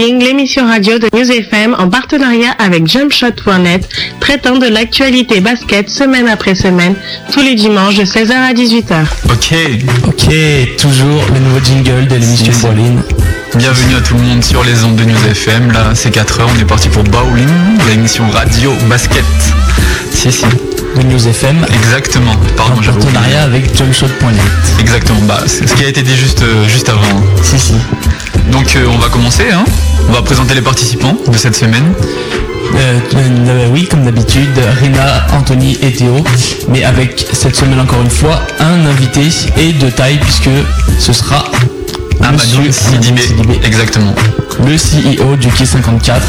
L'émission radio de News FM en partenariat avec jumpshot.net, traitant de l'actualité basket semaine après semaine, tous les dimanches de 16h à 18h. Ok, Ok, toujours le nouveau jingle de l'émission Si, si. Bowling. bienvenue à tout le monde sur les ondes de News FM. Là, c'est 4h, on est parti pour Bowling, l'émission radio basket. Si, si, De News FM, exactement. en Pardon, oublié. partenariat avec jumpshot.net. Exactement, bah, c'est ce qui a été dit juste, euh, juste avant. Si, si. Donc, euh, on va commencer. Hein. On va présenter les participants de cette semaine. Euh, euh, oui, comme d'habitude, Rina, Anthony et Théo, mais avec cette semaine encore une fois un invité et de taille puisque ce sera Amadou Monsieur Sidibé. Amadou Sidibé, Exactement. le CEO du Quai 54.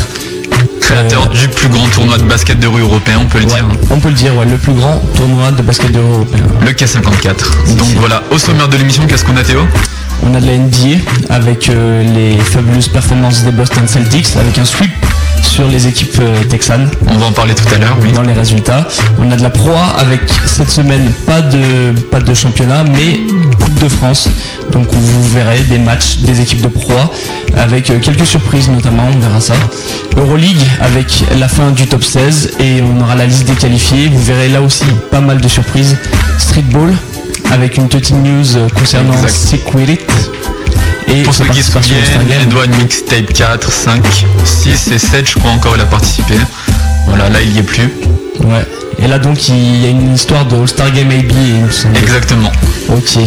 Créateur du plus grand tournoi de basket de rue européen, on peut le Ouais, dire. on peut le dire, ouais, le plus grand tournoi de basket de européen. Le K54. Donc si. voilà, au sommaire de l'émission, qu'est-ce qu'on a Théo? On a de la NBA avec euh, les fabuleuses performances des Boston Celtics avec un sweep sur les équipes euh, texanes On va en parler tout à l'heure, oui. dans les résultats. On a de la Pro A avec cette semaine pas de pas de championnat mais Coupe de France. Donc vous verrez des matchs des équipes de Pro A avec euh, quelques surprises notamment, on verra ça. Euroleague avec la fin du top 16 et on aura la liste des qualifiés. Vous verrez là aussi pas mal de surprises. Streetball avec une petite news concernant Exact. Security. Et Pour ceux qui se souviennent, Game. Edouard Mixtape 4, 5, 6 et 7, je crois encore, il a participé. Voilà, là il y est plus. Ouais. Et là donc il y a une histoire de All-Star Game AB. Exactement. Ok.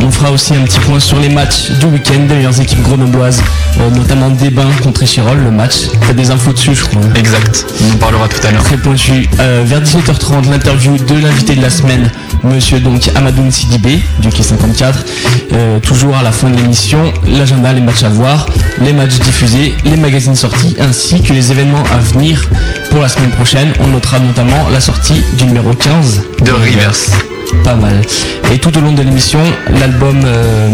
On fera aussi un petit point sur les matchs du week-end des meilleures équipes grenobloises, euh, notamment Desbains contre Échirol, le match. T'as des infos dessus, je crois. Exact. On en parlera tout à l'heure. Très pointu. Euh, vers 18h30, l'interview de l'invité de la semaine, monsieur donc Amadou Sidibé du Quai 54. Euh, toujours à la fin de l'émission, l'agenda, les matchs à voir, les matchs diffusés, les magazines sortis, ainsi que les événements à venir pour la semaine prochaine. On notera notamment la sortie du numéro 15 De Rivers. pas mal. Et tout au long de l'émission, l'album euh,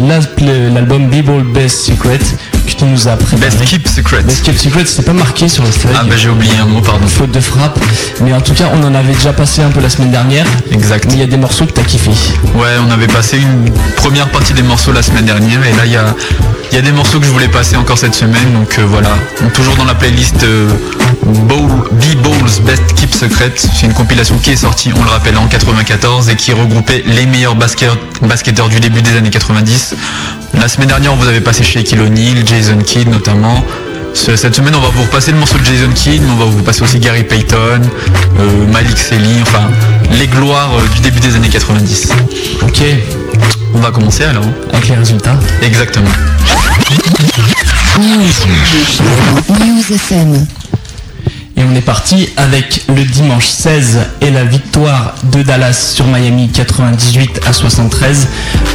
la- l'album B-Ball Best Secret que tu nous as préparé. Best Keep Secret. Best Kept Secret, c'est pas marqué sur le feuille. Ah bah j'ai oublié un mot, pardon. Faute de frappe. Mais en tout cas, on en avait déjà passé un peu la semaine dernière. Exact. Mais il y a des morceaux que t'as kiffé. Ouais, on avait passé une première partie des morceaux la semaine dernière et là il y a, il y a des morceaux que je voulais passer encore cette semaine. Donc euh, voilà, Donc, toujours dans la playlist euh, Bowl, B-Bowls Best Keep Secret. C'est une compilation qui est sortie, on le rappelle, en 94 et qui regroupait les meilleurs basket- basketteurs du début des années 90. La semaine dernière, on vous avait passé Shaquille O'Neal, Jason Kidd notamment. Ce- Cette semaine, on va vous repasser le morceau de Jason Kidd, mais on va vous passer aussi Gary Payton, euh, Malik Selly, enfin les gloires euh, du début des années 90. Ok. On va commencer alors. Avec les résultats. Exactement. News FM. Et on est parti avec le dimanche 16 et la victoire de Dallas sur Miami 98 à 73.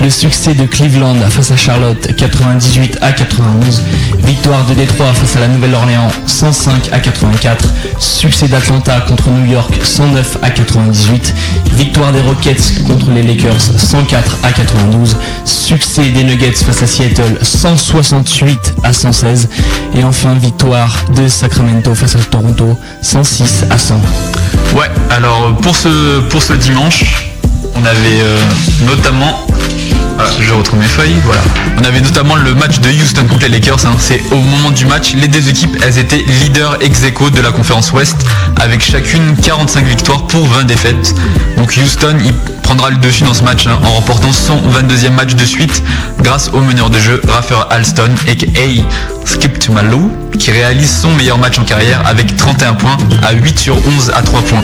Le succès de Cleveland face à Charlotte 98 à 91. Victoire de Détroit face à la Nouvelle-Orléans 105 à 84. Succès d'Atlanta contre New York 109 à 98. Victoire des Rockets contre les Lakers 104 à 92. Succès des Nuggets face à Seattle 168 à 116. Et enfin victoire de Sacramento face à Toronto 106 à 100. Ouais, alors pour ce, pour ce dimanche, on avait euh, notamment. Voilà, je retrouve mes feuilles, voilà. On avait notamment le match de Houston contre les Lakers. hein. C'est au moment du match, les deux équipes, elles étaient leaders ex aequo de la conférence Ouest, avec chacune 45 victoires pour 20 défaites. Donc Houston, il prendra le dessus dans ce match hein, en remportant son 22e match de suite grâce au meneur de jeu Rafer Alston et Skip Tumalu qui réalise son meilleur match en carrière avec 31 points à 8 sur 11 à 3 points.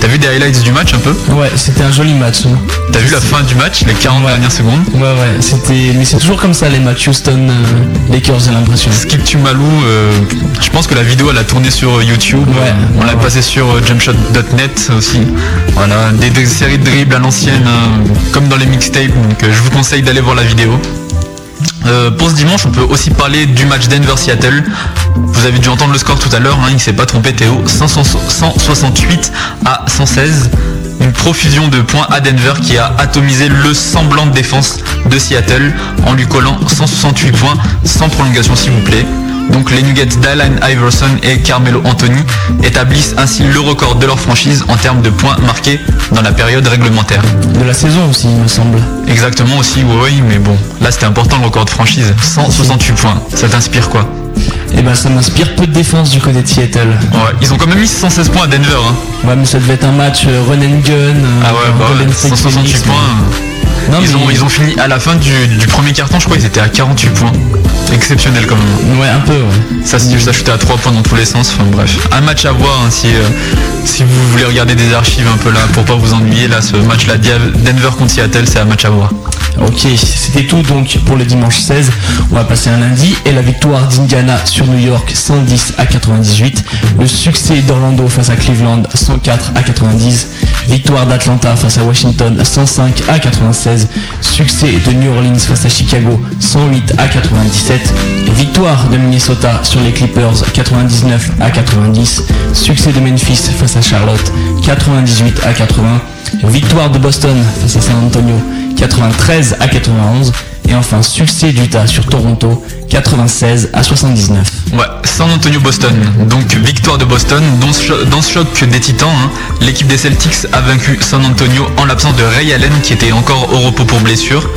T'as vu des highlights du match un peu? Ouais, c'était un joli match. hein. T'as vu la fin du match, les 40 dernières secondes? Ouais, ouais, c'était. Mais c'est toujours comme ça les matchs Houston euh, Lakers, j'ai l'impression. Skip Tumalu, euh, je pense que la vidéo elle a tourné sur YouTube. Ouais. On l'a Ouais. passé sur euh, jumpshot.net aussi. Voilà, des, des séries de dribbles à l'ancienne, hein, comme dans les mixtapes. Donc euh, je vous conseille d'aller voir la vidéo. Euh, pour ce dimanche, on peut aussi parler du match Denver-Seattle. Vous avez dû entendre le score tout à l'heure, hein, il s'est pas trompé Théo. 500 168 à 116. Une profusion de points à Denver qui a atomisé le semblant de défense de Seattle en lui collant 168 points sans prolongation s'il vous plaît. Donc les Nuggets d'Allen Iverson et Carmelo Anthony établissent ainsi le record de leur franchise en termes de points marqués dans la période réglementaire. De la saison aussi, il me semble. Exactement aussi, oui, mais bon, là c'était important le record de franchise. 168 points, ça t'inspire quoi? Et ben ça m'inspire peu de défense du côté de Seattle. Ouais, ils ont quand même mis 116 points à Denver. Hein. Ouais, mais ça devait être un match euh, run and gun. euh, Ah ouais, bah Golden ouais, State 168 Phoenix, points. mais- Non, ils, mais- ont, ils ont fini à la fin du, du premier carton, je crois ils étaient à 48 points. Exceptionnel quand même. Ouais, un peu, ouais. Ça, ça shootait à 3 points dans tous les sens. Enfin bref, un match à voir hein, si, euh, si vous voulez regarder des archives un peu là pour pas vous ennuyer. Là, ce match-là, Denver contre Seattle, c'est un match à voir. Ok, c'était tout donc pour le dimanche 16. On va passer un lundi et la victoire d'Indiana sur New York 110 à 98. Le succès d'Orlando face à Cleveland 104 à 90. Victoire d'Atlanta face à Washington 105 à 96. Succès de New Orleans face à Chicago 108 à 97. Victoire de Minnesota sur les Clippers 99 à 90. Succès de Memphis face à Charlotte 98 à 80. Victoire de Boston face à San Antonio 93 à 91 et enfin succès d'Utah sur Toronto 96 à 79. Ouais, San Antonio Boston. Donc victoire de Boston. Dans ce, choc des Titans, hein, l'équipe des Celtics a vaincu San Antonio en l'absence de Ray Allen qui était encore au repos pour blessure.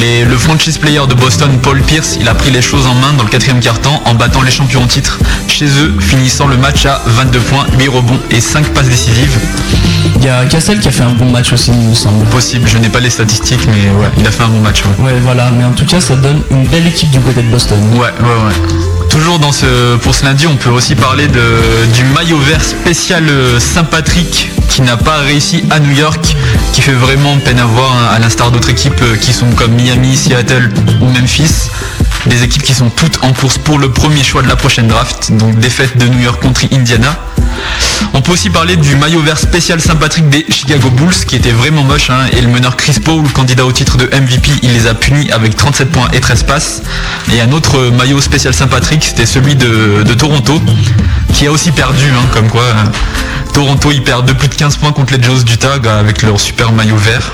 Les- le franchise player de Boston, Paul Pierce, il a pris les choses en main dans le quatrième quart-temps en battant les champions en titre chez eux, finissant le match à 22 points, 8 rebonds et 5 passes décisives. Il y a Cassel qui a fait un bon match aussi il me semble. Possible, je n'ai pas les statistiques, mais ouais, il a fait un bon match. Ouais. Ouais voilà, mais en tout cas ça donne une belle équipe du côté de Boston. Ouais, ouais, ouais. Toujours pour ce lundi, on peut aussi parler du maillot vert spécial euh, Saint-Patrick qui n'a pas réussi à New York, qui fait vraiment peine à voir, hein, à l'instar d'autres équipes euh, qui sont comme Miami, Seattle ou Memphis. Des équipes qui sont toutes en course pour le premier choix de la prochaine draft, donc défaite de New York contre Indiana. On peut aussi parler du maillot vert spécial Saint-Patrick des Chicago Bulls qui était vraiment moche hein, et le meneur Chris Paul, candidat au titre de MVP, il les a punis avec 37 points et 13 passes. Et un autre maillot spécial Saint-Patrick, c'était celui de, Toronto qui a aussi perdu, hein, comme quoi hein. Toronto ils perdent de plus de 15 points contre les Jaws d'Utah gars, avec leur super maillot vert.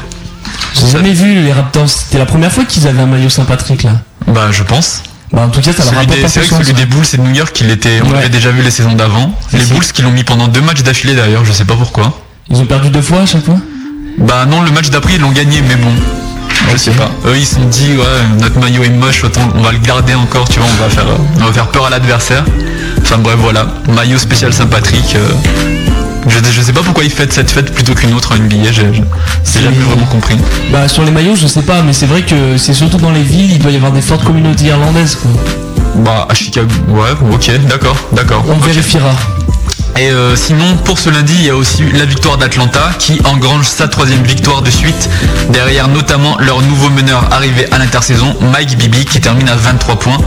J'ai jamais vu les Raptors, c'était la première fois qu'ils avaient un maillot Saint-Patrick là. Bah je pense. Bah en tout cas ça leur Celui pas C'est vrai que celui des Bulls et de New York, il était, on Ouais. l'avait déjà vu les saisons d'avant. Les. Bulls qui l'ont mis pendant deux matchs d'affilée d'ailleurs, je sais pas pourquoi. Ils ont perdu deux fois à chaque fois? Bah non, le match d'après ils l'ont gagné, mais bon, je sais pas. Eux ils se sont dit ouais notre maillot est moche, autant on va le garder encore, tu vois, on va faire, on va faire peur à l'adversaire. Enfin bref voilà, maillot spécial Saint-Patrick. euh, je, je sais pas pourquoi ils fêtent cette fête plutôt qu'une autre en NBA, j'ai jamais vraiment compris. Bah sur les maillots je sais pas, mais c'est vrai que c'est surtout dans les villes, il doit y avoir des fortes communautés irlandaises quoi. Bah à Chicago, ouais, ok, d'accord, d'accord. On vérifiera. Et euh, sinon, pour ce lundi, il y a aussi la victoire d'Atlanta qui engrange sa troisième victoire de suite, derrière notamment leur nouveau meneur arrivé à l'intersaison, Mike Bibi, qui termine à 23 points.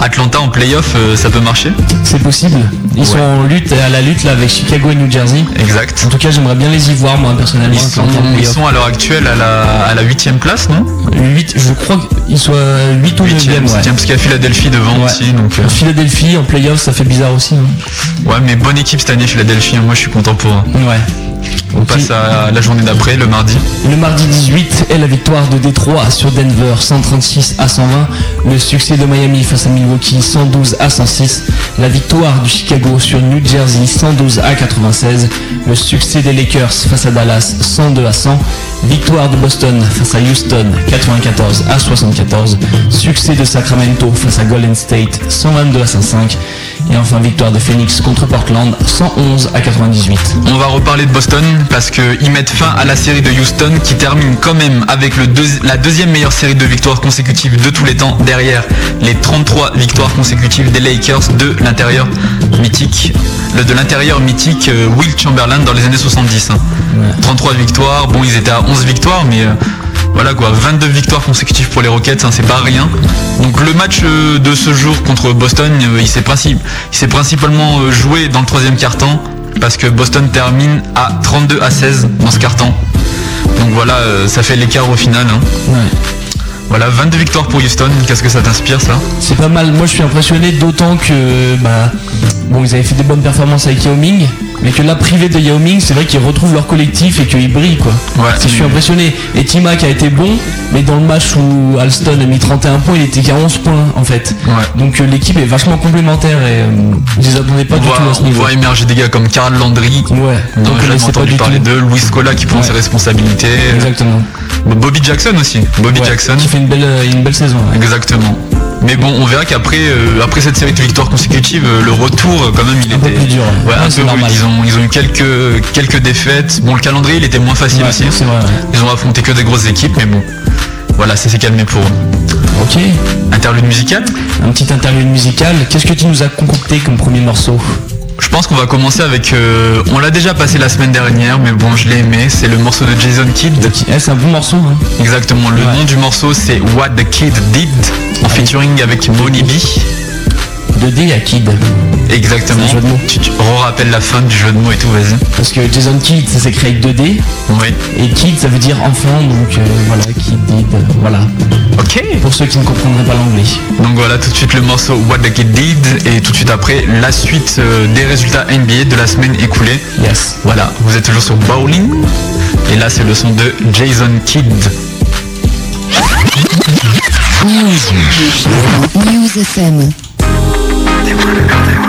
Atlanta en playoff, euh, ça peut marcher C'est possible. Ils sont en lutte à la lutte là avec Chicago et New Jersey. Exact. En tout cas j'aimerais bien les y voir moi personnellement. Ils ils sont à l'heure actuelle à la, à la 8 place, non 8, je crois qu'ils soient 8 ou 9 8 ouais. parce qu'il y a Philadelphie devant Ouais. aussi. Donc, euh, Philadelphie en playoff ça fait bizarre aussi. hein. ouais, mais bonne équipe cette année, Philadelphie. hein. Moi, je suis content pour eux. Ouais. On passe à la journée d'après, le mardi. Le mardi 18 est la victoire de Détroit sur Denver 136 à 120. Le succès de Miami face à Milwaukee 112 à 106. La victoire du Chicago sur New Jersey 112 à 96. Le succès des Lakers face à Dallas 102 à 100. Victoire de Boston face à Houston 94 à 74. Succès de Sacramento face à Golden State 122 à 105. Et enfin victoire de Phoenix contre Portland 111 à 98. On va reparler de Boston parce qu'ils mettent fin à la série de Houston qui termine quand même avec le deuxi- la deuxième meilleure série de victoires consécutives de tous les temps derrière les 33 victoires consécutives des Lakers de l'intérieur mythique. Le de l'intérieur mythique euh, Will Chamberlain dans les années 70. hein. 33 victoires, bon ils étaient à 11 victoires mais euh, voilà quoi, 22 victoires consécutives pour les Rockets, hein, c'est pas rien. Donc le match euh, de ce jour contre Boston, euh, il s'est princi- principalement joué dans le troisième quart-temps parce que Boston termine à 32 à 16 dans ce quart-temps. Donc voilà, euh, ça fait l'écart au final. hein. Ouais. Voilà, 22 victoires pour Houston, qu'est-ce que ça t'inspire ça? C'est pas mal. Moi, je suis impressionné d'autant que, bah, bon, ils avaient fait des bonnes performances avec Yao Ming, mais que là, privé de Yao Ming, c'est vrai qu'ils retrouvent leur collectif et qu'ils brillent, quoi. Ouais, je suis impressionné. Et Timac a été bon, mais dans le match où Alston a mis 31 points, il était qu'à 11 points, en fait. Ouais. Donc, euh, l'équipe est vachement complémentaire et euh, je les attendais pas on du voit, tout à ce on niveau. voit émerger des gars comme Karl Landry. Ouais, On donc on pas entendu du parler d'eux. Louis Scola qui prend ses responsabilités. Exactement. Bobby Jackson aussi. Bobby Jackson. Qui fait une belle, euh, une belle saison. Exactement. Mais bon, on verra qu'après euh, après cette série de victoires consécutives, euh, le retour euh, quand même il un était peu plus dur. Ouais, un peu. Ils ont, ils ont eu quelques, quelques défaites. Bon, le calendrier il était moins facile aussi. Hein. Ils ont affronté que des grosses équipes, mais bon, voilà, ça s'est calmé pour eux. Ok. Interlude musical? Un petit interlude musical. Qu'est-ce que tu nous as concocté comme premier morceau? Je pense qu'on va commencer avec. Euh, on l'a déjà passé la semaine dernière, mais bon, je l'ai aimé. C'est le morceau de Jason Kidd. Eh, c'est un bon morceau. Hein. Exactement. Le nom du morceau, c'est What the Kid Did, en featuring avec Bonnie B. 2D à Kid. Exactement. Jeu. Tu, tu rappelles la fin du jeu de mots et tout, vas-y. Parce que Jason Kid, ça s'écrit avec 2D. Oui. Et Kid, ça veut dire enfant, donc euh, voilà, Kid, Did, voilà. Ok. Pour ceux qui ne comprendraient pas l'anglais. Donc voilà, tout de suite le morceau What the Kid Did, et tout de suite après, la suite euh, des résultats NBA de la semaine écoulée. Yes. Voilà, vous êtes toujours sur Bowling, et là c'est le son de Jason Kidd. News FM. they wanna know, they wanna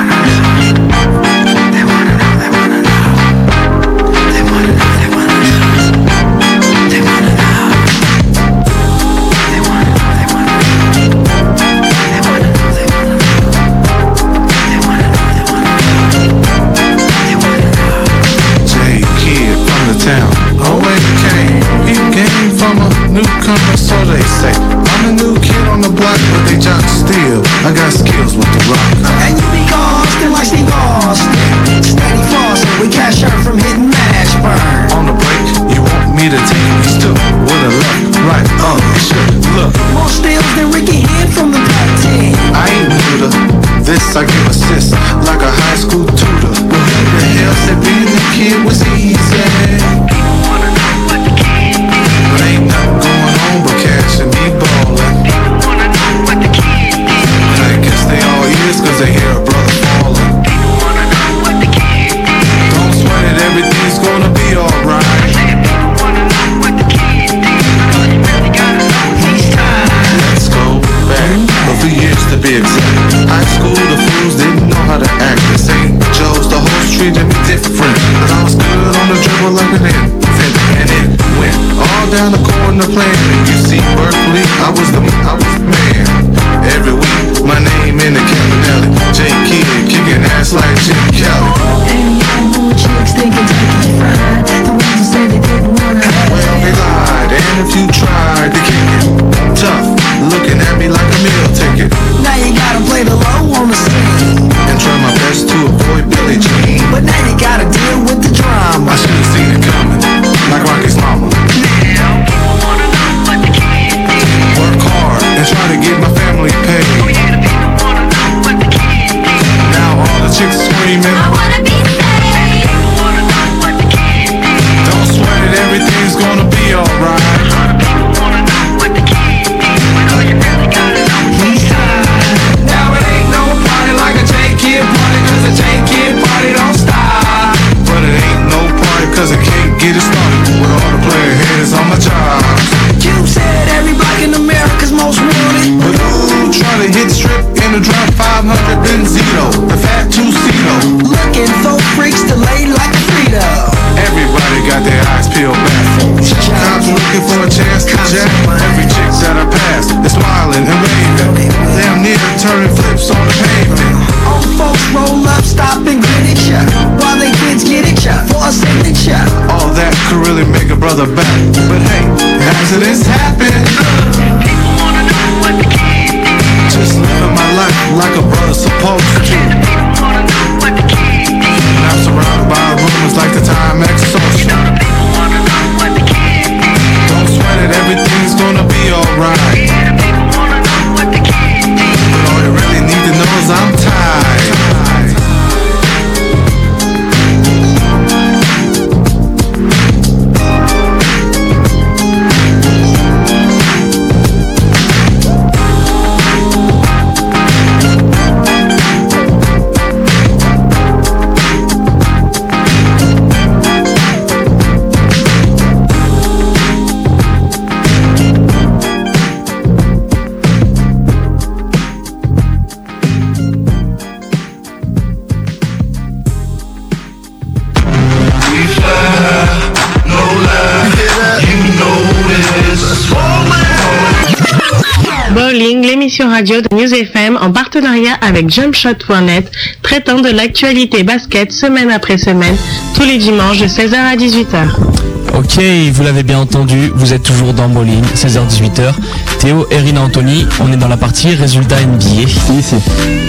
Radio de News FM en partenariat avec JumpShot.net, traitant de l'actualité basket semaine après semaine, tous les dimanches de 16h à 18h. Ok, vous l'avez bien entendu, vous êtes toujours dans Bowling, 16h-18h. Théo, Erina, Anthony, on est dans la partie résultats NBA.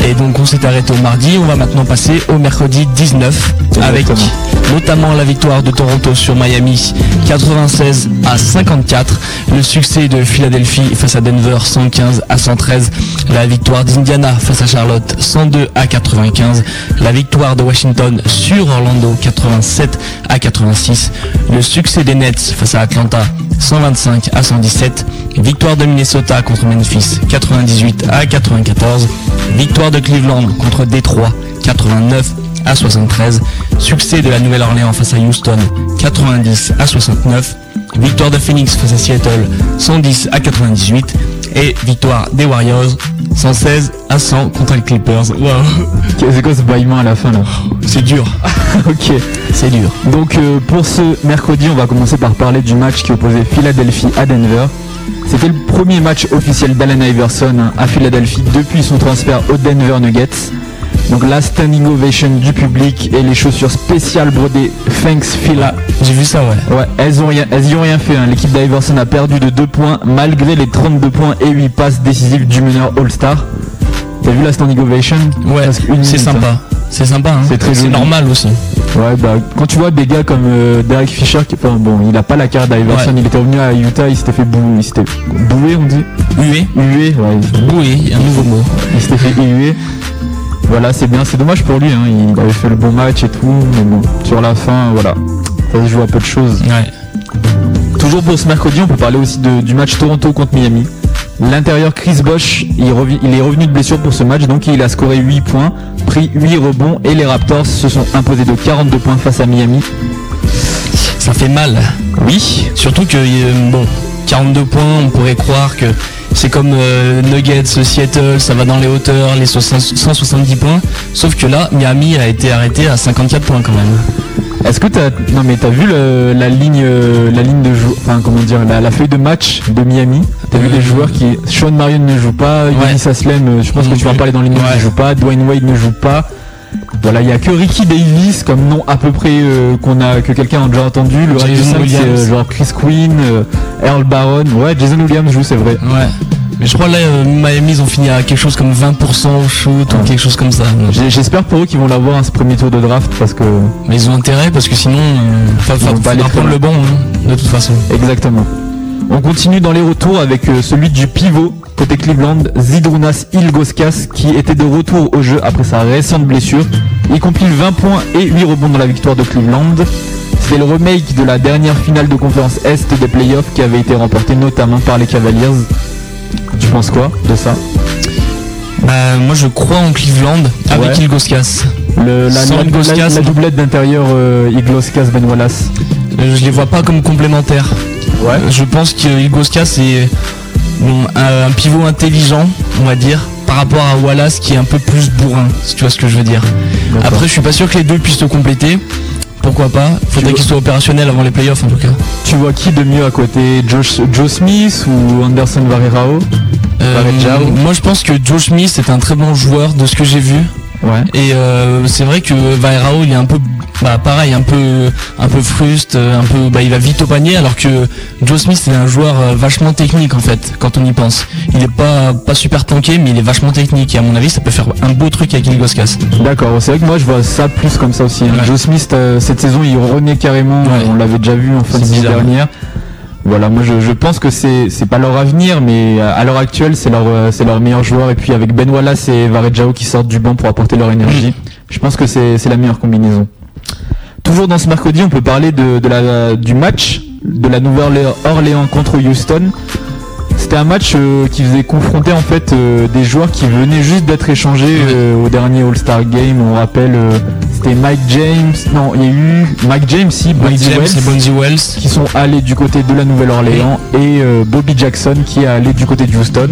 Et donc on s'est arrêté au mardi, on va maintenant passer au mercredi 19 avec notamment la victoire de Toronto sur Miami 96 à 54, le succès de Philadelphie face à Denver 115 à 113, la victoire d'Indiana face à Charlotte 102 à 95, la victoire de Washington sur Orlando 87 à 86, le succès des Nets face à Atlanta 125 à 117, victoire de Minnesota contre Memphis 98 à 94, victoire de Cleveland contre Détroit 89 à 73, succès de la Nouvelle-Orléans face à Houston 90 à 69, victoire de Phoenix face à Seattle 110 à 98 et victoire des Warriors 116 à 100 contre les Clippers. Wow, C'est quoi ce bâillement à la fin là c'est dur, Ok. c'est dur. Donc euh, pour ce mercredi, on va commencer par parler du match qui opposait Philadelphie à Denver. C'était le premier match officiel d'Allen Iverson à Philadelphie depuis son transfert aux Denver Nuggets. Donc la standing ovation du public et les chaussures spéciales brodées Thanks Phila. J'ai vu ça, ouais. Ouais, elles ont rien, elles y ont rien fait. hein. L'équipe d'Iverson a perdu de 2 points malgré les 32 points et 8 passes décisives du meneur All-Star. T'as vu la standing ovation? Ouais, c'est hein. sympa. C'est sympa, hein. C'est très C'est normal aussi. Ouais, bah, quand tu vois des gars comme euh, Derek Fisher, qui, enfin bon, il a pas la carte d'Iverson, Ouais. il était revenu à Utah, il s'était fait bouer, il s'était boué, on dit? Hué, Hué, ouais, boué, un nouveau mot. il s'était fait huer. Voilà, c'est bien, c'est dommage pour lui, hein, il avait fait le bon match et tout, mais bon, sur la fin, voilà, ça se joue à peu de choses. Ouais. Toujours pour ce mercredi, on peut parler aussi de- du match Toronto contre Miami. L'intérieur Chris Bosch, il est revenu de blessure pour ce match, donc il a scoré 8 points, pris 8 rebonds et les Raptors se sont imposés de 42 points face à Miami. Ça fait mal. Oui, Surtout que, euh, bon, 42 points, on pourrait croire que c'est comme euh, Nuggets, Seattle, ça va dans les hauteurs, les 60 170 points. Sauf que là, Miami a été arrêté à 54 points quand même. Est-ce que t'as non mais t'as vu le- la ligne euh, la ligne de jou- enfin comment dire la, la feuille de match de Miami? T'as vu Euh, les joueurs qui Sean Marion ne joue pas, Yannis Aslem, euh, je pense que tu vas parler dans les Ouais. ne joue pas, Dwayne Wade ne joue pas. Voilà, il y a que Ricky Davis comme nom à peu près euh, qu'on a que quelqu'un a déjà entendu. Le reste Jason cinq, c'est euh, genre Chris Quinn, euh, Earl Baron. Ouais, Jason Williams joue, c'est vrai. Ouais. Mais je crois là, Miami, ils ont fini à quelque chose comme 20% au shoot ou quelque chose comme ça. J'espère pour eux qu'ils vont l'avoir à ce premier tour de draft parce que Mais ils ont intérêt parce que sinon, euh, fa- Ils fa- vont pas aller faudra très prendre le banc, hein, de toute façon. Exactement. On continue dans les retours avec euh, celui du pivot côté Cleveland, Zidrunas Ilgoskas, qui était de retour au jeu après sa récente blessure. Il compile 20 points et 8 rebonds dans la victoire de Cleveland. C'est le remake de la dernière finale de conférence Est des playoffs qui avait été remportée notamment par les Cavaliers. Tu penses quoi de ça? Bah, moi, je crois en Cleveland avec Ouais. Ilgoskas. le, la, Sans doublette d'intérieur euh, Ilgoskas Ben Wallace. Je les vois pas comme complémentaires. Ouais. Je pense que Ilgoskas c'est un, pivot intelligent, on va dire, par rapport à Wallace qui est un peu plus bourrin, si tu vois ce que je veux dire. Après, je suis pas sûr que les deux puissent se compléter. Pourquoi pas? Faudrait qu'ils soient opérationnels avant les playoffs en tout cas. Tu vois qui de mieux à côté? Josh, Joe Smith ou Anderson Varerao Euh, moi je pense que Joe Smith est un très bon joueur de ce que j'ai vu. Ouais. Et euh, c'est vrai que Vaerao il est un peu bah, pareil, un peu un peu fruste, un peu bah, il va vite au panier alors que Joe Smith c'est un joueur euh, vachement technique en fait quand on y pense. Il est pas pas super tanké mais il est vachement technique et à mon avis ça peut faire un beau truc avec Ilgoskas. D'accord, c'est vrai que moi je vois ça plus comme ça aussi. hein. Ouais. Joe Smith, euh, cette saison, il renaît carrément, Ouais. on l'avait déjà vu en fin de saison dernière. Voilà, moi je, je pense que c'est c'est pas leur avenir, mais euh, à l'heure actuelle c'est leur euh, c'est leur meilleur joueur. Et puis avec Ben Wallace et Varejao qui sortent du banc pour apporter leur énergie, je pense que c'est c'est la meilleure combinaison. Toujours dans ce mercredi, on peut parler de, de la du match de la Nouvelle-Orléans contre Houston. C'était un match euh, qui faisait confronter en fait euh, des joueurs qui venaient juste d'être échangés euh, au dernier All-Star Game. On rappelle, c'était Mike James. Non, il y a eu Mike James, si, Bonzi James Wells, Wells. qui sont allés du côté de la Nouvelle-Orléans et Bobby Jackson qui est allé du côté de Houston.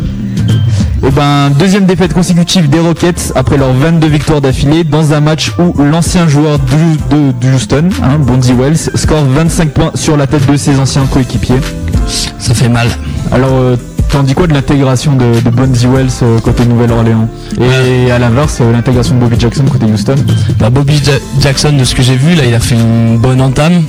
Et ben deuxième défaite consécutive des Rockets après leurs 22 victoires d'affilée dans un match où l'ancien joueur de, de- de Houston, hein, Bonzi Wells, score 25 points sur la tête de ses anciens coéquipiers. Ça fait mal. Alors, euh, T'en dis quoi de l'intégration de, de Bonzi Wells euh, côté Nouvelle-Orléans? Et à l'inverse, euh, l'intégration de Bobby Jackson côté Houston? Bah, Bobby Ja- Jackson, de ce que j'ai vu, là, il a fait une bonne entame.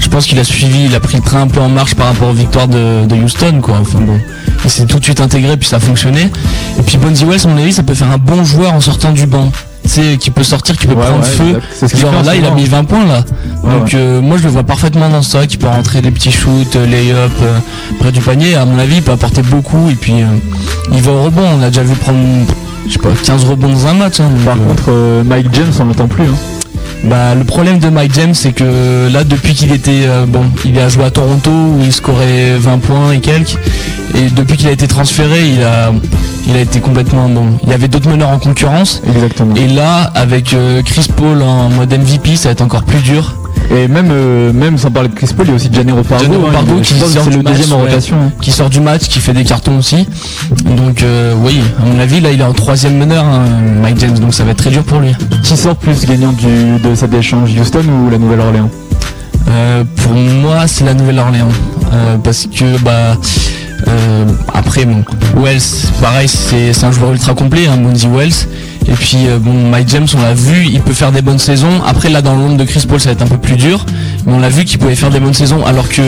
Je pense qu'il a suivi, il a pris le train un peu en marche par rapport aux victoires de, de Houston, quoi. Enfin bon, il s'est tout de suite intégré, puis ça a fonctionné. Et puis Bonzi Wells, à mon avis, ça peut faire un bon joueur en sortant du banc. Tu sais, qui peut sortir, qui peut Ouais, prendre ouais, feu. C'est ce Genre là, il a mis 20 points là. Ouais, Donc euh, moi, je le vois parfaitement dans ça, qui peut rentrer des petits shoots, euh, lay-up euh, près du panier. À mon avis, il peut apporter beaucoup. Et puis, euh, il va au rebond. On a déjà vu prendre, je sais pas, 15 rebonds dans un match. hein. Par contre, Mike James, on l'entend plus. Hein. Bah, le problème de Mike James, c'est que là, depuis qu'il était, euh, bon, il a joué à Toronto où il scorait 20 points et quelques, et depuis qu'il a été transféré, il a, il a été complètement bon. Il y avait d'autres meneurs en concurrence, Exactement. et là, avec euh, Chris Paul en mode MVP, ça va être encore plus dur. Et même, euh, même sans parler de Chris Paul, il y a aussi Janero Pardo. Qui sort le match, deuxième en rotation. qui sort du match, qui fait des cartons aussi. Donc euh, oui, à mon avis, là, il est en troisième meneur, hein, Mike James, donc ça va être très dur pour lui. Qui sort plus gagnant du, de cet échange, Houston ou la Nouvelle-Orléans? Euh, pour moi, c'est la Nouvelle-Orléans. Parce que, bah, euh, après, bon, Wells, pareil, c'est un joueur ultra complet, hein, Bonzi Wells. Et puis, euh, bon, Mike James, on l'a vu, il peut faire des bonnes saisons. Après, là, dans le monde de Chris Paul, ça va être un peu plus dur. Mais on l'a vu qu'il pouvait faire des bonnes saisons. Alors que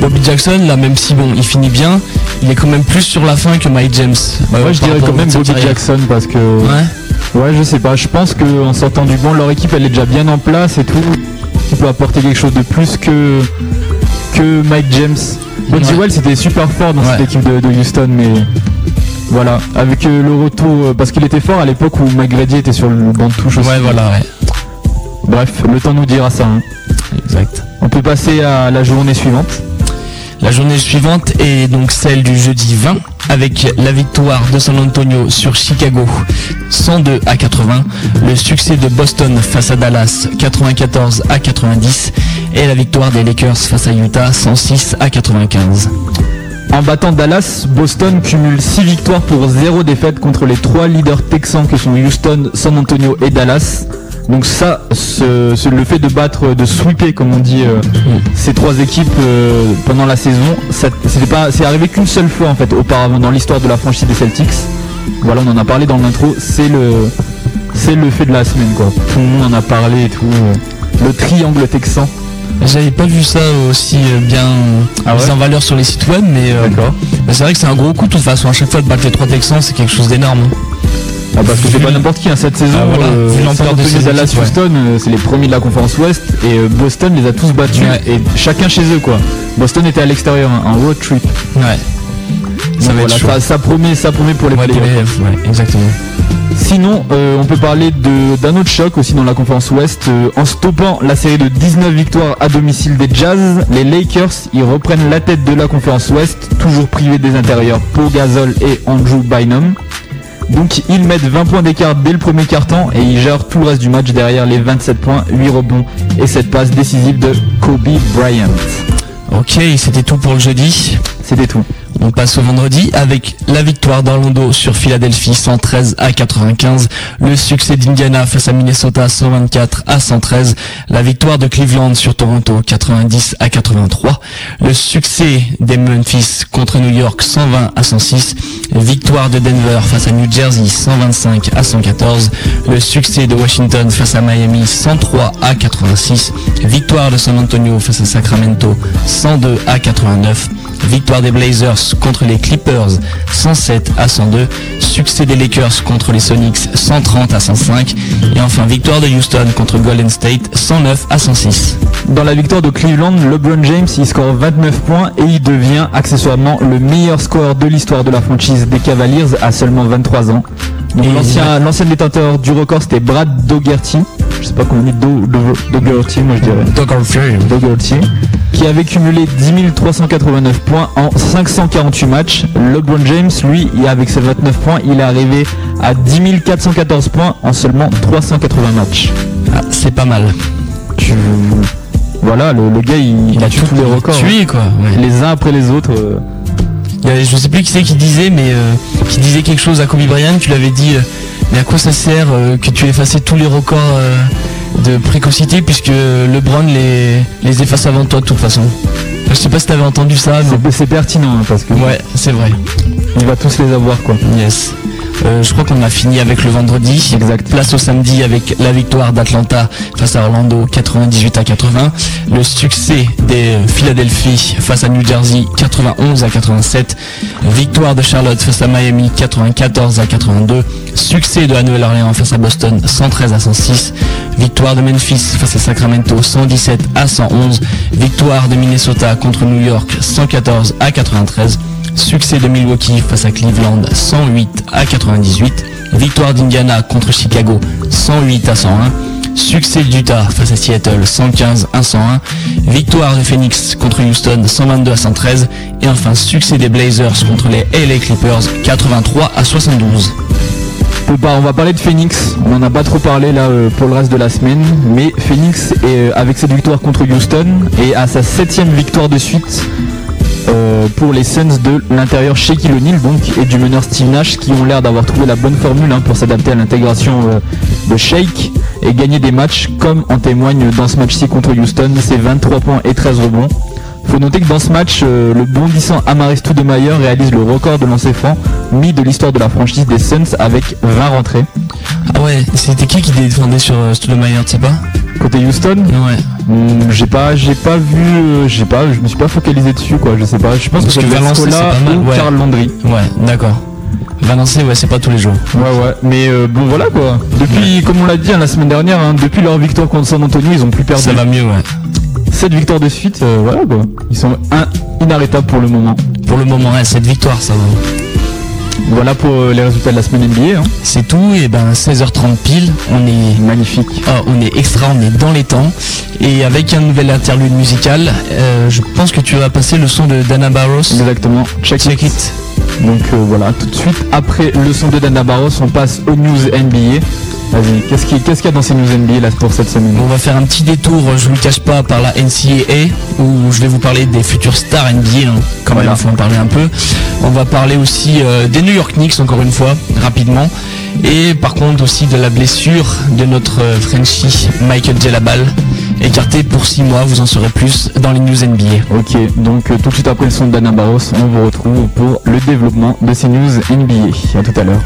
Bobby Jackson, là, même si, bon, il finit bien, il est quand même plus sur la fin que Mike James. Euh, Moi, je par dirais rapport quand même Bobby carrière. Jackson parce que. Ouais. Ouais, je sais pas. Je pense qu'en sortant du banc, leur équipe elle est déjà bien en place et tout. Qui peut apporter quelque chose de plus que que Mike James. Bonzi Ouais. Wells c'était super fort dans cette équipe de, de Houston, mais voilà. Avec euh, le retour, euh, parce qu'il était fort à l'époque où Mike Grady était sur le banc de touche aussi. Ouais, voilà, ouais. Bref, le temps nous dira ça. hein. Exact. On peut passer à la journée suivante. La journée suivante est donc celle du jeudi 20 avec la victoire de San Antonio sur Chicago 102 à 80, le succès de Boston face à Dallas 94 à 90 et la victoire des Lakers face à Utah 106 à 95. En battant Dallas, Boston cumule 6 victoires pour 0 défaite contre les 3 leaders texans que sont Houston, San Antonio et Dallas. Donc ça, le fait de battre, de sweeper comme on dit euh, ces trois équipes euh, pendant la saison, c'est arrivé qu'une seule fois en fait auparavant dans l'histoire de la franchise des Celtics. Voilà, on en a parlé dans l'intro. C'est le, c'est le fait de la semaine quoi. Tout le monde en a parlé et tout. euh, le triangle texan. J'avais pas vu ça aussi euh, bien Ah ouais mis en valeur sur les sites web mais euh, c'est vrai que c'est un gros coup de toute façon à chaque fois de battre les trois Texans c'est quelque chose d'énorme. hein. Ah parce que c'est pas n'importe qui hein, cette saison. Ah, voilà, euh, de ces Dallas, ouais. Houston, euh, c'est les premiers de la conférence Ouest et euh, Boston les a tous battus Ouais. et chacun chez eux quoi. Boston était à l'extérieur, hein, un road trip. Ouais. Ça voilà, ça, ça promet, ça promet pour les Ouais, exactement. Sinon, euh, on peut parler d'un autre choc aussi dans la conférence Ouest. euh, en stoppant la série de 19 victoires à domicile des Jazz, les Lakers ils reprennent la tête de la conférence Ouest, toujours privés des intérieurs Pau Gasol et Andrew Bynum. Donc ils mettent 20 points d'écart dès le premier quart-temps et ils gèrent tout le reste du match derrière les 27 points, 8 rebonds et cette passe décisive de Kobe Bryant. Ok, c'était tout pour le jeudi. C'était tout. On passe au vendredi avec la victoire d'Orlando sur Philadelphie 113 à 95, le succès d'Indiana face à Minnesota 124 à 113, la victoire de Cleveland sur Toronto 90 à 83, le succès des Memphis contre New York 120 à 106, victoire de Denver face à New Jersey 125 à 114, le succès de Washington face à Miami 103 à 86, victoire de San Antonio face à Sacramento 102 à 89, Victoire des Blazers contre les Clippers 107 à 102. Succès des Lakers contre les Sonics 130 à 105. Et enfin victoire de Houston contre Golden State 109 à 106. Dans la victoire de Cleveland, LeBron James il score 29 points et il devient accessoirement le meilleur scoreur de l'histoire de la franchise des Cavaliers à seulement 23 ans. L'ancien l'ancien détenteur du record c'était Brad Dougherty. Je sais pas comment on dit Do, Do- Dougherty moi je dirais. Dougherty qui avait cumulé 10 389 points en 548 matchs. LeBron James, lui, avec ses 29 points, il est arrivé à 10 414 points en seulement 380 matchs. Ah, c'est pas mal. Tu- Voilà, le, le gars, il, il a tous les records. hein. tué quoi. ouais. Les uns après les autres. euh, Il y avait- je sais plus qui c'est qui disait, mais euh, qui disait quelque chose à Kobe Bryant. Tu l'avais dit, euh, mais à quoi ça sert euh, que tu effacé tous les records de précocité puisque LeBron les, les efface avant toi de toute façon. Je sais pas si t'avais entendu ça, mais c'est- C'est pertinent hein, parce que ouais, c'est vrai. il va tous les avoir quoi. Yes. Euh, je crois qu'on a fini avec le vendredi. Exact. Place au samedi avec la victoire d'Atlanta face à Orlando 98 à 80. Le succès des Philadelphie face à New Jersey 91 à 87. Victoire de Charlotte face à Miami 94 à 82. Succès de la Nouvelle-Orléans face à Boston 113 à 106. Victoire de Memphis face à Sacramento 117 à 111. Victoire de Minnesota contre New York 114 à 93. Succès de Milwaukee face à Cleveland 108 à 98. Victoire d'Indiana contre Chicago 108 à 101. Succès d'Utah face à Seattle 115 à 101. Victoire de Phoenix contre Houston 122 à 113. Et enfin succès des Blazers contre les LA Clippers 83 à 72. On va- parler de Phoenix, on n'en a pas trop parlé là euh, pour le reste de la semaine, mais Phoenix est, euh, avec cette victoire contre Houston et à sa septième victoire de suite euh, pour les Suns de l'intérieur Shaquille O'Neal donc et du meneur Steve Nash qui ont l'air d'avoir trouvé la bonne formule hein, pour s'adapter à l'intégration euh, de Shake et gagner des matchs comme en témoigne dans ce match-ci contre Houston, c'est 23 points et 13 rebonds. Faut noter que dans ce match, euh, le bondissant Amaris Stoudemire réalise le record de lancers francs mis de l'histoire de la franchise des Suns avec 20 rentrées. Ah ouais, c'était qui qui défendait sur Stoudemire, tu sais pas? Côté Houston, Ouais. hmm, j'ai pas, j'ai pas vu, euh, j'ai pas, je me suis pas focalisé dessus quoi. Je sais pas. Je pense Parce que, que c'est Valence, c'est pas mal, ou ouais. Karl Landry. Ouais, d'accord. Valencer, ouais, c'est pas tous les jours. Ouais ouais. Mais euh, bon voilà quoi. Depuis, comme on l'a dit hein, la semaine dernière, hein, depuis leur victoire contre San Antonio, ils ont plus perdu. Ça va mieux, ouais. 7 victoires de suite, euh, voilà quoi. Ils sont un, inarrêtables pour le moment. Pour le moment, ouais, cette victoire, ça va. Voilà pour euh, les résultats de la semaine NBA. hein. C'est tout, et ben 16h30 pile, on est Magnifique. Ah, on est extra, on est dans les temps. Et avec un nouvel interlude musical, euh, je pense que tu vas passer le son de Dana Barros. Exactement. Check, Check it. Donc euh, voilà, tout de suite après le son de Dana Barros, on passe aux news NBA. Vas-y, qu'est-ce qu'il y a dans ces news NBA là pour cette semaine On va faire un petit détour, je vous le cache pas, par la NCAA, où je vais vous parler des futurs stars NBA, hein, quand même, il faut en parler un peu. On va parler aussi euh, des New York Knicks, encore une fois, rapidement. Et par contre aussi de la blessure de notre euh, Frenchie Michael Jelabal, écarté pour 6 mois, vous en saurez plus dans les news NBA. Ok, donc euh, tout de suite après le son de Dana Barros, on vous retrouve pour le développement de ces news NBA. À tout à l'heure.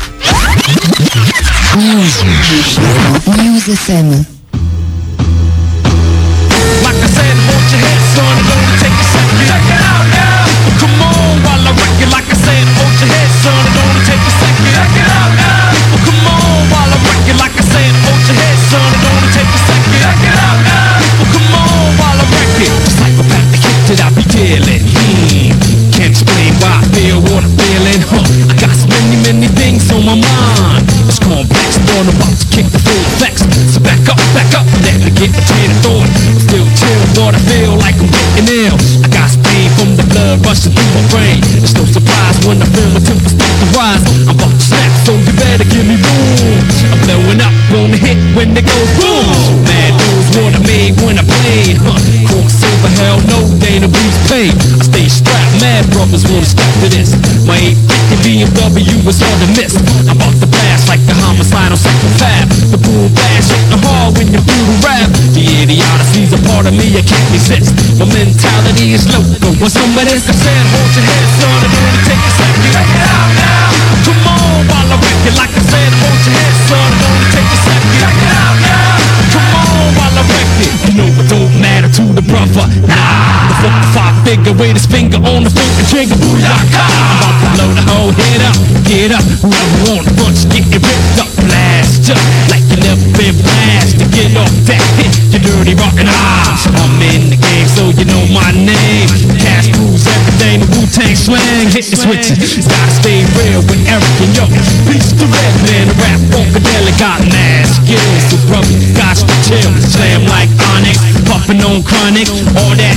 Like I said, hold your head, son, a second. Check it out now. Come on, while I wreck it. Like I said, hold your head, son, a second. Check it out now. Come on, while I wreck it. Like I said, hold your head, son, it only take a second. Check it out now. Come on, while I wreck it. Psychopathic hit that I be dealing. Hmm. Can't explain why I feel what I'm feeling. Huh. I got so many, many things on my mind. Born about to kick the full flex. So back up, back up, let me get between the thought. I'm still chill, but I feel like I'm getting ill. I got speed from the blood rushing through my brain. It's no surprise when I feel my tempers start to rise. I'm about to snap, so you better give me room. I'm blowing up on the hit when it goes boom. Man what I made when I played. Huh. Quicksilver, hell no, they no booze paid. I stay strapped, mad brothers wanna step to this. My 850 BMW was hard to miss. I'm about to blast like the second fab. The boom blast hitting hard when you the rap. The idiocy's a part of me I can't resist. My mentality is local. When somebody said, hold your head, son, it only take a second. Check it out now. Come on, while I wreck it. Like I said, hold your head, son, it only take a second. Check it out now. Wreck it. Don't matter to the brother. Nah, the fuck the five figure with his finger on the fucking trigger. Booyaka. I'm about to blow the whole head up. Get up, whoever want a bunch, get it ripped up. Blast up like you never been blasted. Get off that hit, you dirty rotten arms. I'm in the game, so you know my name. Cash rules everything, the Wu-Tang slang. Hit the switches, gotta stay real with Eric and yo. Peace to red man, the rap funkadelic got mad skills. So brother, got to chill, slam like Onyx, puffin' on chronic. All that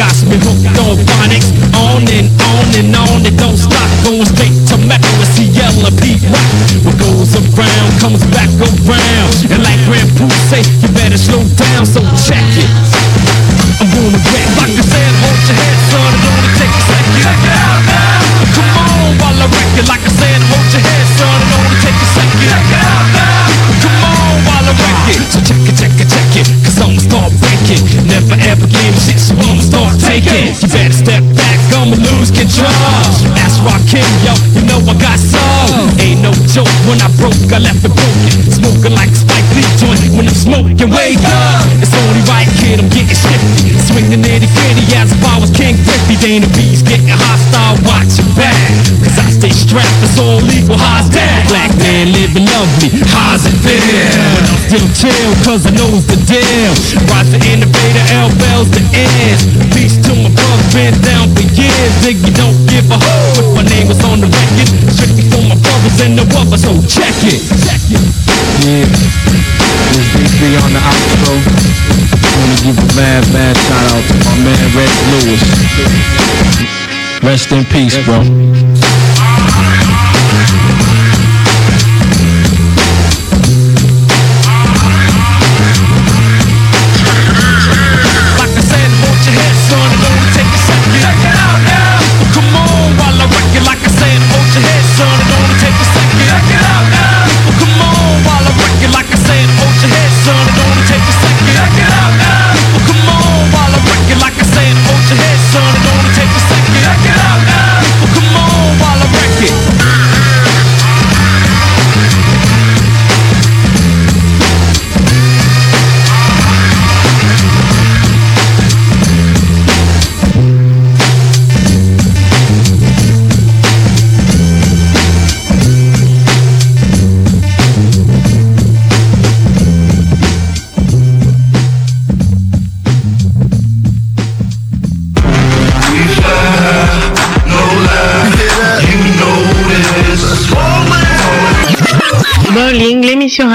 got me hooked on phonics. On and on and on, it don't stop. Going straight to metal with CL and Pete Rock. What goes around comes back around. And like Grand Pooh say, you better slow down, so check it. it like I said. Hold your head, son, it only take a second. Check it out now. Come on, while I wreck it. So check it, check it, check it. Cause I'ma start breaking. Never ever give shit, so I'ma start taking. You better step back, I'ma lose control. Rakim, yo, you know I got soul. Ain't no joke, when I broke, I left it broken. Smoking like Spike Lee joint when I'm smoking. Wake up, it's only right, kid, I'm getting shifty. Swinging nitty gritty as if I was King Griffey. Dana B's getting hostile, watch your back. Cause I stay strapped, it's all legal, how's that? Black man living lovely, how's it feel? But I'm still chill, cause I knows the deal. Rise the innovator, L bells the ends. Peace to my brother, been down for years. Nigga, don't give a hoot my name was on the record. Strictly for my brothers and the rubber, so check it. Check it. Yeah, this D3 on the outro. Wanna give a mad, mad shout out to my man Rex Lewis. Rest in peace, bro.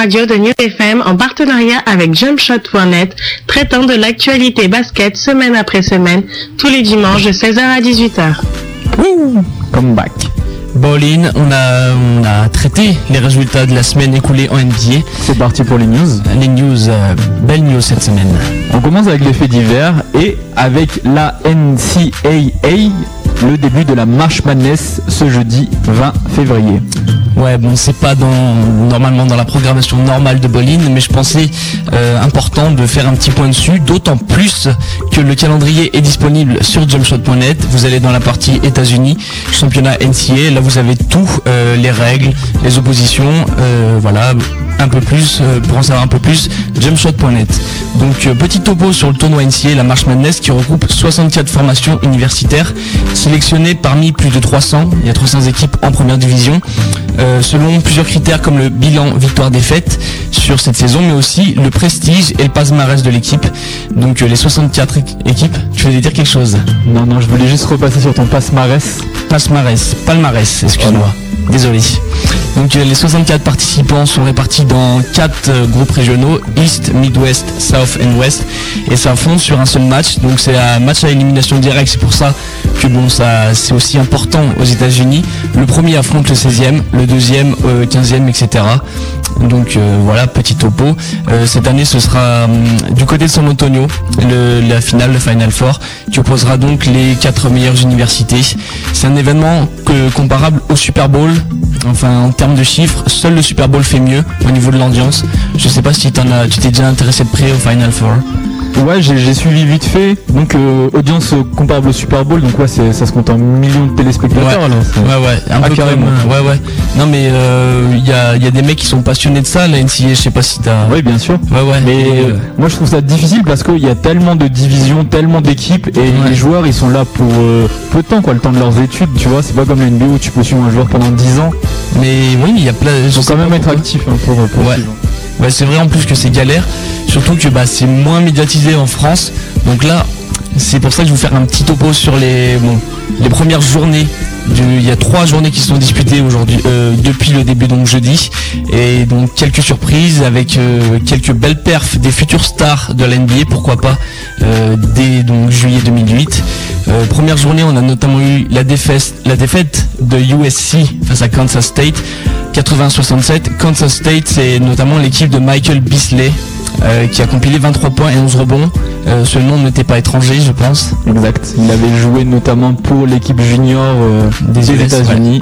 Radio de New FM en partenariat avec JumpShot.net, traitant de l'actualité basket semaine après semaine, tous les dimanches de 16h à 18h. Come back. Bowling, on a, on a traité les résultats de la semaine écoulée en NBA. C'est parti pour les news. Les news, euh, belle news cette semaine. On commence avec les faits divers et avec la NCAA, le début de la March Madness ce jeudi 20 février. Ouais, bon, c'est pas normalement dans la programmation normale de Bolin, mais je pensais euh, important de faire un petit point dessus, d'autant plus que le calendrier est disponible sur jumpshot.net. Vous allez dans la partie États-Unis, championnat NCA, là vous avez tout, euh, les règles, les oppositions, euh, voilà, un peu plus, euh, pour en savoir un peu plus, jumpshot.net. Donc euh, petit topo sur le tournoi NCA, la March Madness, qui regroupe 64 formations universitaires, sélectionnées parmi plus de 300, il y a 300 équipes en première division, euh, selon plusieurs critères comme le bilan victoire-défaite sur cette saison, mais aussi le prestige et le palmarès de l'équipe. Donc les 64 équ- équipes, tu voulais dire quelque chose? Non, non, je voulais juste repasser sur ton passe-marès. Palmarès, palmarès, excuse-moi. Désolé. Donc euh, les 64 participants sont répartis dans 4 groupes régionaux, East, Midwest, South and West, et ça fond sur un seul match. Donc c'est un match à élimination directe, c'est pour ça que bon c'est aussi important aux États-Unis. Le premier affronte le 16e, le deuxième euh, 15e, etc. Donc euh, voilà, petit topo. Euh, cette année ce sera hum, du côté de San Antonio, le- la finale, le Final Four, qui opposera donc les quatre meilleures universités. C'est un événement que, comparable au Super Bowl. Enfin, en termes de chiffres, seul le Super Bowl fait mieux au niveau de l'ambiance. Je sais pas si as, tu t'es déjà intéressé de près au Final Four. Ouais, j'ai suivi vite fait. Donc, euh, audience comparable au Super Bowl. Donc, ouais, ça se compte en millions de téléspectateurs. Ouais. C'est- Ouais, ouais, un Ah, peu carrément. comme, ouais, ouais. Non, mais il y, a, y a des mecs qui sont de ça, la NCA, je sais pas si t'as. Oui, bien sûr. Ouais, ouais. Mais euh, moi, je trouve ça difficile parce qu'il y a tellement de divisions, tellement d'équipes et Ouais. les joueurs, ils sont là pour euh, peu de temps, quoi, le temps de leurs études. Tu vois, c'est pas comme la NBA où tu peux suivre un joueur pendant 10 ans. mais oui, il y a plein. Ils faut quand même être actifs hein, pour, pour Ouais. Ouais, c'est vrai en plus que c'est galère, surtout que bah, c'est moins médiatisé en France. Donc là, c'est pour ça que je vais vous faire un petit topo sur les, premières journées. Il y a trois journées qui sont disputées aujourd'hui, euh, depuis le début donc jeudi, et donc quelques surprises avec euh, quelques belles perfs des futurs stars de la NBA, pourquoi pas euh, dès donc juillet 2008. Euh, première journée, on a notamment eu la défaite, la défaite de USC face à Kansas State. 80-67. Kansas State, c'est notamment l'équipe de Michael Beasley euh, qui a compilé 23 points et 11 rebonds. Euh, ce nom n'était pas étranger, je pense. Exact. Il avait joué notamment pour l'équipe junior euh, Des États-Unis.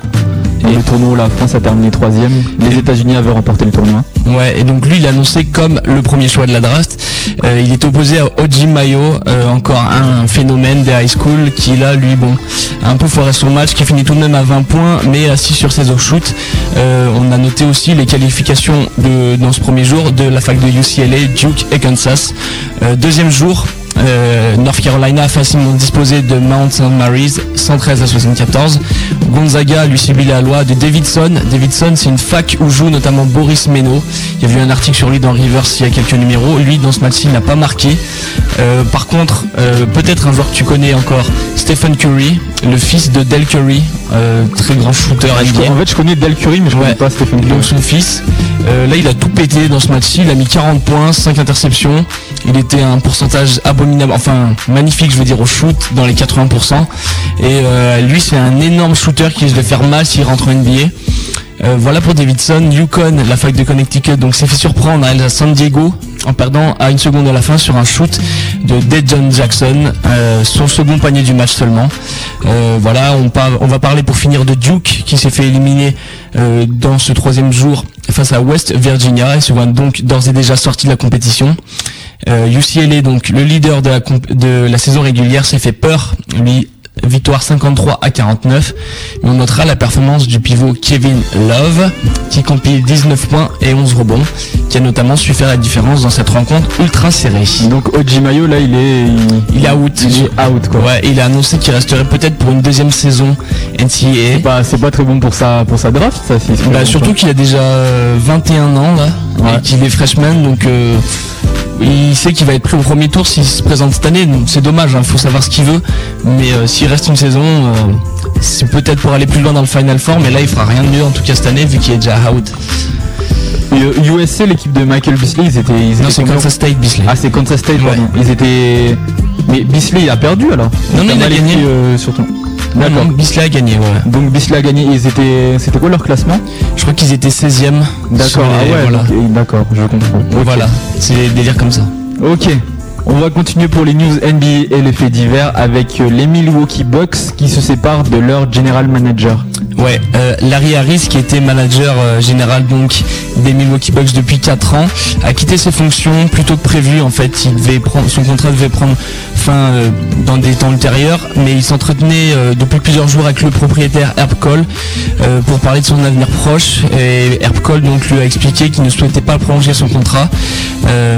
Et- le tournoi la France a terminé troisième. Les États-Unis avaient remporté le tournoi. Ouais, et donc lui, il annoncé comme le premier choix de la draft. Euh, il est opposé à Oji Mayo, euh, encore un phénomène des high school qui là, lui, bon, a un peu foiré son match, qui finit tout de même à 20 points, mais assis sur ses offshoots. Euh, on a noté aussi les qualifications de, dans ce premier jour de la fac de UCLA, Duke et Kansas. Euh, deuxième jour, euh, North Carolina a facilement disposé de Mount St. Mary's 113 à 74. Gonzaga lui subit la loi de Davidson. Davidson c'est une fac où joue notamment Boris Meno. Il y a eu un article sur lui dans Rivers il y a quelques numéros. Lui dans ce match-ci il n'a pas marqué. Euh, par contre euh, peut-être un joueur que tu connais encore, Stephen Curry, le fils de Del Curry, très grand shooter NBA. En fait, je connais Del Curry, mais je connais Ouais. pas Stephen Curry. Donc son fils, là il a tout pété dans ce match-ci, il a mis 40 points, 5 interceptions, il était à un pourcentage abominable, enfin magnifique je veux dire au shoot, dans les 80%. Et euh, lui c'est un énorme shooter qui risque de faire mal s'il rentre en NBA. Euh, voilà pour Davidson, Yukon, la fac de Connecticut, donc s'est fait surprendre à San Diego en perdant à une seconde de la fin sur un shoot de Dejon Jackson, euh, son second panier du match seulement. Euh, voilà, on, on va parler pour finir de Duke qui s'est fait éliminer euh, dans ce troisième jour face à West Virginia et se voit donc d'ores et déjà sorti de la compétition. Euh, UCLA, donc le leader de la, comp- de la saison régulière, s'est fait peur. Lui, victoire 53 à 49. Et on notera la performance du pivot Kevin Love, qui compile 19 points et 11 rebonds, qui a notamment su faire la différence dans cette rencontre ultra serrée. Donc Oji Mayo, là, il est, il, Il est out. il est out, quoi. Ouais, il a annoncé qu'il resterait peut-être pour une deuxième saison NCAA. Bah, c'est pas très bon pour sa, pour sa draft, ça, si. Bah, surtout qu'il a déjà euh, 21 ans là, Ouais. et qu'il est freshman, donc euh, il sait qu'il va être pris au premier tour s'il se présente cette année. Donc c'est dommage, il faut savoir ce qu'il veut. Mais euh, s'il reste une saison, euh, c'est peut-être pour aller plus loin dans le Final Four, mais là il fera rien de mieux en tout cas cette année vu qu'il est déjà out. Et, euh, USC, l'équipe de Michael Bisley, ils étaient. Ils Non, c'est Kansas State Bisley. Ah, c'est Kansas State, Ouais. pardon. Ils étaient. Mais Bisley, il a perdu alors Non, non, il a gagné. surtout. Non, D'accord. non, Bisley a gagné, ouais. Donc Bisley a gagné. Ils étaient. C'était quoi leur classement? Je crois qu'ils étaient 16e. D'accord. sur les- Ah ouais. voilà. donc, D'accord, je comprends. Voilà, c'est des délires comme ça. Ok. On va continuer pour les news NBA et les faits divers avec les Milwaukee Bucks qui se séparent de leur general manager. Ouais, euh, Larry Harris, qui était manager euh, général donc des Milwaukee Bucks depuis 4 ans, a quitté ses fonctions plus tôt que prévu. En fait, son contrat devait prendre fin euh, dans des temps ultérieurs, mais il s'entretenait depuis plusieurs jours avec le propriétaire Herb Cole pour parler de son avenir proche. Et Herb Cole donc lui a expliqué qu'il ne souhaitait pas prolonger son contrat,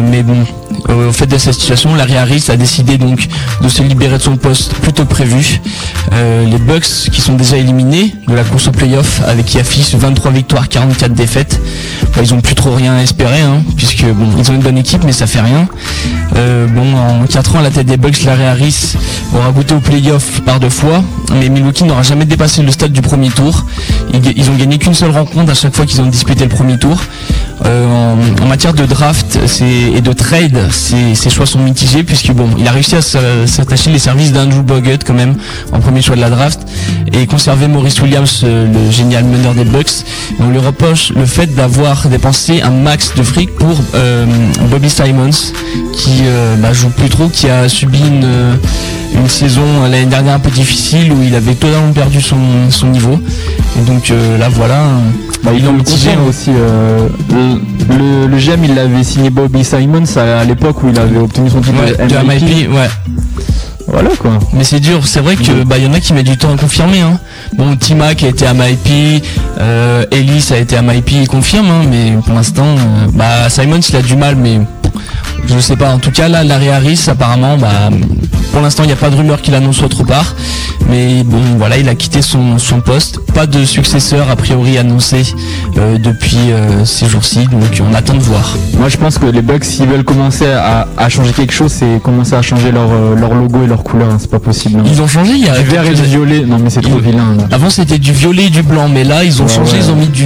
mais bon. Euh, au fait de cette situation, Larry Harris a décidé donc de se libérer de son poste plus tôt que prévu. Euh, les Bucks qui sont déjà éliminés de la course au playoff avec qui affichent 23 victoires, 44 défaites. Bah, ils ont plus trop rien à espérer hein, puisque ils ont une bonne équipe mais ça fait rien. Euh, bon, en 4 ans à la tête des Bucks, Larry Harris aura goûté au playoff par deux fois, mais Milwaukee n'aura jamais dépassé le stade du premier tour. Ils, ils ont gagné qu'une seule rencontre à chaque fois qu'ils ont disputé le premier tour. Euh, en, matière de draft et de trade, ses, choix sont mitigés puisque bon, il a réussi à s'a- s'attacher les services d'Andrew Bogut quand même en premier choix de la draft et conserver Maurice Williams, euh, le génial meneur des Bucks. On lui reproche le fait d'avoir dépensé un max de fric pour euh, Bobby Simons qui bah, joue plus trop, qui a subi une, saison l'année dernière un peu difficile où il avait totalement perdu son, son niveau. Et donc là voilà. Bah, il Bilan en mitigé, aussi. euh, le, le, GM, il avait signé Bobby Simons à, à l'époque où il avait obtenu son titre Ouais, de de MIP. MIP, ouais. Voilà quoi. Mais c'est dur, c'est vrai que bah y en a qui mettent du temps à confirmer. Hein. Bon, Timac a été à MIP, euh, Ellis a été à MIP, il confirme, hein, mais pour l'instant, euh, bah Simons il a du mal, mais je sais pas. En tout cas là, Larry Harris apparemment, bah pour l'instant il n'y a pas de rumeur qu'il annonce autre part, mais bon voilà, il a quitté son, son poste. Pas de successeur a priori annoncé euh, depuis euh, ces jours-ci, donc on attend de voir. Moi je pense que les Bucks s'ils veulent commencer à, à changer quelque chose, c'est commencer à changer leur, euh, leur logo et leur couleur. hein, c'est pas possible. hein. Ils ont changé, il y a Du vert et du violet. Non mais c'est trop Ils- vilain. là. Avant c'était du violet et du blanc, mais là ils ont Ouais, changé, ouais. ils ont mis du,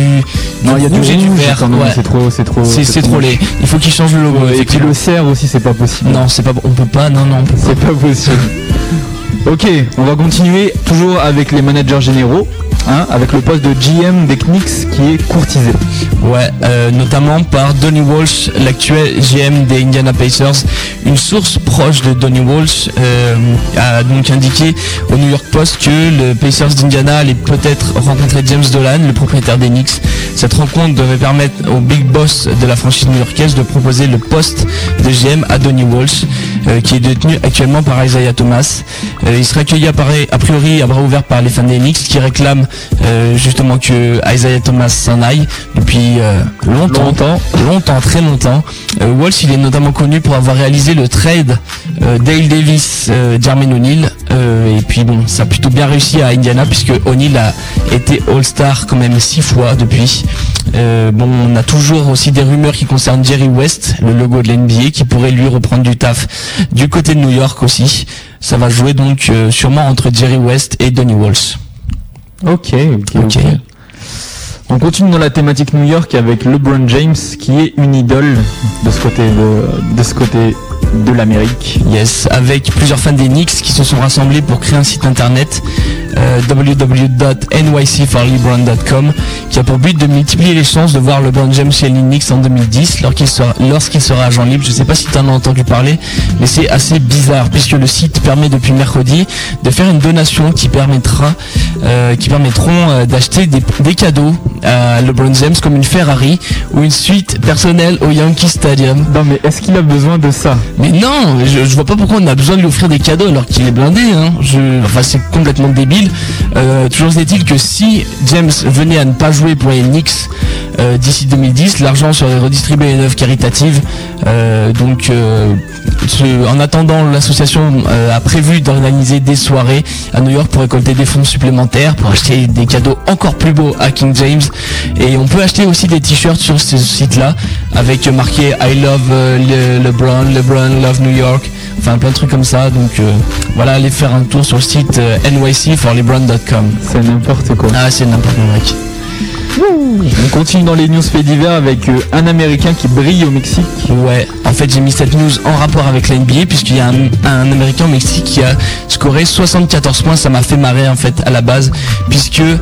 Non, il y a du rouge et du rouge, vert. ouais. C'est trop, c'est trop. C'est trop laid. Il faut qu'ils changent le logo. Et puis. Le cerf aussi, c'est pas possible. Non, c'est pas. On peut pas. Non, non, on peut pas. C'est pas possible. Ok, on va continuer toujours avec les managers généraux, hein, avec le poste de GM des Knicks qui est courtisé. Ouais, euh, notamment par Donny Walsh, l'actuel GM des Indiana Pacers. Une source proche de Donny Walsh euh, a donc indiqué au New York Post que le Pacers d'Indiana allait peut-être rencontrer James Dolan, le propriétaire des Knicks, Cette rencontre devait permettre au big boss de la franchise new-yorkaise de proposer le poste de GM à Donny Walsh, euh, qui est détenu actuellement par Isaiah Thomas. Euh, il sera accueilli à, a priori à bras ouverts par les fans des Knicks qui réclament euh, justement que Isaiah Thomas s'en aille depuis longtemps, Longtemps. longtemps, très longtemps. Walsh, il est notamment connu pour avoir réalisé le trade Dale Davis, euh, Jermaine O'Neal. Euh, et puis bon, ça a plutôt bien réussi à Indiana puisque O'Neal a été All-Star quand même six fois depuis. Euh, bon, on a toujours aussi des rumeurs qui concernent Jerry West, le logo de l'NBA, qui pourrait lui reprendre du taf du côté de New York aussi. Ça va jouer donc euh, sûrement entre Jerry West et Donny Walsh. Ok, ok. On continue dans la thématique New York avec LeBron James qui est une idole de ce côté de, de ce côté de l'Amérique. Yes, avec plusieurs fans des Knicks qui se sont rassemblés pour créer un site internet euh, www.nycforlebron.com qui a pour but de multiplier les chances de voir LeBron James chez les Knicks en 2010 lorsqu'il sera, lorsqu'il sera agent libre. Je sais pas si tu en as entendu parler, mais c'est assez bizarre puisque le site permet depuis mercredi de faire une donation qui permettra, euh, qui permettront euh, d'acheter des, des cadeaux à LeBron James comme une Ferrari ou une suite personnelle au Yankee Stadium. Non mais est-ce qu'il a besoin de ça? Mais non, je, je vois pas pourquoi on a besoin de lui offrir des cadeaux alors qu'il est blindé. Hein. Enfin, c'est complètement débile. Euh, toujours est-il que si James venait à ne pas jouer pour les Knicks euh, d'ici 2010, l'argent serait redistribué à une œuvre caritative. Euh, donc, en attendant, l'association a prévu d'organiser des soirées à New York pour récolter des fonds supplémentaires, pour acheter des cadeaux encore plus beaux à King James. Et on peut acheter aussi des t-shirts sur ce site-là avec marqué I love le- LeBron, LeBron love New York, enfin plein de trucs comme ça. Donc euh, voilà, allez faire un tour sur le site euh, nycforlebron.com. C'est n'importe quoi. Ah, c'est n'importe quoi, mec. On continue dans les news faits divers avec euh, un Américain qui brille au Mexique. Ouais, en fait j'ai mis cette news en rapport avec la NBA puisqu'il y a un, un Américain au Mexique qui a scoré 74 points, ça m'a fait marrer en fait à la base puisque euh,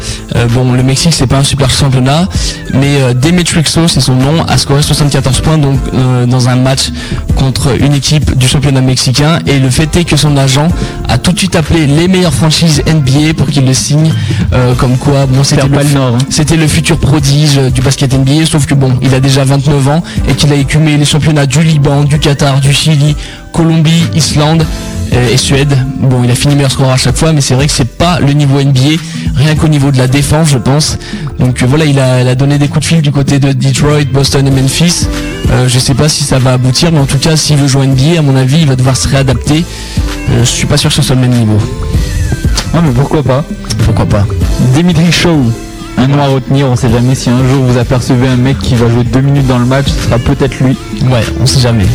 bon le Mexique c'est pas un super championnat mais euh, Demetrixo c'est son nom a scoré 74 points donc euh, dans un match contre une équipe du championnat mexicain et le fait est que son agent a tout de suite appelé les meilleures franchises NBA pour qu'il le signe comme quoi bon c'était pas le nord, hein. c'était le futur prodige du basket NBA, sauf que bon, il a déjà 29 ans et qu'il a écumé les championnats du Liban, du Qatar, du Chili, Colombie, Islande euh, et Suède. Bon, il a fini meilleur scoreur à chaque fois, mais c'est vrai que c'est pas le niveau NBA, rien qu'au niveau de la défense, je pense. Donc euh, voilà, il a, il a donné des coups de fil du côté de Detroit, Boston et Memphis. Euh, je sais pas si ça va aboutir, mais en tout cas, s'il veut jouer NBA, à mon avis, il va devoir se réadapter. Euh, je suis pas sûr que ce soit le même niveau. Ah mais pourquoi pas? Pourquoi pas? Dimitri Shaw. Un nom à retenir, on sait jamais si un jour vous apercevez un mec qui va jouer deux minutes dans le match, ce sera peut-être lui. Ouais, on sait jamais.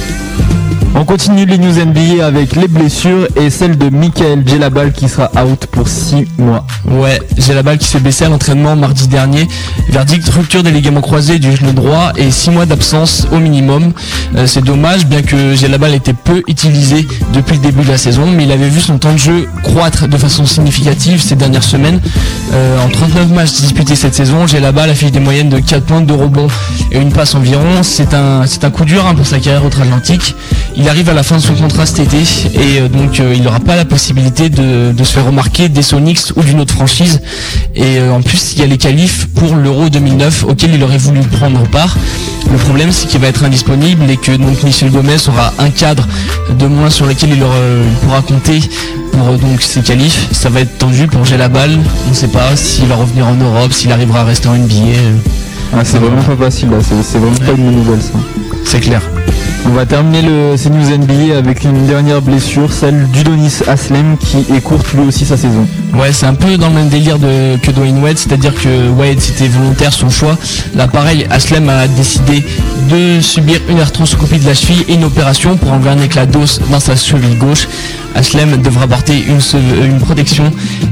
On continue les news NBA avec les blessures et celle de Michael Djellabal qui sera out pour 6 mois. Ouais, j'ai la balle qui s'est blessée à l'entraînement mardi dernier. Verdict rupture des ligaments croisés du genou droit et 6 mois d'absence au minimum. Euh, c'est dommage, bien que j'ai la balle était peu utilisé depuis le début de la saison, mais il avait vu son temps de jeu croître de façon significative ces dernières semaines. Euh, en 39 matchs disputés cette saison, j'ai la balle affiche des moyennes de 4 points, de rebonds et une passe environ. C'est un, c'est un coup dur hein, pour sa carrière outre-Atlantique. Il arrive à la fin de son contrat cet été et euh, donc euh, il n'aura pas la possibilité de, se faire remarquer des Sonics ou d'une autre franchise. Et euh, en plus, il y a les qualifs pour l'Euro 2009 auquel il aurait voulu prendre part. Le problème, c'est qu'il va être indisponible et que donc Michel Gomez aura un cadre de moins sur lequel il, pourra compter pour donc ses qualifs. Ça va être tendu pour la balle. On ne sait pas s'il va revenir en Europe, s'il arrivera à rester en NBA. Ah, c'est vraiment pas facile c'est vraiment pas une bonne nouvelle ça. C'est clair. On va terminer le, ces news NBA avec une dernière blessure, celle d'Udonis Aslem qui écourte lui aussi sa saison. Ouais, c'est un peu dans le même délire que Dwayne Wade, c'est-à-dire que Wade c'était volontaire son choix. Là pareil, Aslem a décidé de subir une arthroscopie de la cheville et une opération pour enlever un éclat d'os dans sa cheville gauche. Aslem devra porter une, une protection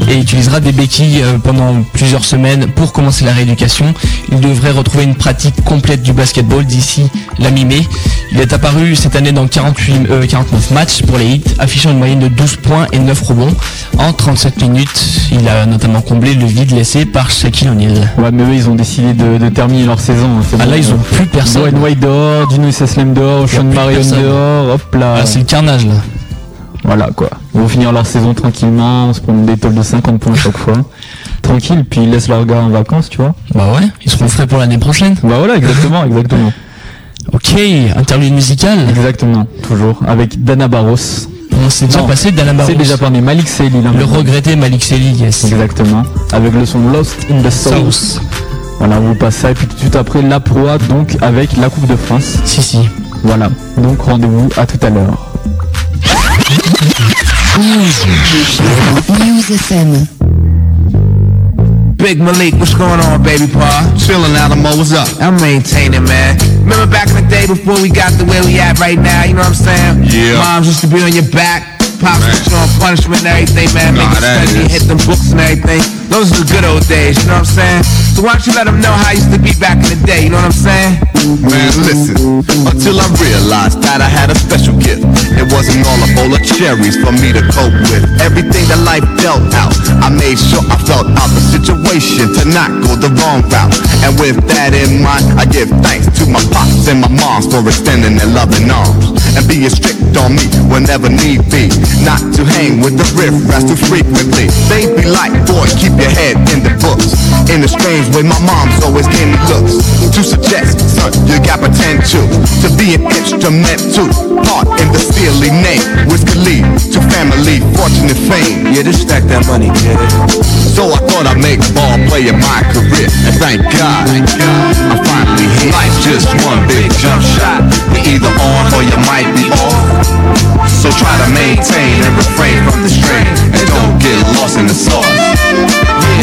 et utilisera des béquilles euh, pendant plusieurs semaines pour commencer la rééducation. Il devrait retrouver une pratique complète du basketball d'ici la mi-mai. Il est apparu cette année dans 48, euh, 49 matchs pour les hits, affichant une moyenne de 12 points et 9 rebonds en 37 minutes. Il a notamment comblé le vide laissé par Shaquille O'Neal. Ouais mais eux ils ont décidé de, de terminer leur saison. hein, Ah bon. là ils ont plus personne. Dwayne Wade dehors, Udonis Aslem dehors, Sean Marion dehors, hop là. Ah, c'est le carnage là. Voilà quoi. Ils vont finir leur saison tranquillement, on se prend des tolls de 50 points chaque fois. tranquilles, puis ils laissent leurs gars en vacances, tu vois. Bah ouais, ils seront frais pour l'année prochaine. Bah voilà, exactement, exactement. Ok, interlude musical. Exactement, toujours. Avec Dana Barros. On s'est déjà passé d'Alain Barros. C'est déjà parlé, Malik Sely. là. Le regretté Malik Sely, yes. Exactement. Avec le son Lost in the. Sauce. Voilà, on vous passe ça. Et puis tout de suite après, la proie, donc avec la Coupe de France. Si, si. Voilà. Donc rendez-vous à tout à l'heure. News FM. Big Malik, what's going on, baby pa? Chillin' what's up? I'm maintaining, man. Remember back in the day before we got to where we at right now, you know what I'm saying? Yeah. Moms used to be on your back, pops you on punishment and everything, man. Nah, Make you study, hit them books and everything. Those are the good old days, you know what I'm saying? So why don't you let them know how it used to be back in the day, you know what I'm saying? Man, listen, until I realized that I had a special gift. It wasn't all a bowl of cherries for me to cope with. Everything that life dealt out, I made sure I felt out the situation to not go the wrong route. And with that in mind, I give thanks to my pops and my moms for extending their loving arms. And being strict on me whenever need be. Not to hang with the riff riffraff too frequently. They be like, boy, keep your head in the books. In a strange way, my mom's always me looks. To suggest, son, you got potential to be an instrument instrumental part in the silly name, which could lead to family, fortune, and fame. Yeah, just stack that money, kid. So I thought I'd make ball play in my career. And thank God, I'm finally here. Life's just one big jump shot. You're either on or you might be off. So try to maintain and refrain from the strain. And don't get lost in the sauce.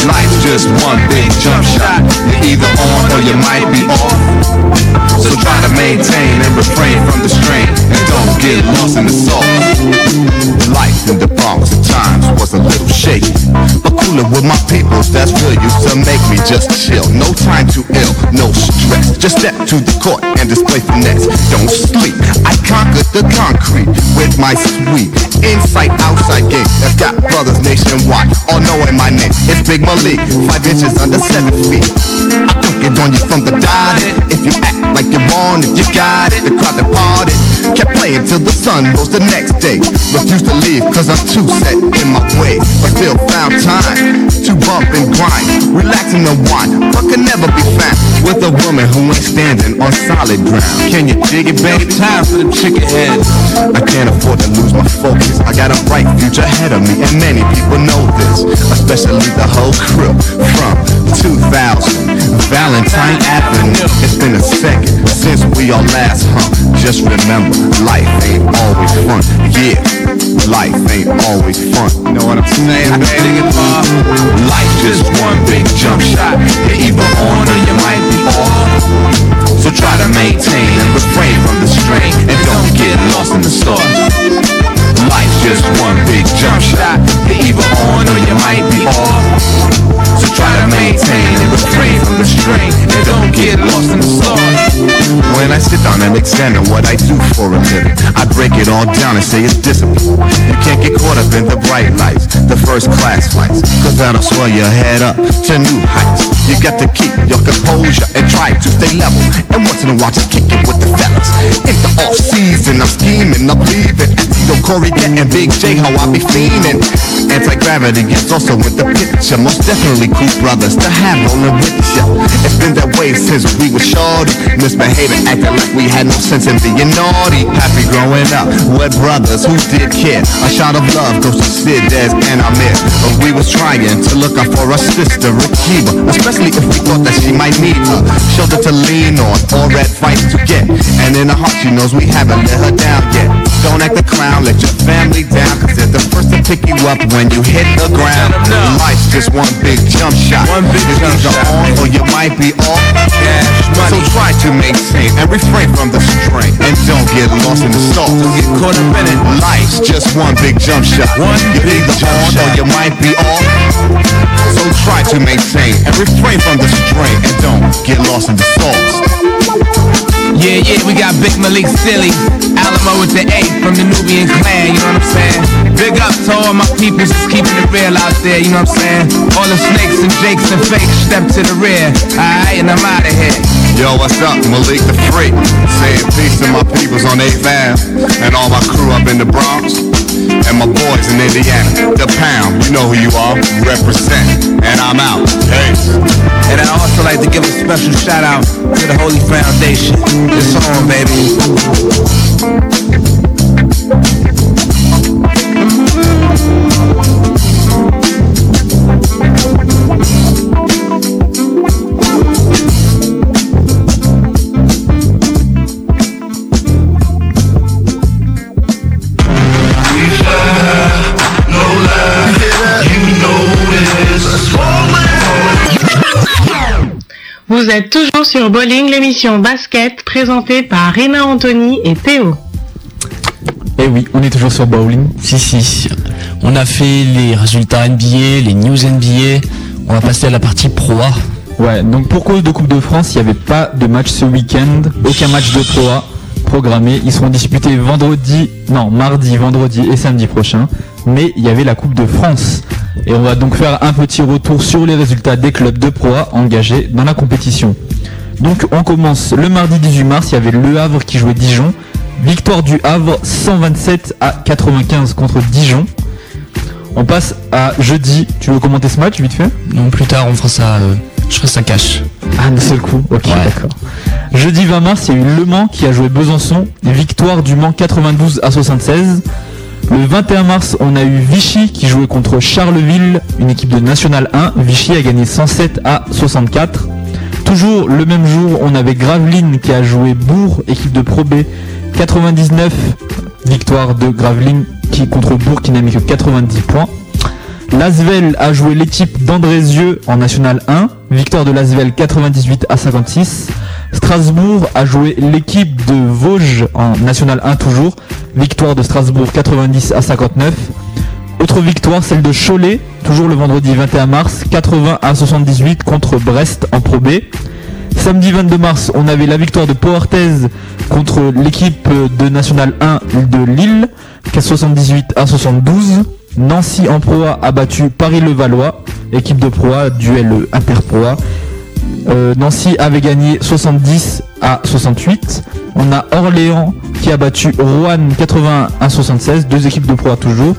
Life's just one big jump shot. You're either on or you might be off. So try to maintain and refrain from the strain. And don't get lost in the sauce. Life in the Bronx at times was a little shaky. But cooler with my peoples, that's real used to make me just chill. No time to ill, no stress. Just step to the court and display finesse. Don't sleep. I conquered the concrete with my sweet inside outside game. That's got brothers nationwide all knowing my name. It's Big Malik, five inches under seven feet. Till the sun rose the next day. Refused to leave cause I'm too set in my way. But still found time bump and grind. Relaxing the wine, but can never be found with a woman who ain't standing on solid ground. Can you dig it, baby? Time for the chicken. I can't afford to lose my focus. I got a bright future ahead of me, and many people know this, especially the whole crew from 2000 Valentine Avenue. It's been a second since we all last hung. Just remember, life ain't always fun. Yeah, life ain't always fun. You know what I'm saying, baby? Life just one big jump shot. You're either on or you might be off. So try to maintain and refrain from the strain and don't get lost in the sauce. Life's just one big jump shot. You're either on or you might be off. So try to maintain and refrain from the strain and don't get lost in the sauce. When I sit down and examine what I do for a living, I break it all down and say it's discipline. You can't get caught up in the bright lights, the first class flights, cause that'll swell your head up to new heights. You got to keep your composure and try to stay level. And once in a while, just kick it with the fellas. In the off season, I'm scheming, I'm leaving. Yo, Corey getting Big J, how I be fiending. Anti-gravity is also in the picture. Most definitely cool brothers to have rolling with ya. It's been that way since we were shorty. Misbehaving, acting like we had no sense in being naughty. Happy growing up with brothers who did care. A shot of love goes to Sid, Des, and Amir. But we was trying to look out for our sister, Akiva. Especially if we thought that she might need a shoulder to lean on or advice to get. And in her heart, she knows we haven't let her down yet. Don't act the clown, let your family down, cause they're the first to pick you up when you hit the ground. Life's just one big jump shot. One big It's jump either shot, on or you might be off. Cash money. So try to maintain and refrain from the strain. And don't get lost in the sauce. Get caught up in it. Life's just one big jump shot. One You're big either jump on or you might be off. So try to maintain and refrain from the strain. And don't get lost in the sauce. Yeah, yeah, we got Big Malik Silly, Alamo with the A from the Nubian clan, you know what I'm saying? Big up to all my people just keeping it real out there, you know what I'm saying? All the snakes and jakes and fakes step to the rear, alright, and I'm out of here. Yo, what's up? Malik the Freak. Saying peace to my peoples on 8th Ave and all my crew up in the Bronx. And my boys in Indiana. The Pound, you know who you are. Represent. And I'm out. Hey. And I also like to give a special shout out to the Holy Foundation. It's on, baby. Vous êtes toujours sur Bowling, l'émission basket présentée par Rina Anthony et Théo. Eh oui, on est toujours sur bowling. Si, si. On a fait les résultats NBA, les news NBA. On va passer à la partie Pro A. Ouais, donc pour cause de Coupe de France, il n'y avait pas de match ce week-end, aucun match de Pro A programmé. Ils seront disputés vendredi, non, mardi, vendredi et samedi prochain. Mais il y avait la Coupe de France. Et on va donc faire un petit retour sur les résultats des clubs de Pro A engagés dans la compétition. Donc on commence le mardi 18 mars, il y avait Le Havre qui jouait Dijon. Victoire du Havre 127 à 95 contre Dijon. On passe à jeudi. Tu veux commenter ce match vite fait? Non, plus tard, on fera ça. euh, je ferai ça cash. Ah, d'un seul coup. Ok, d'accord. Jeudi 20 mars, il y a eu Le Mans qui a joué Besançon. Victoire du Mans 92 à 76. Le 21 mars, on a eu Vichy qui jouait contre Charleville, une équipe de National 1. Vichy a gagné 107 à 64. Toujours le même jour, on avait Gravelines qui a joué Bourg, équipe de Pro B, 99. Victoire de Gravelines qui contre Bourg qui n'a mis que 90 points. L'Asvel a joué l'équipe d'Andrézieux en National 1. Victoire de l'Asvel 98 à 56. Strasbourg a joué l'équipe de Vosges en National 1 toujours. Victoire de Strasbourg 90 à 59. Autre victoire, celle de Cholet, toujours le vendredi 21 mars, 80 à 78 contre Brest en Pro B. Samedi 22 mars, on avait la victoire de Poartez contre l'équipe de National 1 de Lille, 78 à 72. Nancy en Pro A battu Paris-le-Valois, équipe de Pro A, duel Inter-Pro A. Euh, Nancy avait gagné 70 à 68. On a Orléans qui a battu Rouen 81 à 76, deux équipes de Pro A toujours.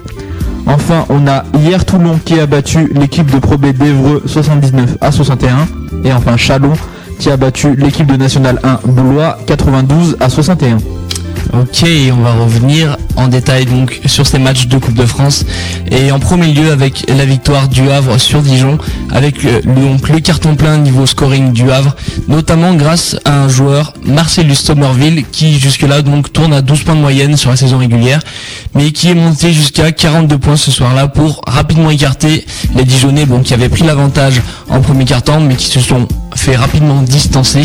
Enfin, on a hier Toulon qui a battu l'équipe de Pro B d'Evreux 79 à 61. Et enfin Chalon qui a battu l'équipe de National 1 Blois 92 à 61. Ok, on va revenir en détail donc sur ces matchs de Coupe de France et en premier lieu avec la victoire du Havre sur Dijon avec euh, le, donc, le carton plein niveau scoring du Havre notamment grâce à un joueur Marcellus Somerville qui jusque-là donc tourne à 12 points de moyenne sur la saison régulière mais qui est monté jusqu'à 42 points ce soir-là pour rapidement écarter les Dijonais qui avaient pris l'avantage en premier carton mais qui se sont fait rapidement distancer.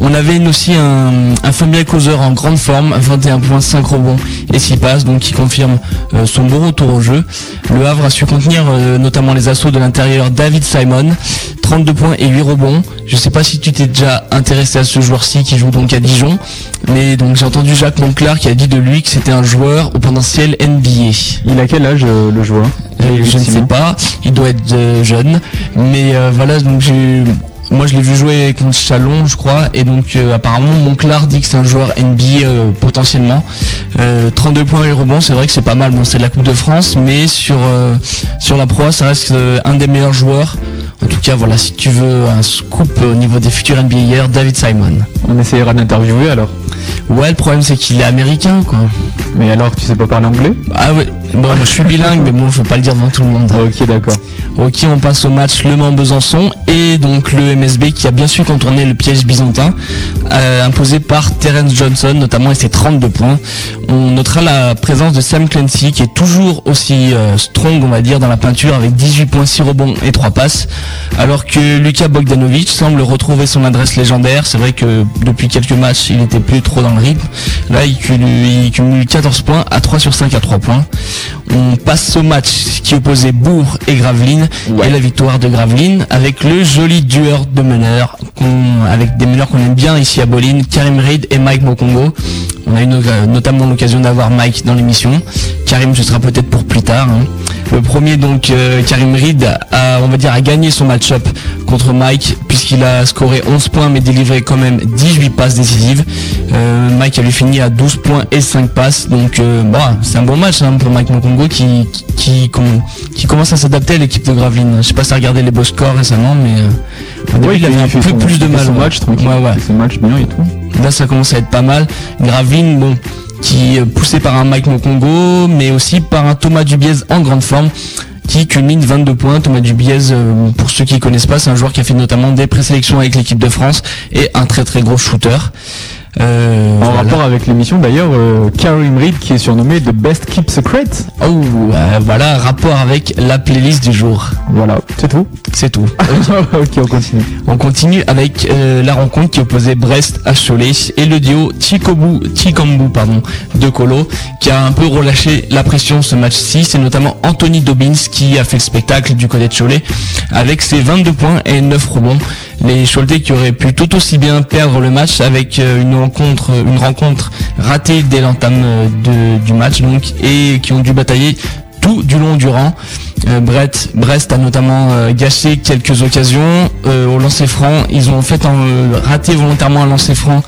On avait aussi un, un Fabien Causeur en grande forme, 21 points, 5 rebonds et 6 passes, donc qui confirme euh, son bon retour au jeu. Le Havre a su contenir euh, notamment les assauts de l'intérieur David Simon, 32 points et 8 rebonds. Je sais pas si tu t'es déjà intéressé à ce joueur-ci qui joue donc à Dijon, mais donc j'ai entendu Jacques Monclar qui a dit de lui que c'était un joueur au potentiel NBA. Il a quel âge euh, le joueur? Je ne sais pas, il doit être jeune, mais voilà donc j'ai moi je l'ai vu jouer contre Chalon je crois et donc euh, apparemment Monclar dit que c'est un joueur NBA euh, potentiellement. Euh, 32 points et rebonds c'est vrai que c'est pas mal. Bon c'est de la Coupe de France mais sur euh, sur la Pro A, ça reste euh, un des meilleurs joueurs en tout cas voilà si tu veux un scoop au niveau des futurs NBA hier David Simon On essayera d'interviewer alors. ouais le problème c'est qu'il est américain quoi Mais alors, tu sais pas parler anglais? Ah ouais bon moi, je suis bilingue mais bon faut pas le dire devant tout le monde Ok, d'accord. Ok, on passe au match Le Mans-Besançon et donc le MSB qui a bien su contourner le piège byzantin euh, imposé par Terence Johnson notamment et ses 32 points. On notera la présence de Sam Clancy qui est toujours aussi euh, strong on va dire dans la peinture avec 18 points, 6 rebonds et 3 passes alors que Luka Bogdanovic semble retrouver son adresse légendaire. C'est vrai que depuis quelques matchs il était plus trop dans le rythme. Là il cumule, il cumule 14 points à 3 sur 5 à 3 points. On passe au match qui opposait Bourg et Gravelines et la victoire de Gravelines avec le joli dueur de meneurs avec des meneurs qu'on aime bien ici à Bolin, Karim Reid et Mike Mokongo. On a eu no- notamment l'occasion d'avoir Mike dans l'émission. Karim ce sera peut-être pour plus tard. hein. Le premier donc euh, Karim Reid a on va dire a gagné son match-up contre Mike puisqu'il a scoré 11 points mais délivré quand même 18 passes décisives. Euh, Mike a lui fini à 12 points et 5 passes donc euh, bah, c'est un bon match hein, pour Mike Mokongo qui, qui, qui, com- qui commence à s'adapter à l'équipe de Gravelines. Je sais pas si regardé les beaux scores récemment mais euh, Au début, Ouais, il avait un peu plus de mal. son ouais. match. Ouais, ouais. Son match bien et tout. Là, ça commence à être pas mal. Gravine, bon, qui est poussé par un Mike Mokongo, mais aussi par un Thomas Dubiez en grande forme, qui culmine 22 points. Thomas Dubiez, euh, pour ceux qui connaissent pas, c'est un joueur qui a fait notamment des présélections avec l'équipe de France et un très très gros shooter. Euh, En voilà. rapport avec l'émission d'ailleurs, euh, Karim Reed qui est surnommé The Best Keep Secret. Oh, euh, voilà, rapport avec la playlist du jour. Voilà, c'est tout? C'est tout. ok, on continue. On continue avec euh, la rencontre qui opposait Brest à Cholet et le duo Chikobu, Chikambu pardon, de Colo qui a un peu relâché la pression ce match-ci. C'est notamment Anthony Dobbins qui a fait le spectacle du côté de Cholet avec ses 22 points et 9 rebonds. Les Choletais qui auraient pu tout aussi bien perdre le match avec euh, une rencontre, une rencontre ratée dès l'entame euh, du match et qui ont dû batailler tout du long du rang. Euh, Brest a notamment euh, gâché quelques occasions euh, au lancer franc. Ils ont en fait euh, raté volontairement un lancer franc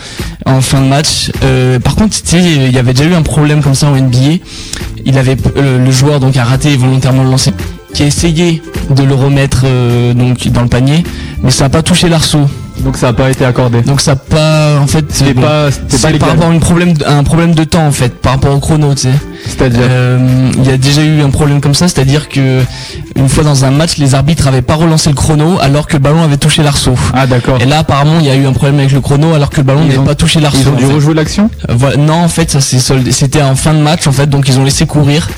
en fin de match. Euh, par contre, il y avait déjà eu un problème comme ça en NBA. Il avait euh, le joueur donc a raté volontairement le lancer qui a essayé de le remettre euh, donc dans le panier, mais ça n'a pas touché l'arceau. Donc ça n'a pas été accordé. Donc ça a pas en fait bon, pas, c'est par rapport à un problème, de- à un problème de temps en fait, par rapport au chrono, tu sais. C'est-à-dire. Euh, il y a déjà eu un problème comme ça, c'est-à-dire que une fois dans un match, les arbitres avaient pas relancé le chrono alors que le ballon avait touché l'arceau. Ah d'accord. Et là, apparemment, il y a eu un problème avec le chrono alors que le ballon n'avait pas touché l'arceau. Ils ont dû rejouer l'action Euh, voilà. Non, en fait, ça s'est soldé. C'était en fin de match, en fait, donc ils ont laissé courir.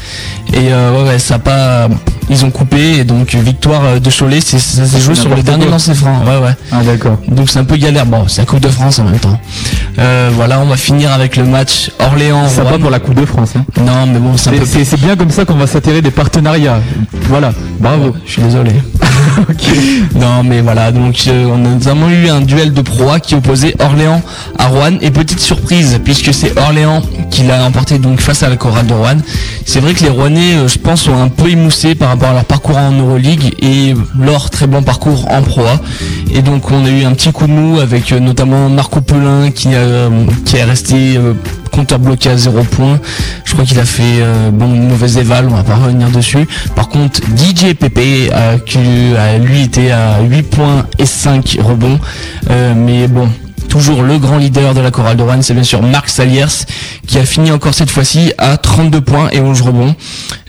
Et euh, ouais, ça a pas. Ils ont coupé et donc victoire de Cholet. c'est- Ça s'est joué sur le dernier lancer franc. Ouais, ouais. Ah d'accord. Donc c'est un peu galère. Bon, c'est la Coupe de France en même temps. Euh, voilà, on va finir avec le match Orléans. Ça Rouen. pour la Coupe de France. Hein. Non, mais bon, c'est peu. Bien comme ça qu'on va s'attirer des partenariats. Voilà, bravo. Je suis désolé. Non, mais voilà, donc euh, on a notamment eu un duel de proie qui opposait Orléans à Rouen. Et petite surprise, puisque c'est Orléans qui l'a emporté donc face à la chorale de Rouen. C'est vrai que les Rouennais, euh, je pense, sont un peu émoussés par rapport à leur parcours en Euroleague et leur très bon parcours en proie. Et donc on a eu un petit coup de mou avec euh, notamment Marco Pelin qui, a, qui est resté compteur bloqué à 0 points. Je crois qu'il a fait euh, bon une mauvaise éval, on va pas revenir dessus. Par contre, DJ a, qui a lui été à 8 points et 5 rebonds. Euh, mais bon, toujours le grand leader de la chorale de c'est bien sûr Marc Saliers qui a fini encore cette fois-ci à 32 points et 11 rebonds.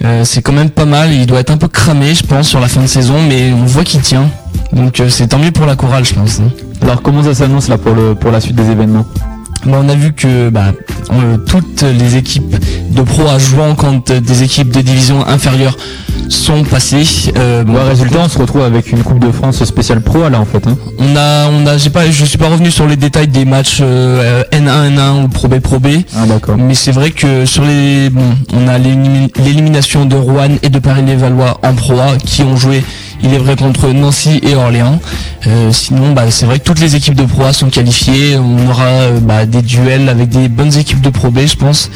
Euh, c'est quand même pas mal, il doit être un peu cramé je pense sur la fin de saison, mais on voit qu'il tient. Donc c'est tant mieux pour la chorale je pense. hein. Alors comment ça s'annonce là pour le pour la suite des événements? Bah, on a vu que bah, toutes les équipes de pro à jouant contre des équipes de division inférieure sont passées. Euh, bon, Bon, résultat, on se retrouve avec une Coupe de France spéciale pro là en fait. Hein. on a, on a, j'ai pas, je suis pas revenu sur les détails des matchs euh, N1, N1 ou Pro B, Pro B. Ah. Mais c'est vrai que sur les, bon, on a l'élim- l'élimination de Rouen et de Paris-les-Valois en Pro A qui ont joué, il est vrai, contre Nancy et Orléans. Euh, sinon, bah, c'est vrai que toutes les équipes de Pro A sont qualifiées. On aura euh, bah, des duels avec des bonnes équipes de Pro B, je pense.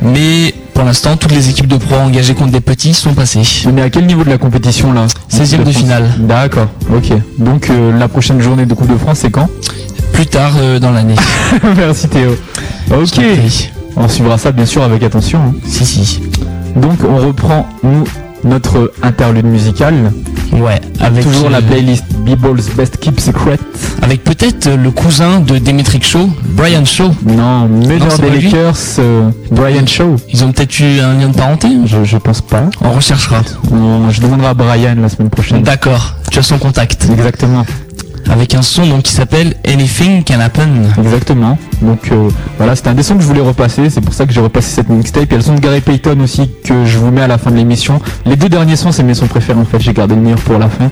Mais pour l'instant, toutes les équipes de Pro A engagées contre des petits sont passées. Est à quel niveau de la compétition là 16e de France finale. D'accord, ok. Donc euh, la prochaine journée de Coupe de France c'est quand Plus tard dans l'année. Merci Théo. Ok. On suivra ça bien sûr avec attention. hein. Si, si. Donc on reprend nous notre interlude musical. Ouais, avec Toujours la euh, playlist B-Ball's Best Keep Secret. avec peut-être euh, le cousin de Dimitri Shaw, Brian Shaw. Non, meilleur des Lakers, euh, Brian Shaw. Ils ont peut-être eu un lien de parenté. Je, je pense pas. On recherchera. On- je demanderai à Brian la semaine prochaine. D'accord, tu as son contact. Exactement, Avec un son donc qui s'appelle Anything Can Happen. exactement. Donc euh, voilà, c'était un des sons que je voulais repasser, c'est pour ça que j'ai repassé cette mixtape. Il y a le son de Gary Payton aussi que je vous mets à la fin de l'émission. Les deux derniers sons, c'est mes sons préférés en fait, j'ai gardé le meilleur pour la fin.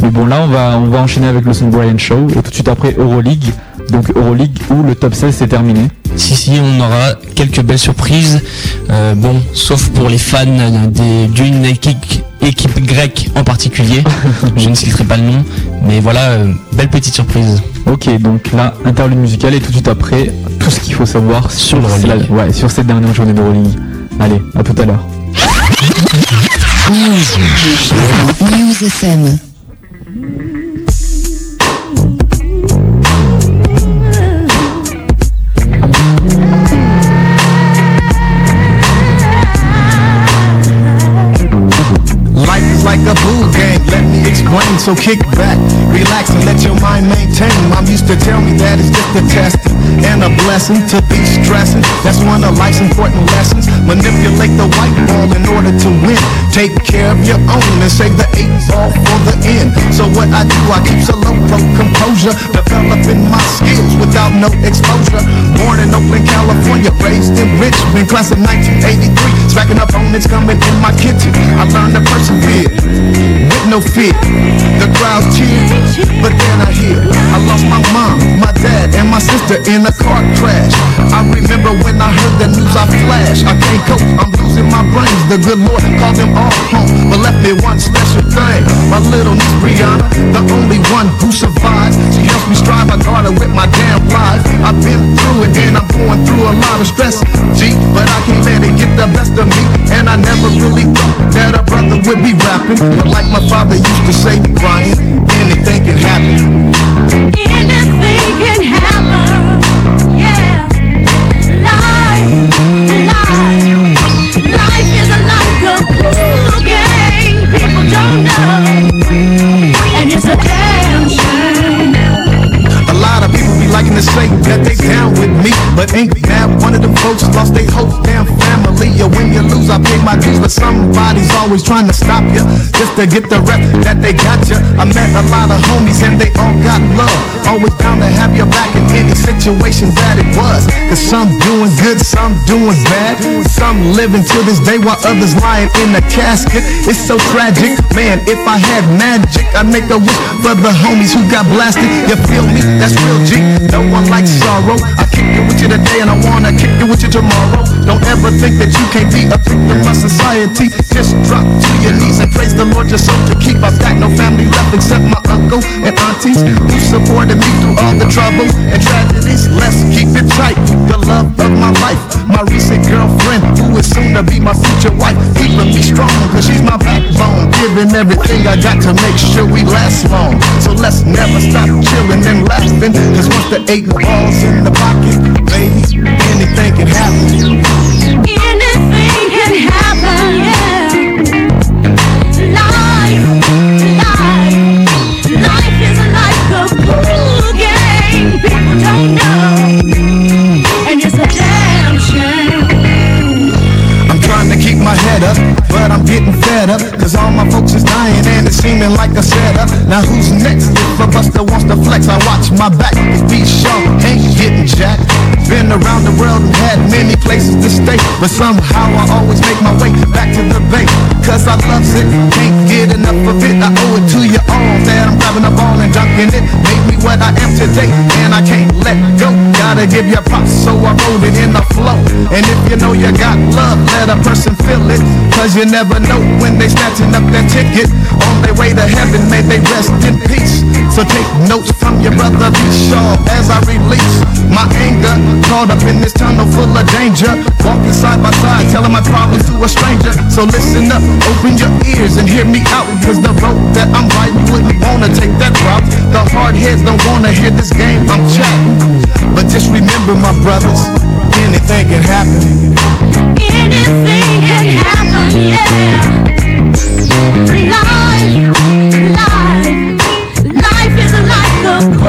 Mais bon là on va on va enchaîner avec le son Brian Shaw et tout de suite après Euroleague. Donc Euroleague où le top 16 c'est terminé. Si, si, on aura quelques belles surprises. Euh, bon, sauf pour les fans des- d'une équipe, équipe grecque en particulier. Je ne citerai pas le nom. Mais voilà, euh, belle petite surprise. Ok, donc là, interlude musical et tout de suite après, tout ce qu'il faut savoir sur, Sur la- ouais, sur cette dernière journée d'Euroleague. Allez, à tout à l'heure. News FM. So kick back, relax and let your mind maintain. Mom used to tell me that it's just a test and a blessing to be stressing. That's one of life's important lessons. Manipulate the white ball in order to win. Take care of your own and save the eight ball for the end. So what I do, I keep a low pro composure, developing my skills without no exposure. Born in Oakland, California, raised in Richmond, class of 1983. Smacking opponents coming in my kitchen. I learned to persevere with no fear. The crowd cheer, but then I hear I lost my mom, my dad, and my sister in a car crash. I remember when I heard the news, I flashed. I can't cope, I'm losing my brains. The good Lord called them all home, but left me one special thing. My little niece Brianna, the only one who survived. She me strive, I guard her with my damn life. I've been through it and I'm going through a lot of stress. G, but I can't let it get the best of me. And I never really thought that a brother would be rapping. But like my father used to say, Brian, anything can happen. Anything can happen. To say that they down with me, but ain't that one of them folks lost their whole damn family? Or when you lose, I pay my dues, but somebody's always trying to stop you just to get the rep that they got you. I met a lot of homies and they all got love, always down to have your back in any situation that it was. Cause some doing good, some doing bad, some living to this day while others lying in the casket. It's so tragic, man. If I had magic, I'd make a wish for the homies who got blasted. You feel me? That's real G. No one like sorrow. I kick it with you today and I wanna kick it with you tomorrow. Don't ever think that you can't be a victim of society. Just drop to your knees and praise the Lord your soul to keep. I've got no family left except my uncle and aunties who supported me through all the trouble and tragedies. Let's keep it tight. The love of my life, my recent girlfriend who is soon to be my future wife, keeping me strong cause she's my backbone. Giving everything I got to make sure we last long. So let's never stop chilling and laughing. Cause once the balls in the pocket, baby, anything can happen. Like a setup. Now who's next? If a buster wants to flex, I watch my back. Cause B Shaw ain't getting jacked. Been around the world and had many places to stay. But somehow I always make my way back to the bay. Cause I love it, can't get enough of it. I owe it to you all that I'm grabbing a ball and dunking it. Made me what I am today, and I can't let go. Gotta give you props, so I wrote it in the flow. And if you know you got love, let a person feel it. Cause you never know when they snatching up that ticket. On their way to heaven, may they rest in peace. So take notes from your brother Be sharp as I release my anger. Caught up in this tunnel full of danger. Walking side by side, telling my problems to a stranger. So listen up, open your ears and hear me out. Cause the road that I'm riding wouldn't wanna take that route. The hard heads don't wanna hear this game I'm chatting. But just remember, my brothers, anything can happen. Anything can happen. Yeah. Life, life, Bronco.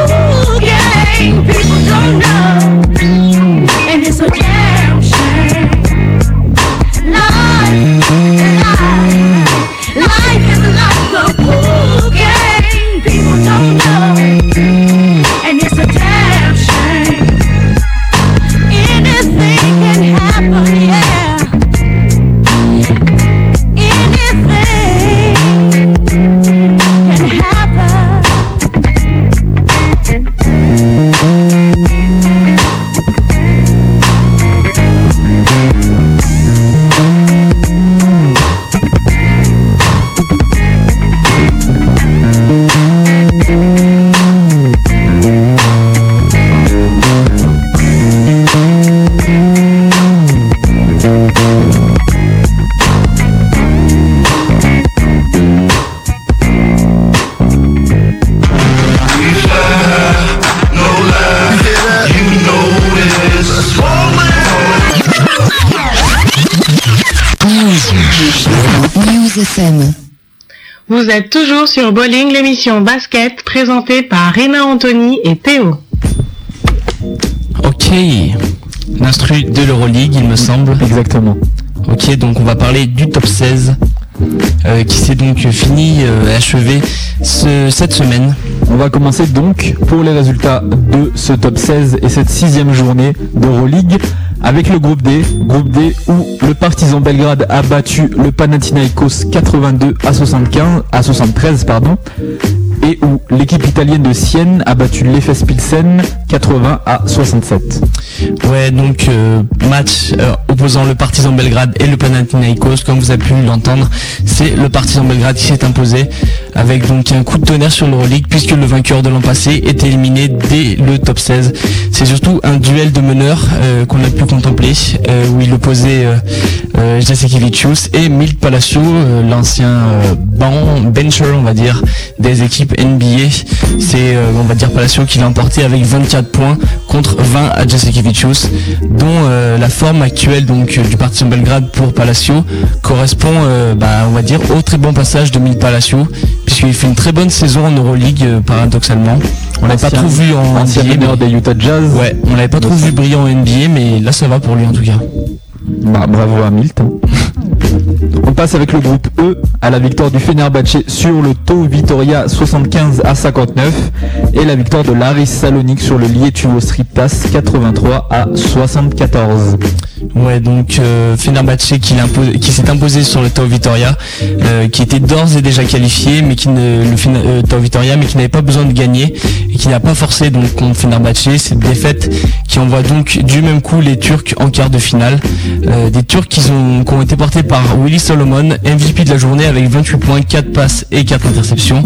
Êtes toujours sur Bowling, l'émission basket présentée par Rina Anthony et Théo. Ok, l'instru de l'Euroleague, il me semble. Exactement. Ok, donc on va parler du top 16 euh, qui s'est donc fini, euh, achevé ce- cette semaine. On va commencer donc pour les résultats de ce top 16 et cette sixième journée d'Euroleague avec le groupe D. Groupe D où le Partizan Belgrade a battu le Panathinaikos 82 à 75 à 73 pardon où l'équipe italienne de Sienne a battu l'Efes Pilsen 80 à 67. Ouais, donc euh, match euh, opposant le Partizan Belgrade et le Panathinaikos, comme vous avez pu l'entendre, c'est le Partizan Belgrade qui s'est imposé avec donc un coup de tonnerre sur l'Euroleague puisque le vainqueur de l'an passé est éliminé dès le top 16. C'est surtout un duel de meneurs euh, qu'on a pu contempler où il opposait euh, et Milt Palacio, l'ancien bencher on va dire des équipes NBA. C'est euh, on va dire Palacio qui l'a emporté avec 24 points contre 20 à Jasekevicius, dont euh, la forme actuelle donc euh, du Partizan Belgrade pour Palacio correspond bah, on va dire au très bon passage de Milt Palacio puisqu'il fait une très bonne saison en Euroleague paradoxalement. On l'a pas trop vu en NBA, meneur mais- des Utah Jazz. Ouais, on l'avait pas trop vu brillant en NBA, mais là ça va pour lui en tout cas. Bah, bravo à Milt. hein. On passe avec le groupe E à la victoire du Fenerbahçe sur le Tau Vitoria 75 à 59 et la victoire de l'Aris Salonique sur le Lietuvo Striptas 83 à 74. Ouais, donc euh, qui, s'est imposé sur le Tau Vitoria, euh, qui était d'ores et déjà qualifié, mais qui ne le euh, Tau mais qui n'avait pas besoin de gagner et qui n'a pas forcé donc contre Fenerbahçe. Cette défaite qui envoie donc du même coup les Turcs en quart de finale. Euh, des Turcs qui ont, été portés par Willy Solomon, MVP de la journée avec 28 points, 4 passes et 4 interceptions.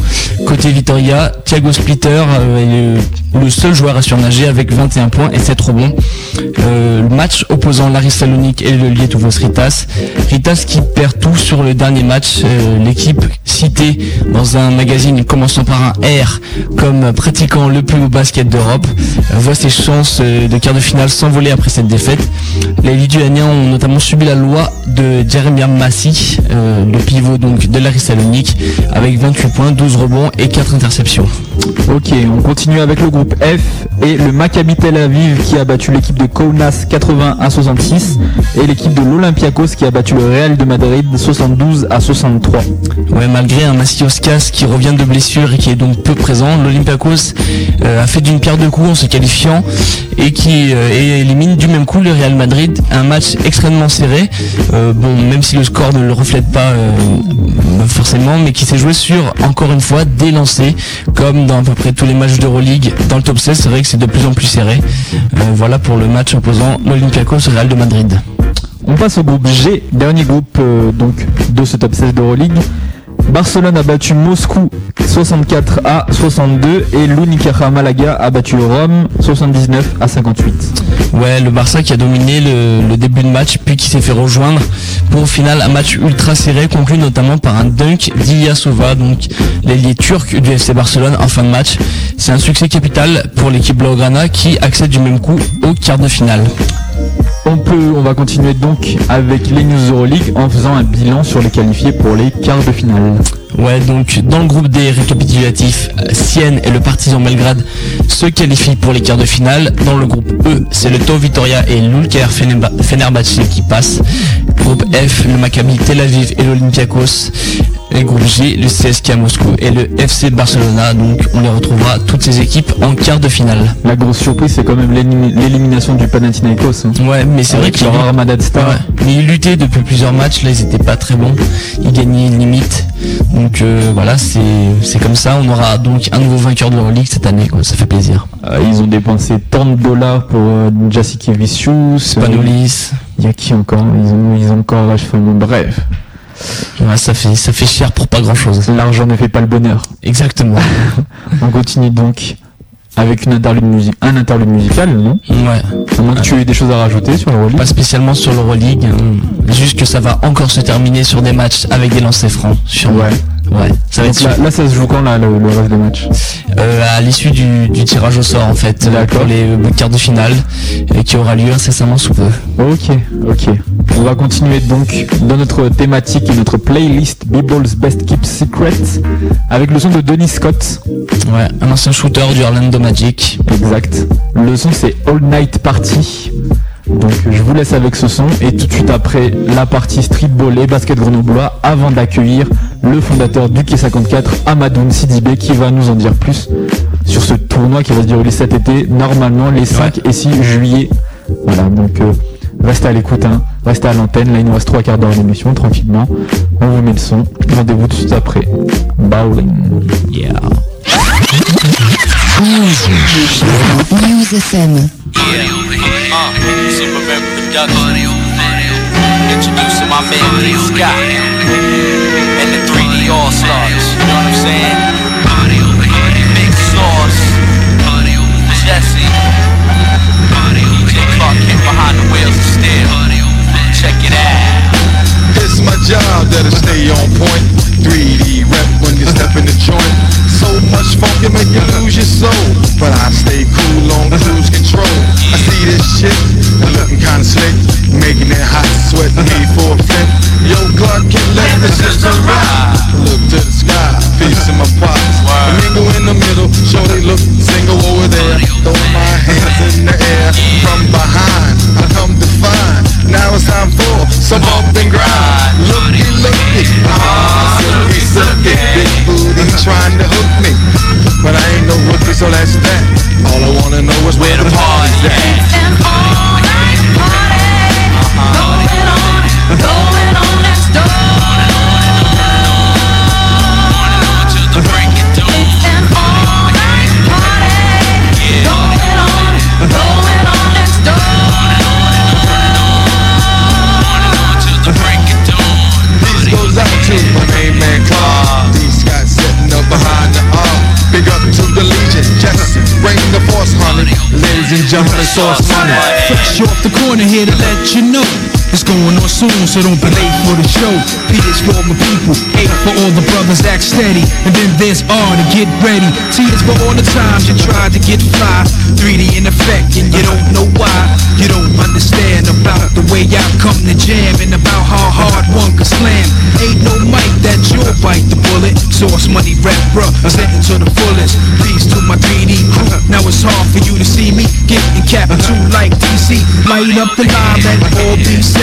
Côté Vitoria, Thiago Splitter euh, est le, seul joueur à surnager avec 21 points et 7 rebonds. Euh, le match opposant l'Aris Salonique et le Lietuvos Ritas. Ritas qui perd tout sur le dernier match. Euh, L'équipe citée dans un magazine commençant par un R comme pratiquant le plus haut basket d'Europe voit ses chances de quart de finale s'envoler après cette défaite. Les Lituaniens ont notamment subi la loi de Jeremiah Massi, euh, le pivot donc de l'Aris Salonique, avec 28 points, 12 rebonds et 4 interceptions. Ok, on continue avec le groupe F et le Maccabi Tel Aviv qui a battu l'équipe de Kaunas 80 à 66 et l'équipe de l'Olympiakos qui a battu le Real de Madrid 72 à 63. Ouais, malgré un Massioskas qui revient de blessure et qui est donc peu présent, l'Olympiakos euh, a fait d'une pierre deux coups en se qualifiant et qui euh, et élimine du même coup le Real Madrid. Un match extrêmement serré, euh, même si le score ne le reflète pas euh, forcément, mais qui s'est joué sur encore une fois des lancers, comme dans à peu près tous les matchs d'Euroleague dans le top 16. C'est vrai que c'est de plus en plus serré. Euh, voilà pour le match opposant l'Olympiakos au Real de Madrid. On passe au groupe G, dernier groupe euh, donc de ce top 16 d'Euroleague. Barcelone a battu Moscou 64 à 62 et l'Unicaja Malaga a battu Rome 79 à 58. Ouais, le Barça qui a dominé le, début de match, puis qui s'est fait rejoindre pour au final un match ultra serré, conclu notamment par un dunk d'Ilyasova, donc l'ailier turc du FC Barcelone en fin de match. C'est un succès capital pour l'équipe Blaugrana qui accède du même coup au quart de finale. On va continuer donc avec les News Euroleague en faisant un bilan sur les qualifiés pour les quarts de finale. Ouais, donc dans le groupe des récapitulatifs, Sienne et le Partizan Belgrade se qualifient pour les quarts de finale. Dans le groupe E, c'est le Tau Vitoria et l'Ulker Fenerba- Fenerbahçe qui passent. Groupe F, le Maccabi Tel Aviv et l'Olympiakos. Et groupe G, le CSK à Moscou et le FC Barcelona. Donc on les retrouvera toutes ces équipes en quart de finale. La grosse surprise, c'est quand même l'élim- l'élimination du Panathinaikos. hein. Ouais, mais c'est vrai qu'ils leur armada de stars. Ouais, mais ils luttaient depuis plusieurs matchs, là ils étaient pas très bons, ils gagnaient limite. Donc euh, voilà, c'est comme ça, on aura donc un nouveau vainqueur de l'Euroleague cette année, quoi. ça fait plaisir. Euh, ils ont dépensé tant de dollars pour euh, Jasikevicius. Panolis, Il y a qui encore? Ils ont, ils ont encore. bref, ouais, ça fait ça fait cher pour pas grand chose. l'argent ne fait pas le bonheur. Exactement. On continue donc avec une interlude musi- un interlude musical, non? Ouais. À moins que tu aies des choses à rajouter sur le Pas spécialement sur l'Euroleague, hein. juste que ça va encore se terminer sur des matchs avec des lancers francs. Ouais. Ouais, ça va être là, là, ça se joue quand là, le, le reste des matchs euh, à l'issue du, du tirage au sort en fait, euh, D'accord. pour les euh, quarts de finale, et qui aura lieu incessamment sous peu. Ok, ok. On va continuer donc dans notre thématique et notre playlist Bible's Best Kept Secrets avec le son de Denis Scott. Ouais, un ancien shooter du Orlando Magic. Exact. Le son c'est All Night Party. Donc je vous laisse avec ce son et tout de suite après la partie streetball et basket grenoblois avant d'accueillir le fondateur du Quai 54 Amadoun Sidibé qui va nous en dire plus sur ce tournoi qui va se dérouler cet été normalement les 5 et 6 juillet. Voilà donc euh, restez à l'écoute, hein, restez à l'antenne, là il nous reste 3 quarts d'heure d'émission tranquillement. On vous met le son, rendez-vous tout de suite après. Bowling. Yeah. News FM. Superman Production. Introducing my man Lee Scott and the 3D All Stars. You know what I'm saying? Big Sauce, Jesse, Clark behind the. Check it out. It's my job that'll stay on point. 3D rep when you step in the joint. So much funk can make you lose your soul. But I stay cool on cruise control. I see this shit looking kinda slick. Making it hot, sweat me for a flip. Yo, Clark can let the system ride. Look to the sky, peace in my pockets. Mingle in the middle, show they look single over there. Throw my hands in the air from behind. I come to find. Now it's time for some bump and grind. Trying to hook me. But I ain't no rookie, so that's that. All I wanna know is where the party's at. Gentlemen, source money. Fresh off the corner here to let you know it's going on soon, so don't be late for the show. P is for my people, A for all the brothers act steady, and then there's R to get ready. T is for all the times you tried to get fly. 3D in effect, and you don't know why. You don't understand about the way I come to jam, and about how hard one can slam. Ain't no mic that you'll bite the bullet. Source money rap, bruh, presenting to the fullest. Peace to my 3D crew. Now it's hard for you to see me getting capital like DC. Light up the line, let all be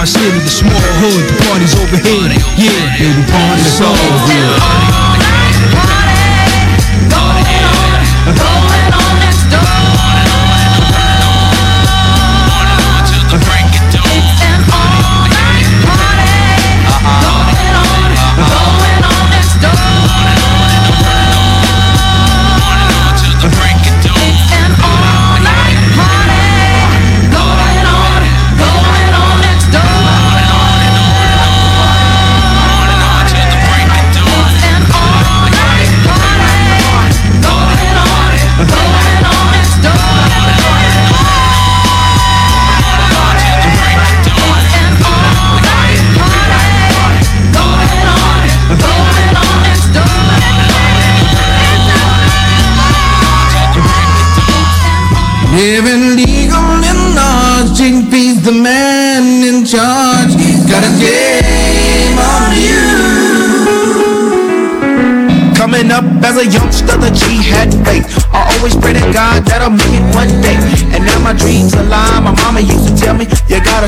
Bond City, the small hood, the party's over here. Yeah, baby, party's on.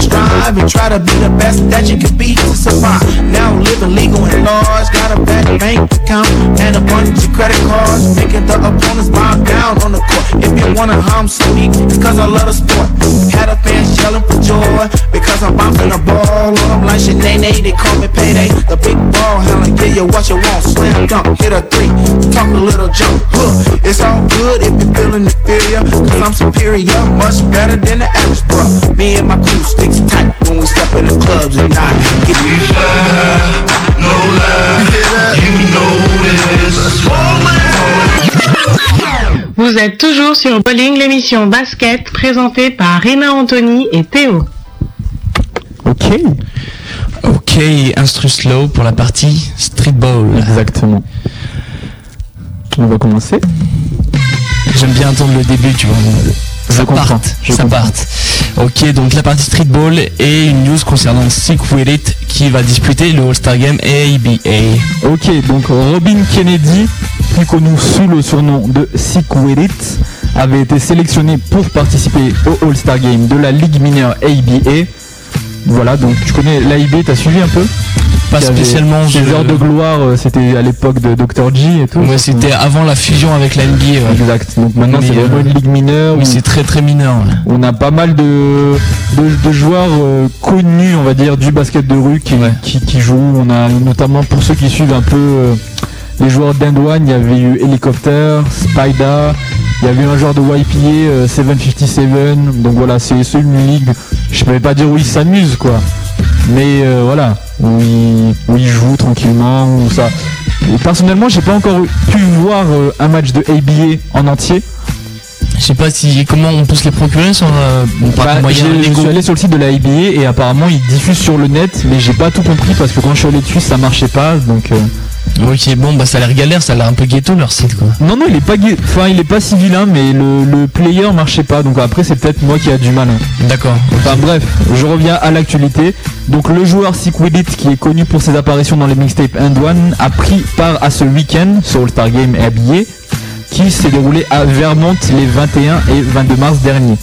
Strive and try to be the best that you can be to survive. Now living legal and large, got a bad bank account and a bunch of credit cards, making the opponents bow down on the court. If you wanna harm so weak, it's cause I love the sport. Had a the fans yelling for joy because I'm bouncing the ball. I'm like Shanae, they call me payday. The big ball handler, give you what you want. Slam dunk, hit a three, talk a little jump. Huh. It's all good if you're feeling inferior, cause I'm superior, much better than the average bro. Me and my crew sticks tight when we step in the clubs and not get No lie, Vous êtes toujours sur Bowling, l'émission basket présentée par Rina Anthony et Théo. Ok. Ok, instru slow pour la partie streetball. Exactement. On va commencer? J'aime bien entendre le début, tu vois. Ça comprends, part, je ça comprends. part. Ok, donc la partie streetball et une news concernant Sick With It qui va disputer le All-Star Game ABA. Ok, donc Robin Kennedy, plus connu sous le surnom de Sick With It, avait été sélectionné pour participer au All-Star Game de la Ligue mineure ABA. Voilà, donc tu connais l'AIB, t'as suivi un peu? Pas spécialement, je- heures de gloire, euh, c'était à l'époque de Dr. G et tout. Ouais, c'était avant la fusion avec la NBA. ouais. Exact, donc maintenant c'est vraiment euh, une ligue mineure. Oui, c'est très très mineur. ouais. on a pas mal de, de, de joueurs euh, connus, on va dire, du basket de rue qui, qui, qui jouent. On a notamment pour ceux qui suivent un peu euh, les joueurs d'End1, il y avait eu Helicopter, Spider, il y avait un joueur de YPA, euh, 757. Donc voilà, c'est une ligue, je peux pas dire où ils s'amusent quoi. Mais euh, voilà, où ils, où ils jouent tranquillement, où ça. Et personnellement, j'ai pas encore pu voir euh, un match de ABA en entier. Je sais pas si comment on peut se les procurer sur euh, Bah, moyen je suis allé sur le site de la ABA et apparemment ils diffusent sur le net mais j'ai pas tout compris parce que quand je suis allé dessus ça marchait pas donc euh, Ok, bon, bah ça a l'air galère, ça a l'air un peu ghetto leur site quoi. non non il est pas gai- enfin il est pas si vilain mais le, le player marchait pas donc après c'est peut-être moi qui a du mal hein. D'accord. enfin bref je reviens à l'actualité donc le joueur Sick qui est connu pour ses apparitions dans les mixtapes End One a pris part à ce week-end sur All-Star Game habillé qui s'est déroulé à Vermont les 21 et 22 mars dernier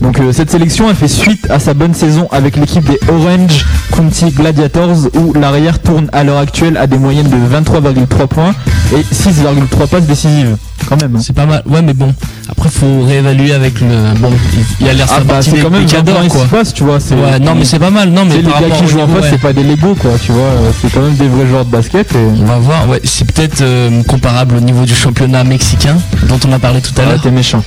Donc euh, cette sélection a fait suite à sa bonne saison avec l'équipe des Orange County Gladiators où l'arrière tourne à l'heure actuelle à des moyennes de 23,3 points et 6,3 passes décisives. Quand même. hein. C'est pas mal. Ouais, mais bon. Après, faut réévaluer avec le. Bon, il- a l'air Ah bah c'est quand même des 20 cadors, quoi. 6 passes, tu vois. c'est- Ouais, non, mais c'est pas mal. Non, mais C'est les gars qui jouent en face, ouais. c'est pas des Lego quoi, tu vois. C'est quand même des vrais joueurs de basket. Et... On va voir. Ouais, c'est peut-être euh, comparable au niveau du championnat mexicain dont on a parlé tout à Ah, l'heure. t'es méchant.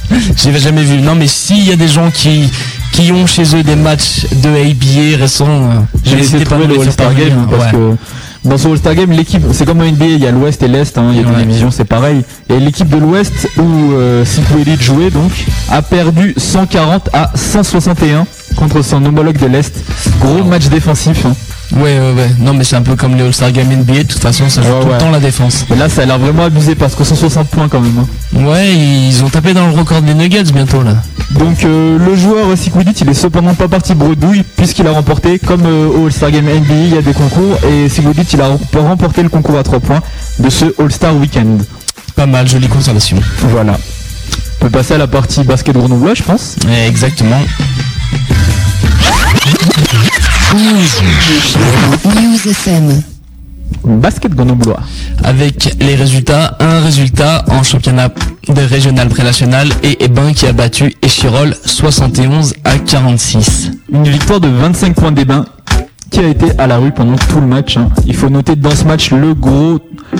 J'ai jamais vu. Non, mais s'il y a des gens qui qui ont chez eux des matchs de ABA récents, euh, J'ai essayé de trouver le All-Star Game parce Ouais. que dans ce All-Star Game, l'équipe, c'est comme en NBA, il y a l'Ouest et l'Est, hein, il y a des Ouais. divisions, c'est pareil. Et l'équipe de l'Ouest où euh, Elite jouait donc a perdu 140 à 161 contre son homologue de l'Est. Gros match défensif. hein. Ouais, ouais, ouais. Non, mais c'est un peu comme les All-Star Game NBA. De toute façon, ça joue Ouais, tout ouais. le temps la défense. Et là, ça a l'air vraiment abusé parce que 160 points quand même. hein. Ouais, ils ont tapé dans le record des Nuggets bientôt là. Donc euh, le joueur Sikou Elite, il est cependant pas parti bredouille puisqu'il a remporté, comme euh, au All-Star Game NBA, il y a des concours et Sikou Elite, il a rem- remporté le concours à 3 points de ce All-Star Weekend. Pas mal, jolie conservation. Voilà. On peut passer à la partie basket grenoblois, je pense. Ouais, exactement. News FM. Basket grenoblois. Avec les résultats, un résultat en championnat de régional pré-national et Ebin qui a battu Échirol 71 à 46. Une victoire de 25 points des bains qui a été à la rue pendant tout le match. hein. Il faut noter dans ce match le gros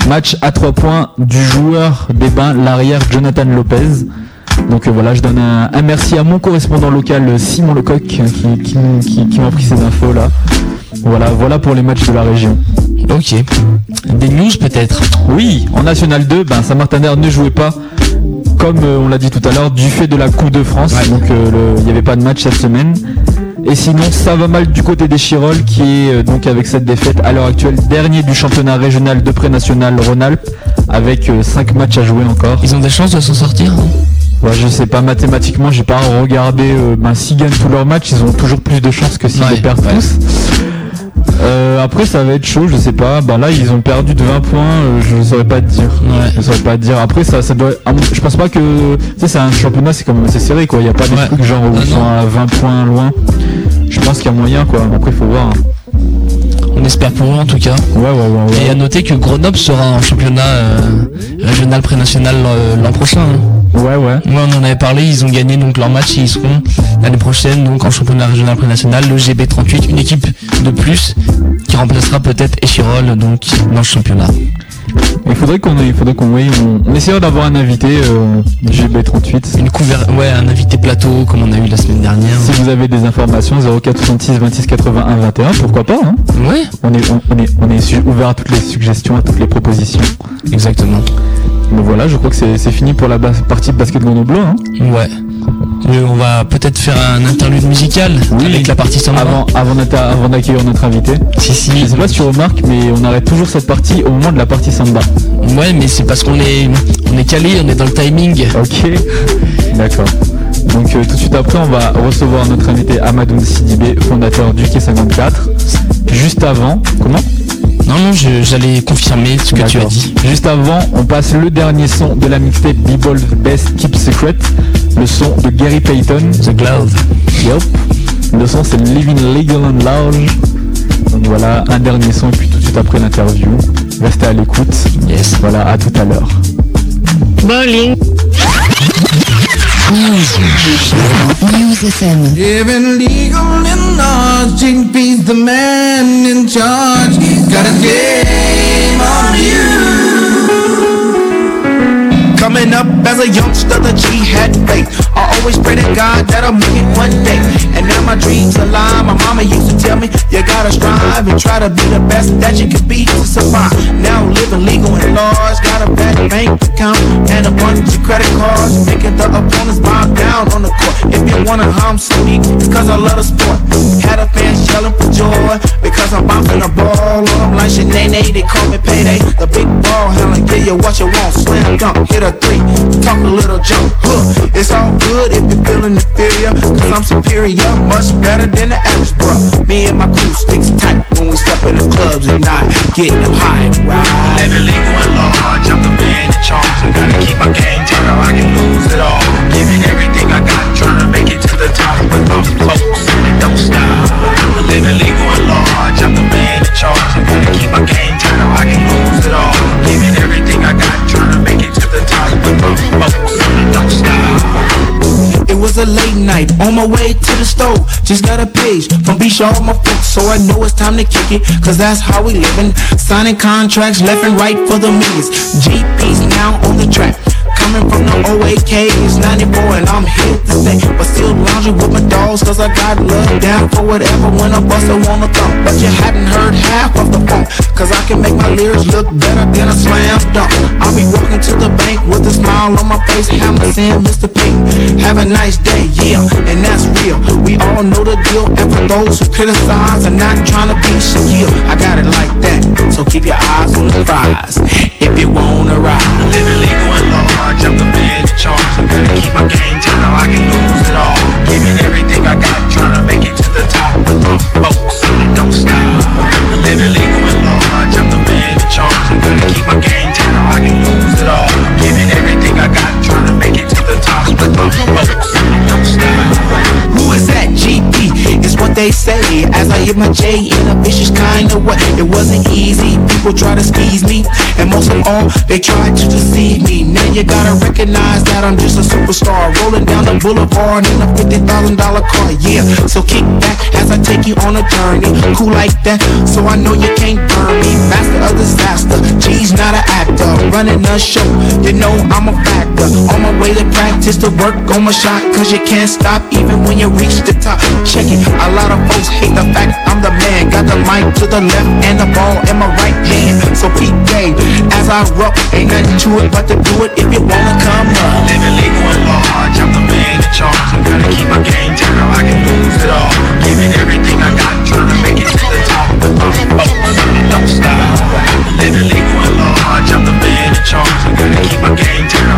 match à 3 points du joueur des bains, l'arrière Jonathan Lopez. Donc euh, voilà, je donne un, un merci à mon correspondant local euh, Simon Lecoq qui, qui, qui- qui m'a pris ces infos là. Voilà, voilà pour les matchs de la région. Ok. Des news peut-être? Oui, en National 2, ben, Saint-Martin-d'Air ne jouait pas, comme euh, on l'a dit tout à l'heure, du fait de la Coupe de France. Donc euh, il n'y avait pas de match cette semaine. Et sinon, ça va mal du côté des Chirol, qui est euh, donc avec cette défaite à l'heure actuelle dernier du championnat régional de pré-national Rhône-Alpes, avec 5 matchs à jouer encore. Ils ont des chances de s'en sortir hein? Ouais, je sais pas mathématiquement, j'ai pas regardé. euh, ben, s'ils gagnent tous leurs matchs, ils ont toujours plus de chances que s'ils Ouais, les perdent ouais. tous. Euh, après, ça va être chaud, je sais pas. Ben là, ils ont perdu de 20 points, euh, je saurais pas te dire. Ouais. Je saurais pas te dire. Après, ça, ça doit. Je pense pas que. Tu sais, c'est un championnat, c'est comme c'est serré quoi. Il y a pas des Ouais. trucs genre où Ah ils sont à 20 points loin. Je pense qu'il y a moyen quoi. Après, faut voir. On espère pour eux en tout cas. Ouais, ouais, ouais. ouais. Et à noter que Grenoble sera en championnat euh, régional pré-national l'an prochain. hein. Ouais, ouais. on en avait parlé, ils ont gagné donc leur match et ils seront l'année prochaine donc en championnat régional national le GB38, une équipe de plus qui remplacera peut-être Echirol donc dans le championnat. Il faudrait qu'on il faudrait qu'on oui, on, on essaiera d'avoir un invité euh, GB38. Une couver- ouais, un invité plateau comme on a eu la semaine dernière. Si vous avez des informations 0466 26 81 21, pourquoi pas hein Ouais. On est on, on est on est ouvert à toutes les suggestions, à toutes les propositions. Exactement. Mais voilà, je crois que c'est fini pour la bas- partie de basket Grenoble hein. Ouais. Euh, on va peut-être faire un interlude musical avec la partie samba. Avant, avant, d'accueillir notre invité. Si, si. Je sais pas si tu remarques, mais on arrête toujours cette partie au moment de la partie samba. Ouais, mais c'est parce qu'on est, on est calé, on est dans le timing. Ok. D'accord. Donc euh, tout de suite après, on va recevoir notre invité Amadou Sidibé, fondateur du Quai 54. Juste avant, comment? Non, non, je- j'allais confirmer ce que tu as dit. Juste avant, on passe le dernier son de la mixtape B-Ball Best Keep Secret, le son de Gary Payton. The Glove. Yup. Le son c'est Living Legal and Loud. Donc voilà, un dernier son et puis tout de suite après l'interview. Restez à l'écoute. Yes. Voilà, à tout à l'heure. Bowling. Living legal in large, JP's the man in charge. Got a game on you. Coming up as a youngster, the G had faith. I always pray to God that I'll make it one day. And now my dreams are alive. My mama used to tell me, you gotta strive and try to be the best that you can be to survive. Now living legal and large, got a bad bank account and a bunch of credit cards. Making the opponents bow down on the court. If you wanna harm weak, it's cause I love the sport. Had a fan yelling for joy because I'm bouncing the ball. Them like Sinead, they call me payday. The big ball handler, give you what you want. Slam dunk, hit a three, talk a little jump. Huh. It's all good if you're feeling inferior. Cause I'm superior, much better than the average bro. Me and my crew sticks tight when we step in the clubs at night. Getting high, right? Living legal and large, I'm the man in charge. I gotta keep my game tight or I can lose it all. Giving everything I got, trying to make it to the top. Folks, and it don't stop. Living legal and large, I'm the man in charge. I gotta keep my game was a late night on my way to the store. Just got a page from B Shaw my folks, so I know it's time to kick it. Cause that's how we living. Signing contracts left and right for the millions. GP's now on the track. Coming from the OAKs, 94 and I'm here to stay. But still lounging with my dogs cause I got love down for whatever when a buster wanna thump. But you hadn't heard half of the funk. Cause I can make my lyrics look better than a slam dunk. I'll be walking to the bank with a smile on my face. Hammer saying, Mr. Pink, have a nice day, yeah, and that's real. We all know the deal. And for those who criticize I'm not trying to be Shaquille, I got it like that. So keep your eyes on the prize if you wanna ride. Living legal and large, I'm the man in charge. I gotta keep my game tight or I can lose it all. Giving everything I got, trying to make it to the top. With my folks, don't stop. Living legal and large, I'm the man in charge. I gotta keep my game tight or I can lose it all. Giving everything I got, trying to make it to the top. With my folks, they say as I hit my J in a vicious kind of way. It wasn't easy. People try to squeeze me, and most of all, they tried to deceive me. Now you gotta recognize that I'm just a superstar rolling down the boulevard in a fifty thousand dollar car. Yeah, so kick back as I take you on a journey. Cool like that, so I know you can't burn me. Master of disaster, G's not an actor, running a show. You know I'm a factor. On my way to practice to work on my shot, cause you can't stop even when you reach the top. Check it, a lot of folks hate the fact I'm the man. Got the mic to the left and the ball in my right hand. So game, as I rock, ain't nothing to it but to do it if you wanna come up. Living legal and large, I'm the man in charge. I gotta keep my game or I can lose it all. Giving everything I got, trying to make it to the top. Don't stop. Living legal and large, I'm the man in charge. I gotta keep my game tight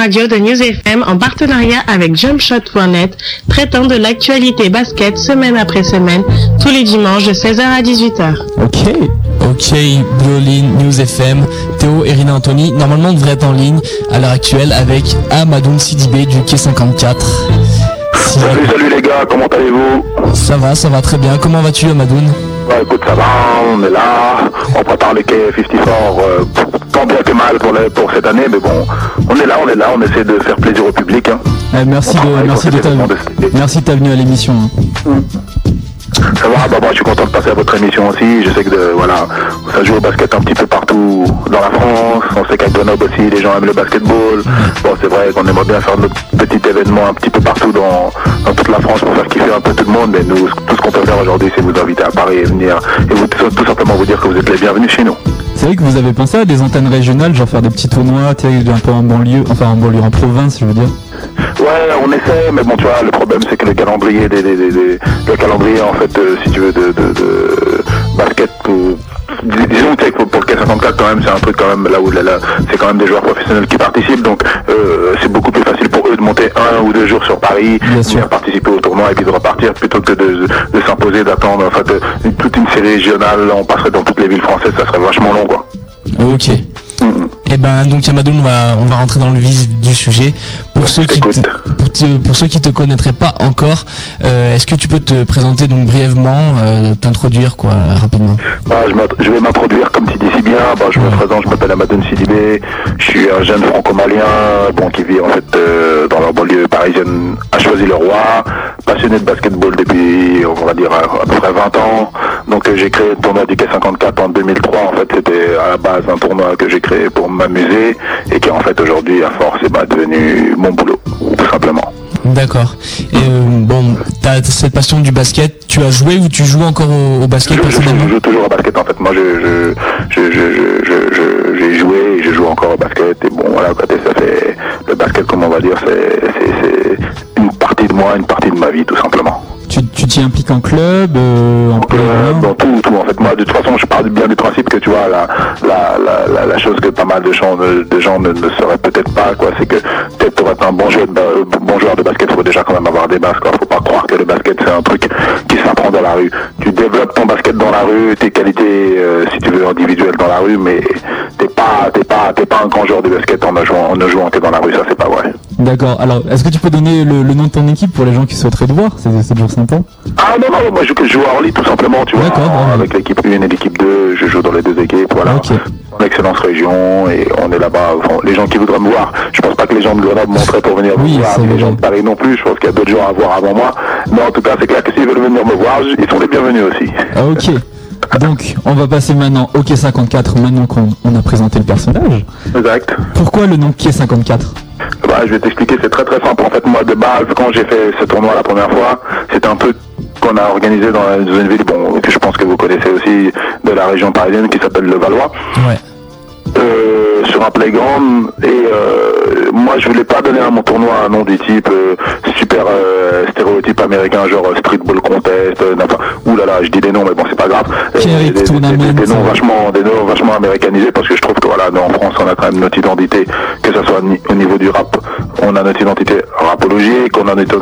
radio de News FM en partenariat avec JumpShot.net, traitant de l'actualité basket semaine après semaine, tous les dimanches de 16h à 18h. Ok. Ok, Bowling, News FM, Théo et Rina Anthony, normalement on devrait être en ligne à l'heure actuelle avec Amadoun Sidibé du Quai 54. Salut, salut les gars, comment allez-vous? Ça va, ça va très bien. Comment vas-tu Amadoun Bah écoute, ça va, on est là, on prépare le quai 54, euh, bien que mal pour, cette année, mais bon, on est là, on est là, on essaie de faire plaisir au public. hein. Eh, merci, de, merci, de ta, merci de ta venue à l'émission. hein. Ça va, bah, moi je suis content de passer à votre émission aussi, je sais que de, voilà, ça joue au basket un petit peu partout dans la France, on sait qu'à Grenoble aussi les gens aiment le basketball, bon c'est vrai qu'on aimerait bien faire notre petit événement un petit peu partout dans, dans toute la France pour faire kiffer un peu tout le monde, mais nous tout ce qu'on peut faire aujourd'hui c'est vous inviter à Paris et venir, et vous, tout simplement vous dire que vous êtes les bienvenus chez nous. C'est vrai que vous avez pensé à des antennes régionales, genre faire des petits tournois, un peu en banlieue, enfin en banlieue, en province, je veux dire. Ouais, on essaie, mais bon, tu vois, le problème c'est que le calendrier, des, le calendrier en fait, euh, si tu veux, de, basket, euh, disons que pour, le K54 quand même, c'est un truc quand même là où là, là, c'est quand même des joueurs professionnels qui participent, donc euh, c'est beaucoup plus facile pour eux de monter un ou deux jours sur Paris, venir participer au tournoi et puis de repartir plutôt que de, de s'imposer, d'attendre, en fait, toute une série régionale, on passerait dans toutes les villes françaises, ça serait vachement long, quoi. Ok. Et ben donc Amadoun, on va, on va rentrer dans le vif du sujet. Pour ceux qui te, pour, te- pour ceux qui te connaîtraient pas encore, euh, est-ce que tu peux te présenter donc brièvement, euh, t'introduire quoi rapidement? Bah, je, vais m'introduire comme tu dis si bien. Bah, je me présente, je m'appelle Amadoun Sidibé. Je suis un jeune franco-malien bon, qui vit en fait euh, dans la banlieue parisienne à Choisy-le-Roi. Passionné de basketball depuis, on va dire, à, à peu près 20 ans. Donc j'ai créé le tournoi du K54 en 2003. En fait, c'était à la base un tournoi que j'ai créé pour m'amuser et qui en fait aujourd'hui, à force, est bah, devenu mon boulot, tout simplement. D'accord. Et euh, bon, t'as cette passion du basket, tu as joué ou tu joues encore au, au basket Je, je, personnellement je joue toujours au basket en fait. Moi, je, je, je, je, je, je- je- j'ai joué et je joue encore au basket. Et bon, voilà, côté ça fait le basket, comme on va dire, c'est une partie de moi, une partie de ma vie, tout simplement. T'y impliques en club, euh, en Euh, dans tout, tout en fait. Moi, de toute façon, je pars bien du principe que tu vois, la, la, la, la, la chose que pas mal de gens, de, de gens ne, ne sauraient peut-être pas, quoi, c'est que peut-être pour être un bon joueur de, bon joueur de basket, il faut déjà quand même avoir des bases, quoi. Faut pas croire que le basket c'est un truc qui s'apprend dans la rue. Tu développes ton basket dans la rue, tes qualités, euh, si tu veux, individuelles dans la rue, mais t'es pas, t'es pas, t'es pas un grand joueur de basket en ne jouant, en ne jouant que dans la rue, ça c'est pas vrai. D'accord. Alors, est-ce que tu peux donner le, le nom de ton équipe pour les gens qui souhaiteraient te voir? C'est c'est toujours sympa. Ah non, non, moi je, joue à Orly tout simplement, tu vois, avec l'équipe 1 et l'équipe 2, je joue dans les deux équipes, voilà. En excellence région et on est là-bas, enfin, les gens qui voudraient me voir, je pense pas que les gens de Grenoble monteraient pour venir me voir, les gens de Paris non plus, je pense qu'il y a d'autres gens à voir avant moi, mais en tout cas c'est clair que s'ils veulent venir me voir, ils sont les bienvenus aussi. Ah, ok. Donc, on va passer maintenant au K54, maintenant qu'on on a présenté le personnage. Exact. Pourquoi le nom K54 Bah, je vais t'expliquer, c'est très très simple. En fait, moi, de base, quand j'ai fait ce tournoi la première fois, c'était un truc qu'on a organisé dans une ville, bon, que je pense que vous connaissez aussi, de la région parisienne, qui s'appelle le Valois. Ouais. Euh, sur un playground et euh, moi je voulais pas donner à mon tournoi un nom du type euh, super euh, stéréotype américain genre euh, streetball contest euh, enfin oulala je dis des noms mais bon c'est pas grave. Des, des- des- des noms vachement des noms vachement américanisés parce que je trouve que voilà nous en France on a quand même notre identité que ce soit au niveau du rap on a notre identité rapologique on a notre,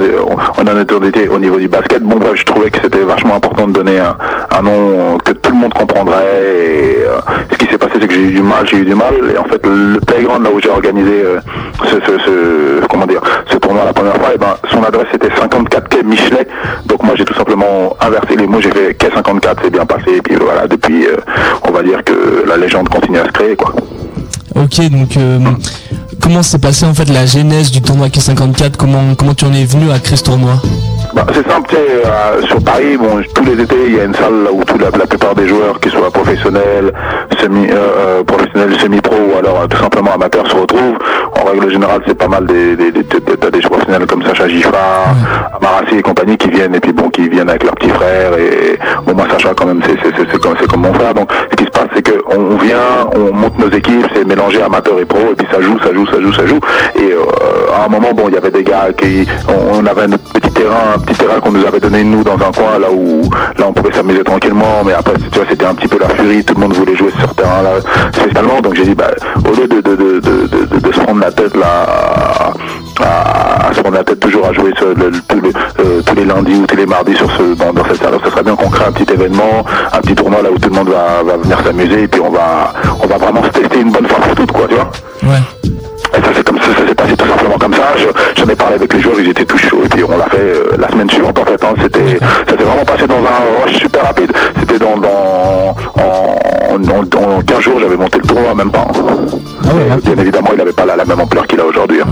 on a notre identité au niveau du basket. Bon bref je trouvais que c'était vachement important de donner un, un nom que tout le monde comprendrait et euh, ce qui s'est passé c'est que j'ai eu du mal j'ai eu du mal et en fait le playground là où j'ai organisé euh, ce, ce, ce- comment dire ce tournoi la première fois et ben son adresse était 54 quai Michelet. Donc moi j'ai tout simplement inversé les mots j'ai fait quai 54 c'est bien passé et puis voilà depuis euh, on va dire que la légende continue à se créer quoi. Ok, donc euh, comment s'est passé en fait la genèse du tournoi K54 Comment comment tu en es venu à créer ce tournoi? Bah, c'est simple, tu sais, euh, sur Paris, bon, tous les étés, il y a une salle là où tout, la, la plupart des joueurs, qu'ils soient professionnels, semi, euh, euh, professionnels, semi-pro ou alors euh, tout simplement amateurs se retrouvent. En règle générale, c'est pas mal des, des, des, des- t'as des joueurs professionnels comme Sacha Giffard, Amarassi et compagnie qui viennent et puis bon, qui viennent avec leur petit frère et bon, moi Sacha quand même, c'est comme, comme mon frère. Donc, ce qui se passe, c'est qu'on on vient, on monte nos équipes, c'est mélangé amateur et pro et puis ça joue, ça joue, ça joue, ça joue. Et euh, à un moment, bon, il y avait des gars qui, on, on avait un petit terrain, un petit terrain qu'on nous avait donné nous dans un coin là où là on pouvait s'amuser tranquillement, mais après tu vois c'était un petit peu la furie, tout le monde voulait jouer sur ce terrain là spécialement, donc j'ai dit bah au lieu de, de, de, de, se prendre la tête là à, à se prendre la tête toujours à jouer le- le- euh, tous les lundis ou tous les mardis sur ce, dans, dans cette salle. Ce serait bien qu'on crée un petit événement, un petit tournoi là où tout le monde va, va venir s'amuser et puis on va, on va vraiment se tester une bonne fois pour toutes, quoi, tu vois. Ouais. Et ça, c'est comme ça. Je- J'en ai parlé avec les joueurs, ils étaient tous chauds. Et puis on l'a fait euh, la semaine suivante en fait. hein. C'était, ça s'est vraiment passé dans un rush super rapide. C'était dans, dans en, en, en 15 jours, j'avais monté le tournoi, même pas. Ah Et bien évidemment, il n'avait pas la, la même ampleur qu'il a aujourd'hui. hein.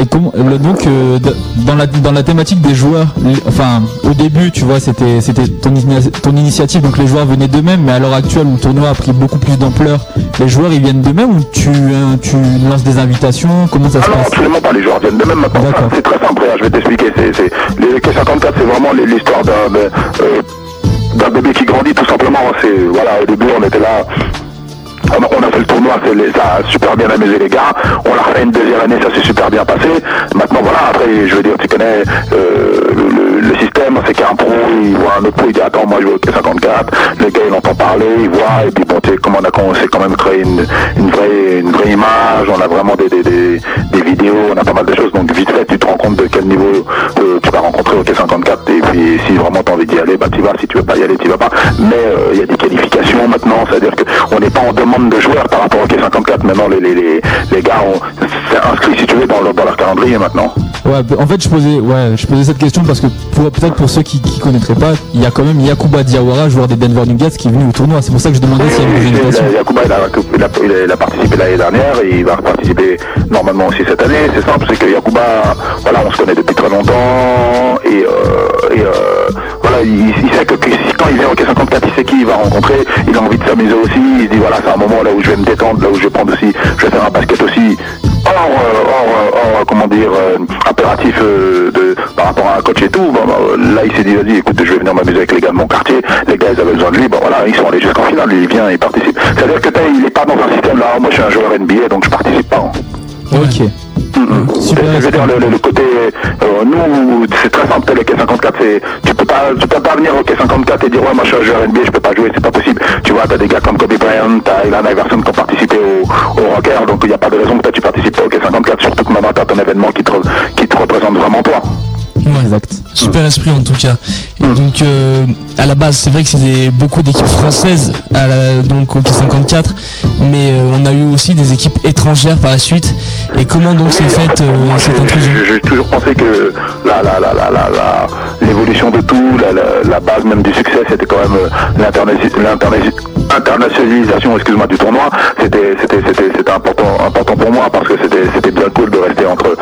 Et comment, le- donc euh, dans la dans la thématique des joueurs, enfin au début tu vois c'était c'était ton, ton initiative donc les joueurs venaient d'eux-mêmes mais à l'heure actuelle où le tournoi a pris beaucoup plus d'ampleur, les joueurs ils viennent d'eux-mêmes ou tu euh, tu lances des invitations? Comment ça se passe? absolument pas, les joueurs viennent de même maintenant. C'est très simple, je vais t'expliquer. C'est, les K54, c'est vraiment l'histoire euh, d'un bébé qui grandit tout simplement. C'est, voilà, au début, on était là. On a, fait le tournoi, ça a super bien amusé les gars. On l'a refait une deuxième année, ça s'est super bien passé. Maintenant voilà, après je veux dire, tu connais euh, le, le système, c'est qu'un pro, il voit un autre pro, il dit attends moi je veux au K54, le gars il entend parler, il voit, et puis bon tu sais comment on a s'est quand même créé une, une vraie une vraie image, on a vraiment des, des, des, des vidéos, on a pas mal de choses, donc vite fait tu te rends compte de quel niveau euh, tu vas rencontrer au K54 et puis si vraiment tu as envie d'y aller, bah tu vas, si tu veux pas y aller, tu vas pas. Mais euh, il y a des qualifications maintenant, c'est-à-dire qu'on n'est pas en demande de joueurs par rapport au K54 maintenant les, les, les, les gars c'est inscrit si tu veux dans leur, dans leur calendrier maintenant. Ouais, en fait, je posais, ouais, je posais cette question parce que pour- peut-être pour ceux qui, qui connaîtraient pas, il y a quand même Yakuba Diawara, joueur des Denver Nuggets, qui est venu au tournoi. C'est pour ça que je demandais s'il y avait une Yacouba, il a, il, a, il a- il a participé l'année dernière et il va participer normalement aussi cette année. C'est simple, c'est que Yacouba, voilà, on se connaît depuis très longtemps et, euh, et euh, voilà, il, sait que, quand il vient au K54, il sait qui il va rencontrer, il a envie de s'amuser aussi, il se dit voilà, c'est un moment là où je vais me détendre, là où je vais prendre aussi, je vais faire un basket aussi hors, euh, euh, hors, comment dire, euh, impératif euh, de, par rapport à un coach et tout. Euh, là, il s'est dit, vas-y, écoute, je vais venir m'amuser avec les gars de mon quartier. Les gars, ils avaient besoin de lui. Voilà, ils sont allés jusqu'en finale. Il vient, il participe. C'est-à-dire que il est pas dans un système là. Moi, je suis un joueur NBA, donc je participe pas. Ok. Super. Je veux dire, le, le- le côté, euh, nous, c'est très simple, le K54, c'est, tu peux pas, tu peux pas venir au K54 et dire, ouais, moi, je suis un joueur NBA, je peux pas jouer, c'est pas possible. Tu vois, t'as des gars comme Kobe Bryant, t'as Ilan Iverson qui ont participé au, au Rocker, donc il n'y a pas de raison que toi, tu participes pas au K54, surtout que maintenant, t'as ton événement qui te, qui te représente vraiment toi. Ouais. Super esprit en tout cas. Et donc euh, à la base c'est vrai que c'était beaucoup d'équipes françaises à la- donc au K54 mais euh, on a eu aussi des équipes étrangères par la suite. Et comment donc s'est faite euh, cette intrusion? J'ai toujours pensé que la, la, la, la, la, la- l'évolution de tout, la, la, la base même du succès, c'était quand même euh, l'interna- l'interna- internationalisation, excuse-moi, du tournoi. C'était, c'était, c'était, c'était important, important pour moi parce que c'était, c'était bien cool de rester entre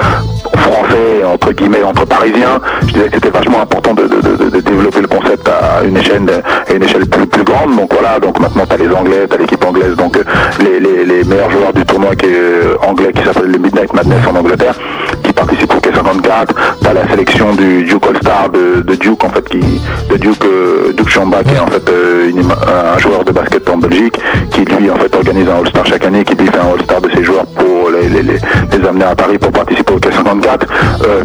entre guillemets, entre parisiens. Je disais que c'était vachement important de, de, de, développer le concept à une échelle, à une échelle plus, plus grande. Donc voilà, donc maintenant t'as les Anglais, t'as l'équipe anglaise, donc euh, les, les, les meilleurs joueurs du tournoi qui est euh, anglais qui s'appelle le Midnight Madness en Angleterre, participe au K54. T'as la sélection du Duke All-Star de, Duke en fait, qui de Duke euh, Duke Chamba, qui est en fait euh, un joueur de basket en Belgique, qui lui en fait organise un All-Star chaque année, qui lui fait un All-Star de ses joueurs pour les, amener à Paris pour participer au K54. Euh,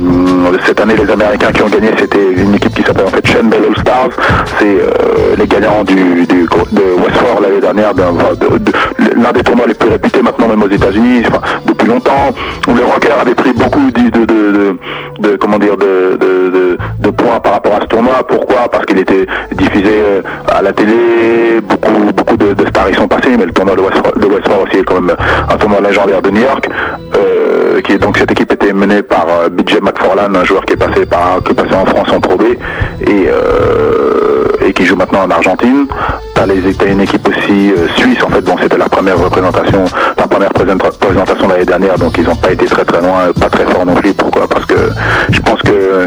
cette année, les Américains qui ont gagné, c'était une équipe qui s'appelle en fait Shenbell All-Stars. C'est les gagnants du, du de Westford l'année dernière, de- l'un des tournois les plus réputés maintenant même aux États-Unis, depuis longtemps. Les Rockers avaient pris beaucoup de, comment dire de- de points par rapport à ce tournoi. Pourquoi? Parce qu'il était diffusé euh, à la télé, beaucoup beaucoup de, de stars y sont passés, mais le tournoi de Westford, de aussi est quand même un tournoi légendaire de New York. Euh, qui est donc cette équipe était menée par euh, BJ McFarlane, un joueur qui est passé par passé en France en Pro B et et qui joue maintenant en Argentine. T'as une équipe aussi suisse en fait, donc c'était la première représentation, la première présenta- présentation l'année dernière, donc ils n'ont pas été très très loin, pas très fort non plus. Pourquoi? Parce que je pense que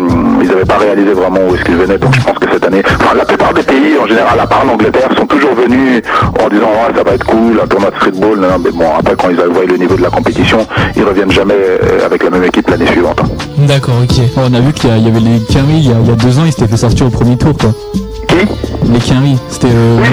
n'avaient pas réalisé vraiment où est-ce qu'ils venaient, donc je pense que cette année, enfin la plupart des pays en général, à part l'Angleterre, sont toujours venus en disant ouais, ça va être cool, un tournoi de streetball, non, non, mais bon après quand ils voient le niveau de la compétition, ils reviennent jamais euh, avec la même équipe l'année suivante. hein. D'accord, ok. on a vu qu'il y, avait les Quinry, il y, a, il y a deux ans, ils s'étaient fait sortir au premier tour, quoi. Qui? Les Quinry, c'était... euh, Oui,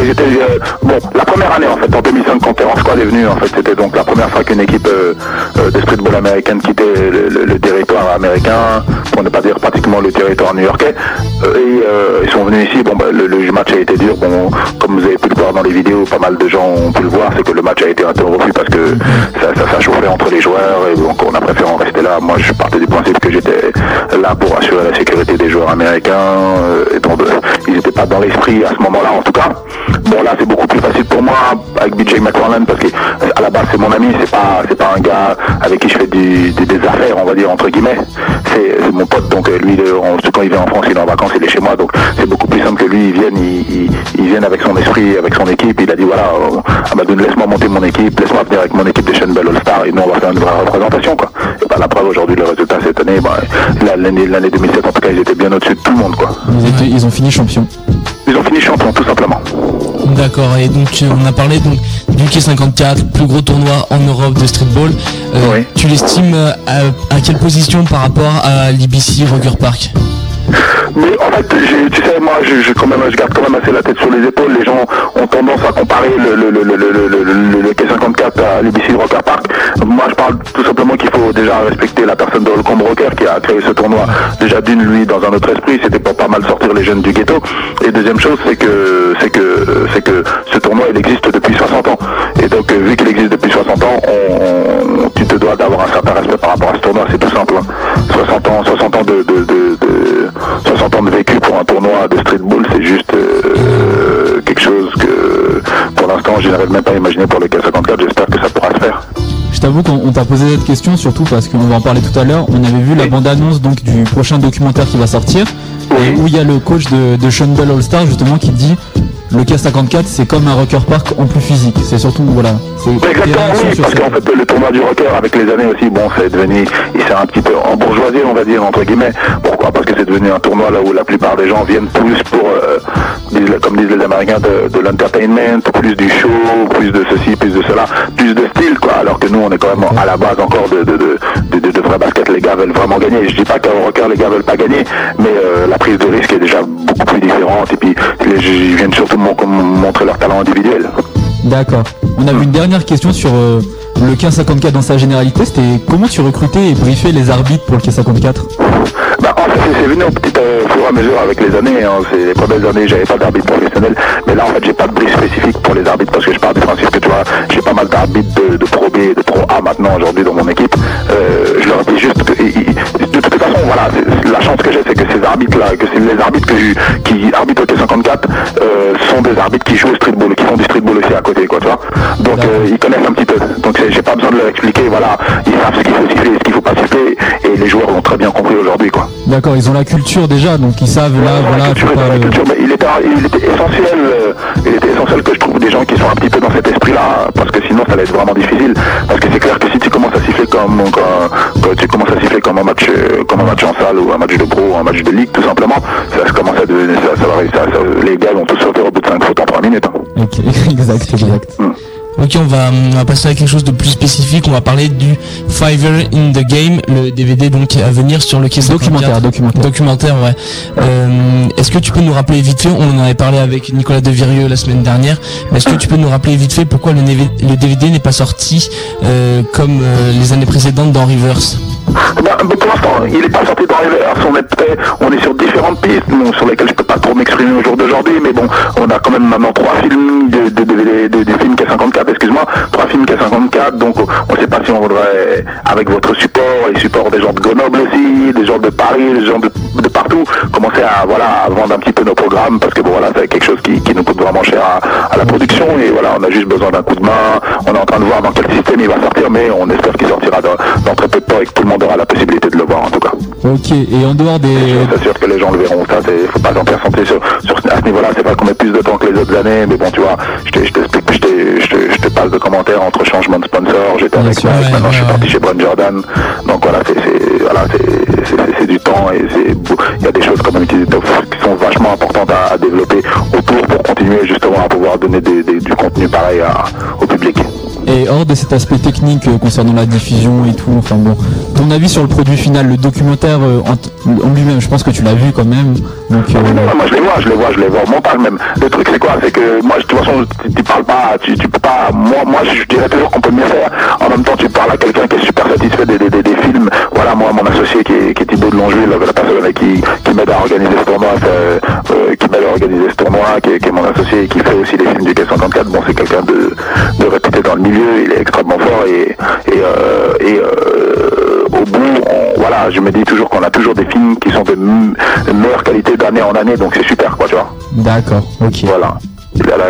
euh, bon, la première année en fait, en 2005 quand Terror Squad est venu, en fait, c'était donc la première fois qu'une équipe euh, euh, de streetball américaine quittait le, territoire américain, pour ne pas dire pratiquement le territoire new-yorkais. Euh, et ils sont venus ici, bon, bah, le, match a été dur, bon, comme vous avez pu le voir dans les vidéos, pas mal de gens ont pu le voir, c'est que le match a été interrompu parce que ça, ça, ça entre les joueurs, et donc on a préféré en rester là. Moi, je partais du principe que j'étais là pour assurer la sécurité des joueurs américains, et donc, ils n'étaient pas dans l'esprit à ce moment-là, en tout cas. Bon, là, c'est beaucoup plus facile pour moi avec BJ McFarland parce que euh, à la base, c'est mon ami, c'est pas, c'est pas un gars avec qui je fais des, des affaires, on va dire entre guillemets. C'est mon pote, donc euh, lui, le- quand il vient en France, il est en vacances, il est chez moi, donc c'est beaucoup plus simple que lui, il vienne, il, vienne avec son esprit, avec son équipe. Il a dit voilà, euh, Amadou, laisse-moi monter mon équipe, laisse-moi venir avec mon équipe de Shenbell All Star, et nous on va faire une vraie représentation, quoi. Et bah, la preuve aujourd'hui, le résultat cette année, bah, la- l'année, l'année 2007 en tout cas, ils étaient bien au-dessus de tout le monde, quoi. Ils, ils ont fini champion. Ils ont fini champion, tout simplement. D'accord, et donc euh, on a parlé donc du K54, plus gros tournoi en Europe de streetball. Euh, Tu l'estimes euh, à, à quelle position par rapport à l'IBC Rocker Park? Mais en fait, tu sais, moi, je, quand même, je garde quand même assez la tête sur les épaules. Les gens ont tendance à comparer le, le, le, le, le, le, le- le K54 à l'UBC Rocker Park. Moi, je parle tout simplement qu'il faut déjà respecter la personne de Holcomb Rocker qui a créé ce tournoi. Déjà d'une, lui, dans un autre esprit, c'était pour pas mal sortir les jeunes du ghetto. Et deuxième chose, c'est que, c'est que, c'est que ce tournoi, il existe depuis 60 ans. Et donc, euh, vu qu'il existe depuis 60 ans, on, tu te dois d'avoir un certain respect par rapport à ce tournoi. C'est tout simple. hein. 60 ans, 60 ans de- 60 ans de vécu pour un tournoi de streetball, c'est juste euh, quelque chose que, pour l'instant, je n'arrive même pas à imaginer pour le K54. J'espère que ça pourra se faire. Je t'avoue qu'on on t'a posé cette question surtout parce qu'on va en parler tout à l'heure. On avait vu la bande-annonce donc du prochain documentaire qui va sortir et où il y a le coach de, de Sean Bell All Star justement qui dit le K54 c'est comme un rocker park en plus physique. C'est surtout voilà. C'est Exactement, oui, parce ce- qu'en fait, le tournoi du rocker, avec les années aussi, bon, c'est devenu, il s'est un petit peu embourgeoisé, on va dire, entre guillemets. Pourquoi? Parce que c'est devenu un tournoi là où la plupart des gens viennent plus pour, euh, comme disent les Américains, de, de l'entertainment, plus du show, plus de ceci, plus de cela, plus de style, quoi. Alors que nous, on est quand même à la base encore de, de, de, de, de- de vrai basket. Les gars veulent vraiment gagner. Je dis pas qu'au rocker, les gars veulent pas gagner, mais euh, la prise de risque est déjà beaucoup plus différente. Et puis, les, ils viennent surtout montrer leur talent individuel. D'accord. On avait une dernière question sur euh, le K54 dans sa généralité. C'était comment tu recrutais et briefais les arbitres pour le K54 Bah, en fait, c'est- venu au petit euh, fur et à mesure avec les années. Hein. C'est les premières années, j'avais pas d'arbitre professionnel. Mais là, en fait, j'ai pas de brief spécifique pour les arbitres parce que je pars du principe que tu vois, j'ai pas mal d'arbitres de, de Pro B et de Pro A maintenant aujourd'hui dans mon équipe. Euh, je leur dis juste que, de toute façon, voilà, la chance que j'ai, c'est que ces arbitres-là, que c'est les arbitres que je- qui arbitrent au T54 euh, sont des arbitres qui jouent au streetball, qui font du streetball aussi à côté, quoi, tu vois. Donc, euh, ils connaissent un petit peu. Donc, j'ai pas besoin de leur expliquer, voilà, ils savent ce qu'il faut siffler et ce qu'il faut pas siffler. Et les joueurs l'ont très bien compris aujourd'hui, quoi. D'accord, ils ont la culture déjà, donc ils savent là, voilà, faut culture, pas la le- culture, mais il était, il était essentiel, euh, il était essentiel que je trouve des gens qui sont un petit peu dans cet esprit-là, parce que sinon ça va être vraiment difficile. Comme, quand, quand tu commences à siffler comme un match, euh, comme un match en salle ou un match de pro, ou un match de ligue, tout simplement, ça commence à devenir, ça, ça va, ça- ça- les gars vont tous sortir au bout de 5 fautes en 3 minutes. hein. Ok, exact, exact. Ok, on va, on va passer à quelque chose de plus spécifique. On va parler du Fiverr in the Game, le DVD donc à venir sur le K54. Documentaire, documentaire. Documentaire, ouais. Euh, est-ce que tu peux nous rappeler vite fait, on en avait parlé avec Nicolas Devirieux la semaine dernière, mais est-ce que tu peux nous rappeler vite fait pourquoi le DVD n'est pas sorti euh, comme euh, les années précédentes dans Reverse? Ben, ben, pour l'instant, il n'est pas sorti les verres. On est, peut-être- on est sur différentes pistes sur lesquelles je peux pas trop m'exprimer au jour d'aujourd'hui, mais bon, on a quand même maintenant trois films de, des films K54, excuse-moi, trois films K54, donc on ne sait pas si on voudrait, avec votre support, et support des gens de Grenoble aussi, des gens de Paris, des gens de, partout, commencer à, voilà, vendre un petit peu nos programmes, parce que bon, voilà, c'est quelque chose qui, nous coûte vraiment cher à, la production, et voilà, on a juste besoin d'un coup de main, on est en train de voir dans quel système il va sortir, mais on espère qu'il sortira dans, dans très peu de temps et que tout le monde aura la possibilité de le voir en tout cas. Ok, et en dehors des... Je suis sûr que les gens le verront, ça, c'est, faut pas s'en faire sentir sur, sur, à ce niveau-là, c'est pas qu'on met plus de temps que les autres années, mais bon, tu vois, je te- je t'explique, je te, je te, je te passe de commentaires entre changements de sponsor, j'étais avec Nike, maintenant je suis parti chez Brown Jordan, donc voilà, c'est, c'est, voilà, c'est, c'est, c'est- c'est du temps et c'est il y a des choses comme qui sont vachement importantes à, à développer autour pour continuer justement à pouvoir donner des- des- du contenu pareil à- au public. Et hors de cet aspect technique euh, concernant la diffusion et tout, enfin bon, ton avis sur le produit final, le documentaire euh, en, lui-même, je pense que tu l'as vu quand même. Donc, euh, Ouais, moi je les vois, je les vois, je les vois au même. Le truc c'est quoi? C'est que moi de toute façon tu, tu parles pas, tu, peux pas. Moi, moi je dirais toujours qu'on peut mieux faire. En même temps tu parles à quelqu'un qui est super satisfait des, des, des- films. Voilà moi mon associé qui est, qui est Thibaut de Longeville, la personne qui, qui m'aide à organiser ce tournoi, euh, qui m'aide à organiser ce tournoi, qui est, qui est mon associé et qui fait aussi les films du K54. Bon c'est quelqu'un de, de réputé dans le milieu, il est extrêmement fort et, euh, et au bout, on- voilà, je me dis toujours qu'on a toujours des films qui sont de, meilleure qualité d'année en année, donc c'est super, quoi, tu vois. D'accord, ok. Voilà.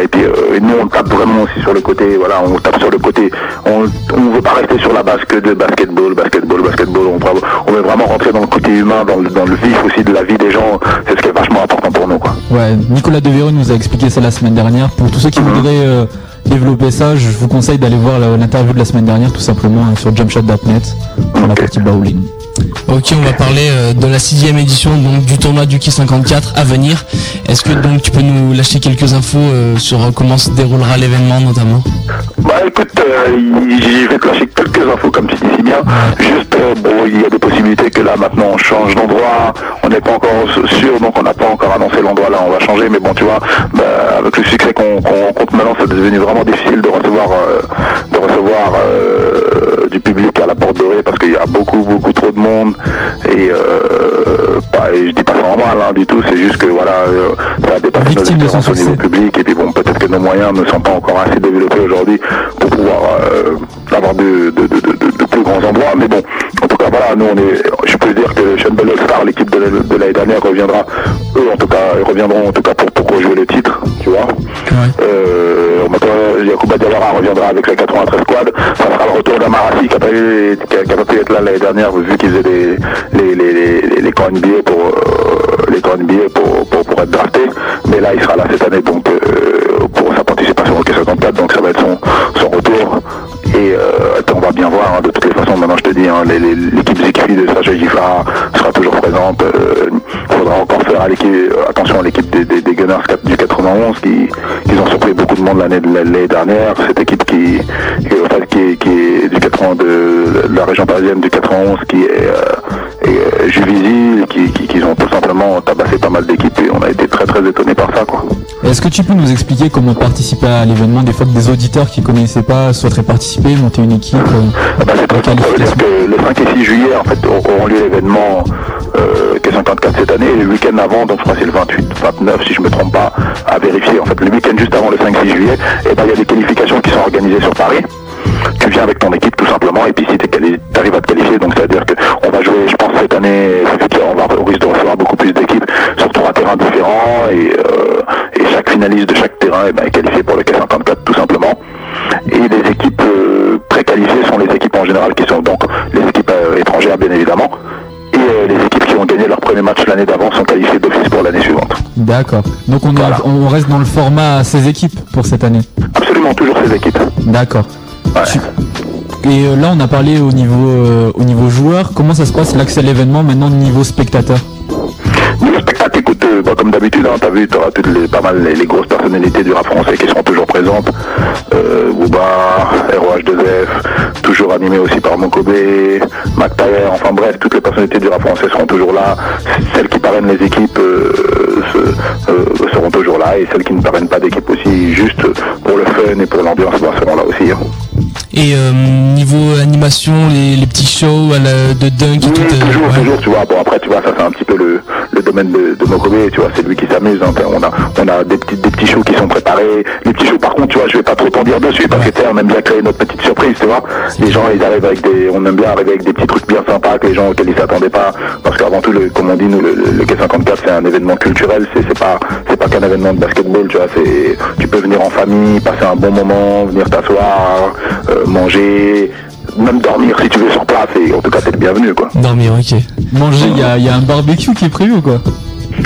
Et, puis euh, nous on tape vraiment aussi sur le côté, voilà, on tape sur le côté, on ne veut pas rester sur la base que de basketball, basketball, basketball, on, on veut vraiment rentrer dans le côté humain, dans le, dans le vif aussi de la vie des gens, c'est ce qui est vachement important pour nous, quoi. Ouais, Nicolas Devereux nous a expliqué ça la semaine dernière. Pour tous ceux qui voudraient euh, développer ça, je vous conseille d'aller voir l'interview de la semaine dernière, tout simplement hein, sur jumpshot.net, dans la partie bowling. Ok, on va parler euh, de la sixième édition donc du tournoi du Ki 54 à venir. Est-ce que donc tu peux nous lâcher quelques infos euh, sur euh, comment se déroulera l'événement notamment? Bah écoute, je vais te lâcher quelques infos comme tu dis si bien. Juste, bon, il y a des possibilités que là maintenant on change d'endroit. On n'est pas encore sûr, donc on n'a pas encore annoncé l'endroit là. On va changer, mais bon, tu vois, bah, avec le succès qu'on qu'on rencontre maintenant, c'est devenu vraiment difficile de recevoir, de recevoir du public à la porte dorée parce qu'il y a beaucoup, beaucoup trop de monde. Et, euh, et je dis pas ça en mal hein, du tout. C'est juste que voilà, euh, ça a dépassé nos espérances au niveau public. Et puis bon, peut-être que nos moyens ne sont pas encore assez développés aujourd'hui pour pouvoir euh, avoir de, de, de, de- grands endroits. Mais bon, en tout cas, voilà, nous on est, je peux dire que Star, l'équipe de, la- de l'année dernière reviendra, eux en tout cas, ils reviendront en tout cas pour, pour rejouer le titre, tu vois. Euh, maintenant, Yacouba Diawara reviendra avec sa 93 squad. Ça sera le retour d'Amarasi qui a pas pu être là l'année dernière vu qu'ils faisaient les, les, les, les, les camps NBA à l'équipe- euh, attention à l'équipe des, des, des Gunners 4 du 91 qui, qui ont surpris beaucoup de monde l'année de l'année dernière. Cette équipe qui, qui, qui, est- qui est du 80 de, la région parisienne du 91 qui est, euh, est, euh, Juvisy, qui, qui, qui ont tout simplement tabassé pas mal d'équipes et on a été très très étonnés par ça quoi. Est-ce que tu peux nous expliquer comment participer à l'événement Des fois que des auditeurs qui connaissaient pas souhaiteraient participer, monter une équipe euh, Bah, c'est très simple, ça veut dire que le 5 et 6 juillet, en fait, auront lieu l'événement euh, K54 cette année. Le week-end avant, donc je crois que c'est le 28, 29, si je me trompe pas, à vérifier. En fait, le week-end juste avant le 5-6 juillet, et ben il y a des qualifications qui sont organisées sur Paris. Tu viens avec ton équipe tout simplement, et puis si tu arrives à te qualifier, donc ça veut dire qu'on va jouer, je pense cette année, qu'on va on risque de recevoir beaucoup plus d'équipes sur trois terrains différents, et, euh, chaque finaliste de chaque terrain eh ben, est qualifié pour le K54 tout simplement. Et les équipes euh, préqualifiées sont les équipes en général qui sont donc les équipes euh, étrangères bien évidemment. Premier match l'année d'avant sont qualifiées d'office pour l'année suivante. D'accord. Donc on, est- on reste dans le format 16 équipes pour cette année. Absolument toujours ces équipes. D'accord. Tu- Et euh, là on a parlé au niveau euh, au niveau joueur. Comment ça se passe l'accès à l'événement maintenant niveau spectateur? Bah, comme d'habitude, hein, t'as vu, t'auras toutes les, pas mal les, les grosses personnalités du rap français qui seront toujours présentes. Euh, Booba, ROH2F, toujours animé aussi par Mokobé, Mac Taylor, enfin bref, toutes les personnalités du rap français seront toujours là. Celles qui parrainent les équipes euh, se- euh, seront toujours là et celles qui ne parrainent pas d'équipe aussi, juste pour le fun et pour l'ambiance, bah, seront là aussi. hein. Et euh, niveau animation, les, les petits shows à la- de dunk et tout. euh, toujours, ouais. toujours, tu vois. Bon, après, tu vois, ça c'est un petit peu le, le domaine de, de Tu vois, c'est lui qui s'amuse. hein. On a, on a des petits, des petits shows qui sont préparés. Les petits shows, par contre, tu vois, je vais pas trop t'en dire dessus parce que tu sais, on aime bien créer notre petite surprise, tu vois. Les gens, ils arrivent avec des, on aime bien arriver avec des petits trucs bien sympas que les gens auxquels ils s'attendaient pas. Parce qu'avant tout, le, comme on dit, nous, le, le, le K54, c'est un événement culturel. C'est, pas, c'est pas qu'un événement de basketball, tu vois. C'est, tu peux venir en famille, passer un bon moment, venir t'asseoir, euh, manger. Même dormir si tu veux sur place et en tout cas t'es le bienvenu quoi. Dormir, ok. Manger, il y y a un barbecue qui est prévu ou quoi?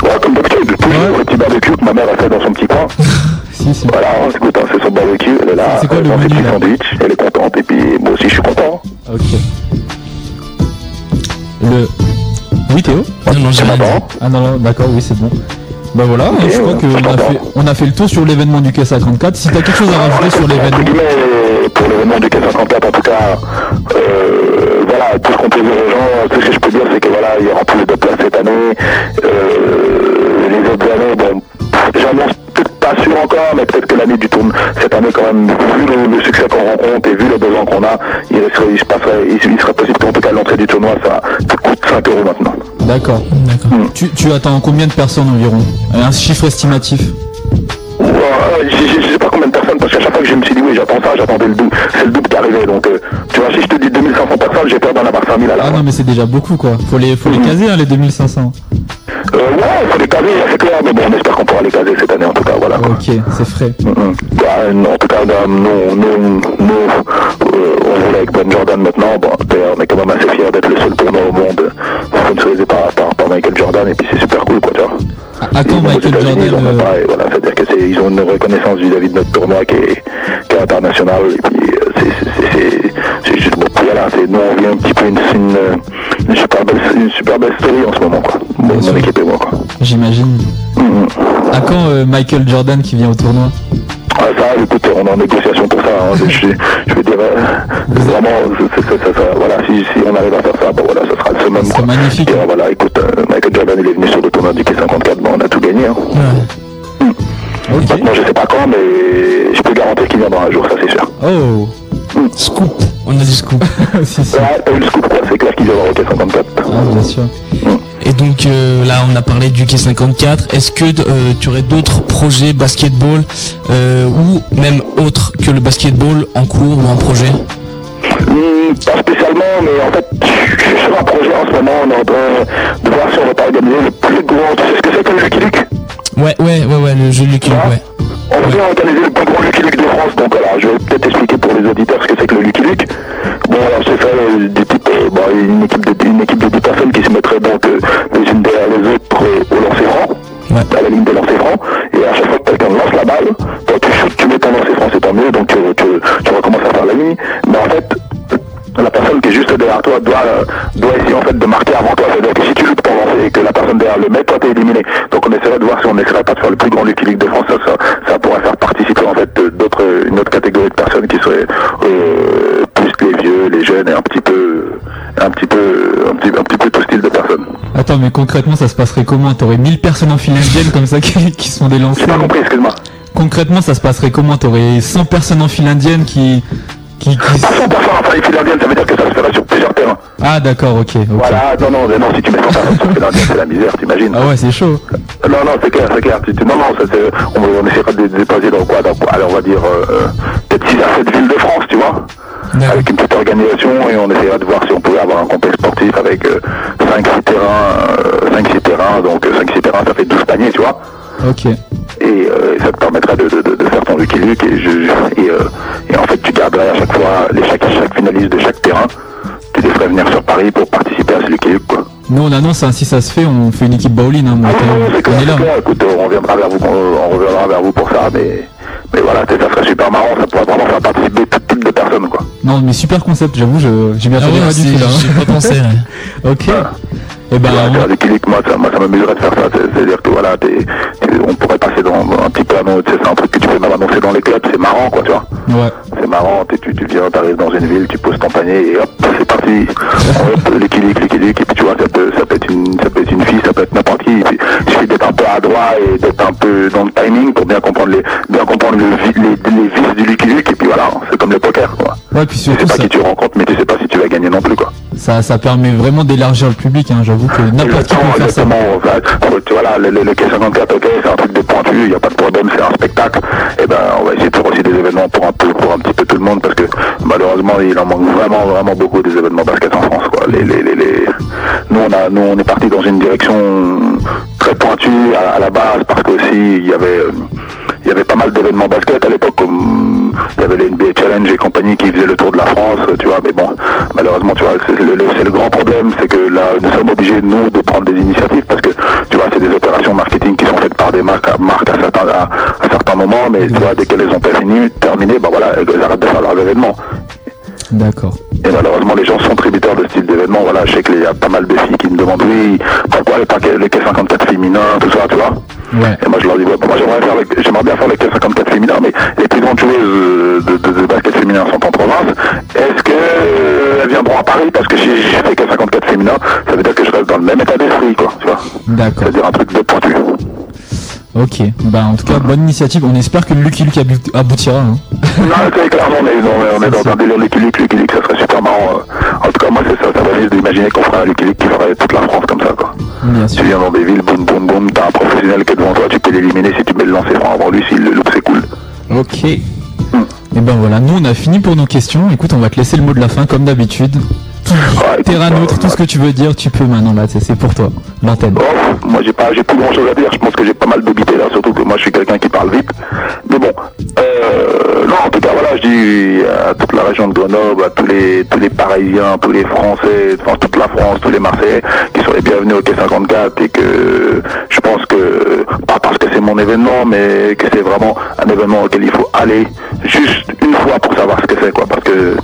Ouais, comme d'habitude, toujours le petit barbecue que ma mère a fait dans son petit coin. Voilà, on écoute, hein, c'est son barbecue, elle est là, C'est quoi elle le menu, là sandwichs, elle est contente, et puis moi aussi je suis content. Ok. Le. Oui Théo non, j'ai rien dit. Ah non, non, d'accord, oui, c'est bon. Bah voilà, Ok, je crois ouais, qu'on a fait, on a fait le tour sur l'événement du K54. Si t'as quelque chose à rajouter sur l'événement. Pour l'événement du K54, en tout cas, euh, tout ce qu'on peut dire aux gens, tout ce que je peux dire, c'est que voilà, il y aura plus de places cette année. Euh, les autres années, bon, suis peut-être pas sûr encore, mais peut-être que l'année du tournoi, cette année quand même, vu le, le succès qu'on rencontre et vu le besoin qu'on a, il, serait, il, passerait, il, il serait possible qu'en tout cas l'entrée du tournoi, ça, ça coûte 5 euros maintenant. D'accord. Tu, tu attends combien de personnes environ? Un chiffre estimatif? Ouais, sais parce qu'à chaque fois que je me suis dit oui, j'attends ça, j'attendais le double, c'est le double qui arrivait. Donc, euh, tu vois, si je te dis 2500 personnes, j'ai peur d'en avoir 5000 à la Ah non, mais c'est déjà beaucoup quoi. Faut les, faut les caser hein, les 2500. Euh, ouais, faut les caser, c'est clair, mais bon, on espère qu'on pourra les caser cette année en tout cas, voilà. Ok, c'est frais. Non, en tout cas, euh, nous, nous, nous euh, on roule avec Ben Jordan maintenant. Bon, on est quand même assez fiers d'être le seul tournoi au monde sponsorisé par, par, par Michael Jordan, et puis c'est super cool, quoi, tu vois. À quand Michael Jordan Ils ont, euh, voilà, c'est-à-dire que c'est, ils ont une reconnaissance vis-à-vis de notre tournoi qui est, qui est internationale, et puis euh, c'est, c'est, c'est, c'est, c'est juste, bon, voilà, c'est, nous, on vit un petit peu une, une, une super belle, une super belle story en ce moment, quoi. Mon, mon équipe et moi, quoi. J'imagine. À quand euh, Michael Jordan qui vient au tournoi? Ah, ça, écoute, on est en négociation pour ça. hein. Je, je, je veux dire, euh, vraiment, c'est- c'est- c'est- c'est- voilà, si, si on arrive à faire ça, bon voilà, ce sera le summum. C'est magnifique. voilà, écoute, euh, Michael Jordan, il est venu sur le tournoi du K54, bon, on a tout gagné. Hein. Maintenant, je sais pas quand, mais je peux garantir qu'il viendra un jour, ça c'est sûr. Oh Scoop, on a du scoop. si, si. Ouais, t'as eu le scoop, quoi, c'est clair qu'il viendra au K54. Ah, bien sûr. Et donc euh, là, on a parlé du K54. Est-ce que euh, tu aurais d'autres projets basketball euh, ou même autres que le basketball en cours ou en projet? Hmm, pas spécialement, mais en fait, je suis sur un projet en ce moment, on est en train de voir si on va pas organiser le plus grand, tu sais ce que c'est que le Lucky Luke? Ouais, ouais, ouais, ouais, le jeu Lucky Luke, ouais. On vient organiser le plus grand Lucky Luke de France, donc voilà, je vais peut-être expliquer pour les auditeurs ce que c'est que le Lucky Luke. Bon, alors c'est fait euh, des types, euh, bon, une, équipe de, une équipe de 10 personnes qui se mettraient donc euh, les unes derrière les autres euh, au lancer franc, à la ligne de lancer franc, et à chaque fois que quelqu'un lance la balle, toi tu tu mets ton lancer franc, c'est tant mieux, donc tu, tu, tu recommences à faire la ligne, mais en fait, derrière toi doit, euh, doit essayer en fait de marquer avant toi. C'est-à-dire que si tu loupes ton lancer et que la personne derrière le met, toi t'es éliminé. Donc on essaierait de voir si on essaierait pas de faire le plus grand Lucky League de France. Ça, ça, ça pourrait faire participer en fait d'autres, une autre catégorie de personnes qui seraient euh, plus les vieux, les jeunes et un petit peu, un petit peu, un petit, un petit peu tout style de personnes. Attends, mais concrètement, ça se passerait comment? T'aurais 1000 personnes en file indienne comme ça qui, qui sont des lancers J'ai pas compris, excuse-moi. Concrètement, ça se passerait comment? T'aurais 100 personnes en file indienne qui... qui, qui... Pas 100% en fait, file indienne, ça veut dire que ça se fera sur plusieurs terrains. Ah d'accord, ok. Voilà, non, non, mais non, si tu mets 100 personnes sur file indienne, c'est la misère, t'imagines. Ah ouais, c'est chaud. Non, non, c'est clair, c'est clair. Non, non, ça, on, on essaiera de les déposer dans quoi, dans quoi Alors, on va dire euh, euh, peut-être 6 à 7 villes de France, tu vois avec une petite organisation et on essaiera de voir si on pouvait avoir un complexe sportif avec 5-6 terrains, 5-6 terrains, donc 5-6 terrains ça fait 12 paniers, tu vois. Ok. Et euh, ça te permettra de, de, de, de faire ton Lucky Luke et, je, je- et, euh, et en fait tu garderais à chaque fois les chaque, chaque finaliste de chaque terrain, tu les ferais venir sur Paris pour participer à ce Lucky Luke quoi. Nous on annonce, hein, si ça se fait, on fait une équipe bowling. Hein, C'est on est là. écoute, on reviendra vers vous, on, on reviendra vers vous pour ça, mais, mais voilà, ça serait super marrant, ça pourrait vraiment faire participer tout type de personnes quoi. Non, mais super concept, j'avoue, je, je m'y Ah attendais ouais, pas du tout là. j'ai pas pensé, ok. Et ben, des clics, moi ça, m'amuserait de faire ça. C'est- C'est-à-dire que voilà, tu- on pourrait passer dans, dans un petit peu c'est un truc que tu peux même annoncer dans les clubs, c'est marrant quoi, tu vois. ouais. C'est marrant, tu, tu viens, t'arrives dans une ville, tu poses ton panier et hop, c'est parti. les clics, et puis tu vois, ça peut, ça peut être une, ça peut être une fille, ça peut être n'importe qui. Et puis, adroit et d'être un peu dans le timing pour bien comprendre les, bien comprendre le les, les vices du Lucky Luke et puis voilà, c'est comme le poker quoi. Ouais, puis Tu sais surtout pas ça, qui tu rencontres, mais tu sais pas si tu vas gagner non plus quoi. ça, ça permet vraiment d'élargir le public. Hein, J'avoue que n'importe qui peut faire ça. Exactement, enfin, faut- tu vois là, le, le, le K54, ok, c'est un truc de pointu, il n'y a pas de problème, c'est un spectacle. Et ben, on va essayer de faire aussi des événements pour un peu, pour un petit peu tout le monde, parce que malheureusement, il en manque vraiment, vraiment beaucoup des événements basket en France, quoi. Les, les, les, les- Nous, on a, nous, on est parti dans une direction très pointue à, à la base, parce qu'aussi, il y avait, euh, il y avait pas mal d'événements basket à l'époque, comme il y avait les NBA Challenge et compagnie qui faisaient le tour de la France, tu vois, mais bon, malheureusement, tu vois, c'est le, le- grand problème, c'est que là, nous sommes obligés, nous, de prendre des initiatives, parce que, tu vois, c'est des opérations marketing qui sont faites par des marques à, certains, à, certains moments, mais tu vois, dès qu'elles ont fini, terminé, ben voilà, elles arrêtent de faire leurs événements. D'accord. Et malheureusement, les gens sont tributaires de ce type d'événement. Voilà, je sais qu'il y a pas mal de filles qui me demandent oui, pourquoi les, paquets- les K54 féminins, tout ça, tu vois. Ouais. Et moi, je leur dis, ouais, moi, j'aimerais, bien faire les K54 féminins, mais les plus grandes joueuses de, de, de basket féminin sont en province. Est-ce que euh, viendront à Paris? Parce que si je fais K54 féminin, ça veut dire que je reste dans le même état d'esprit, quoi, tu vois. D'accord. C'est-à-dire un truc de pointu. Ok. Bah en tout cas, bonne initiative. On espère que le Lucky Luke abou- aboutira. hein. Non, c'est clairement, on est, on est, on est dans un délire Lucky Luke, Lucky Luke, ça serait super marrant. euh. En tout cas, moi, c'est ça, ça va juste d'imaginer qu'on ferait un Lucky Luke qui ferait toute la France comme ça, quoi. Bien sûr. Tu viens dans des villes, boum, boum, boum, t'as un professionnel qui est devant toi, tu peux l'éliminer si tu mets le lancer franc avant lui, s'il le loupe, c'est cool. Ok. Et ben voilà, nous on a fini pour nos questions. Écoute, on va te laisser le mot de la fin comme d'habitude. Terrain neutre, tout ce que tu veux dire, tu peux maintenant là, c'est pour toi. L'antenne. Oh, moi j'ai pas j'ai plus grand chose à dire, je pense que j'ai pas mal d'obité là, surtout que moi je suis quelqu'un qui parle vite. Mais bon, non en tout cas voilà, je dis à toute la région de Grenoble, à tous les tous les Parisiens, tous les Français, enfin toute la France, tous les Marseillais qui sont les bienvenus au Quai 54 et que je pense que pas parce que c'est mon événement, mais que c'est vraiment un événement auquel il faut aller juste une fois pour savoir ce que c'est quoi, parce que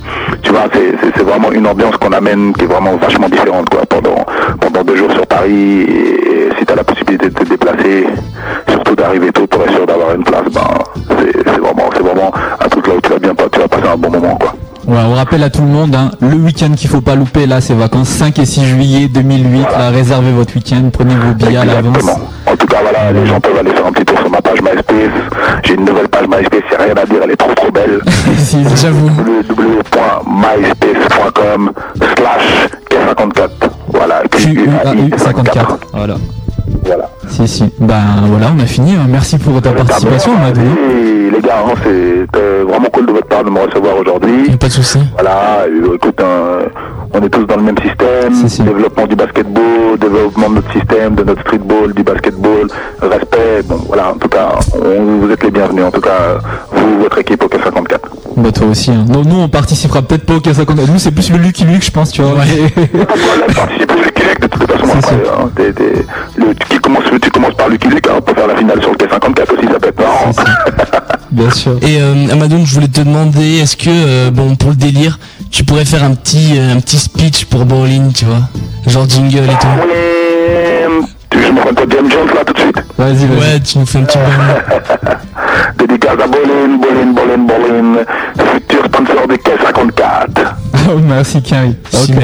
tu vois c'est vraiment une ambiance qu'on amène qui est vraiment vachement différente quoi pendant pendant deux jours sur Paris et, si tu as la possibilité de te déplacer surtout d'arriver tôt pour être sûr d'avoir une place ben c'est c'est c'est vraiment un truc là où tu vas bien tu vas passer un bon moment quoi Ouais, on rappelle à tout le monde, hein, le week-end qu'il faut pas louper là, c'est vacances 5 et 6 juillet 2008. Là, réservez votre week-end, prenez vos billets à l'avance. en tout cas voilà les gens peuvent aller faire un petit tour sur ma page MySpace j'ai une nouvelle page MySpace c'est rien à dire elle est trop trop belle j'avoue www.myspace.com slash 54 voilà QUAU 54. Voilà. Si, si. Ben voilà, on a fini. hein. Merci pour ta participation, Amadou. Les gars, hein, c'est euh, vraiment cool de votre part de me recevoir aujourd'hui. Pas de soucis. Voilà, euh, écoute, hein, on est tous dans le même système. Développement du basketball, développement de notre système, de notre streetball, du basketball, respect. Bon, voilà, en tout cas, on- vous êtes les bienvenus. En tout cas, vous, votre équipe au K54. Bah toi aussi. Hein. Non, nous on participera peut-être pas au K54. Nous c'est plus le Lucky Luke, je pense, tu vois. De façon, après, hein, le- tu, commences, tu commences par Lucky Luke hein, pour faire la finale sur le K54 aussi, ça peut être marrant. Bien sûr. Et euh, Amadou, je voulais te demander, est-ce que, euh, bon, pour le délire, tu pourrais faire un petit, euh, un petit speech pour Bowling, tu vois? Genre jingle et tout. Tu veux que je me pas James Jones là tout de suite? Vas-y, vas-y. Ouais, tu nous fais un petit Dédicace à Bolin, Bolin, Bolin, Bolin, merci Carrie. Ok.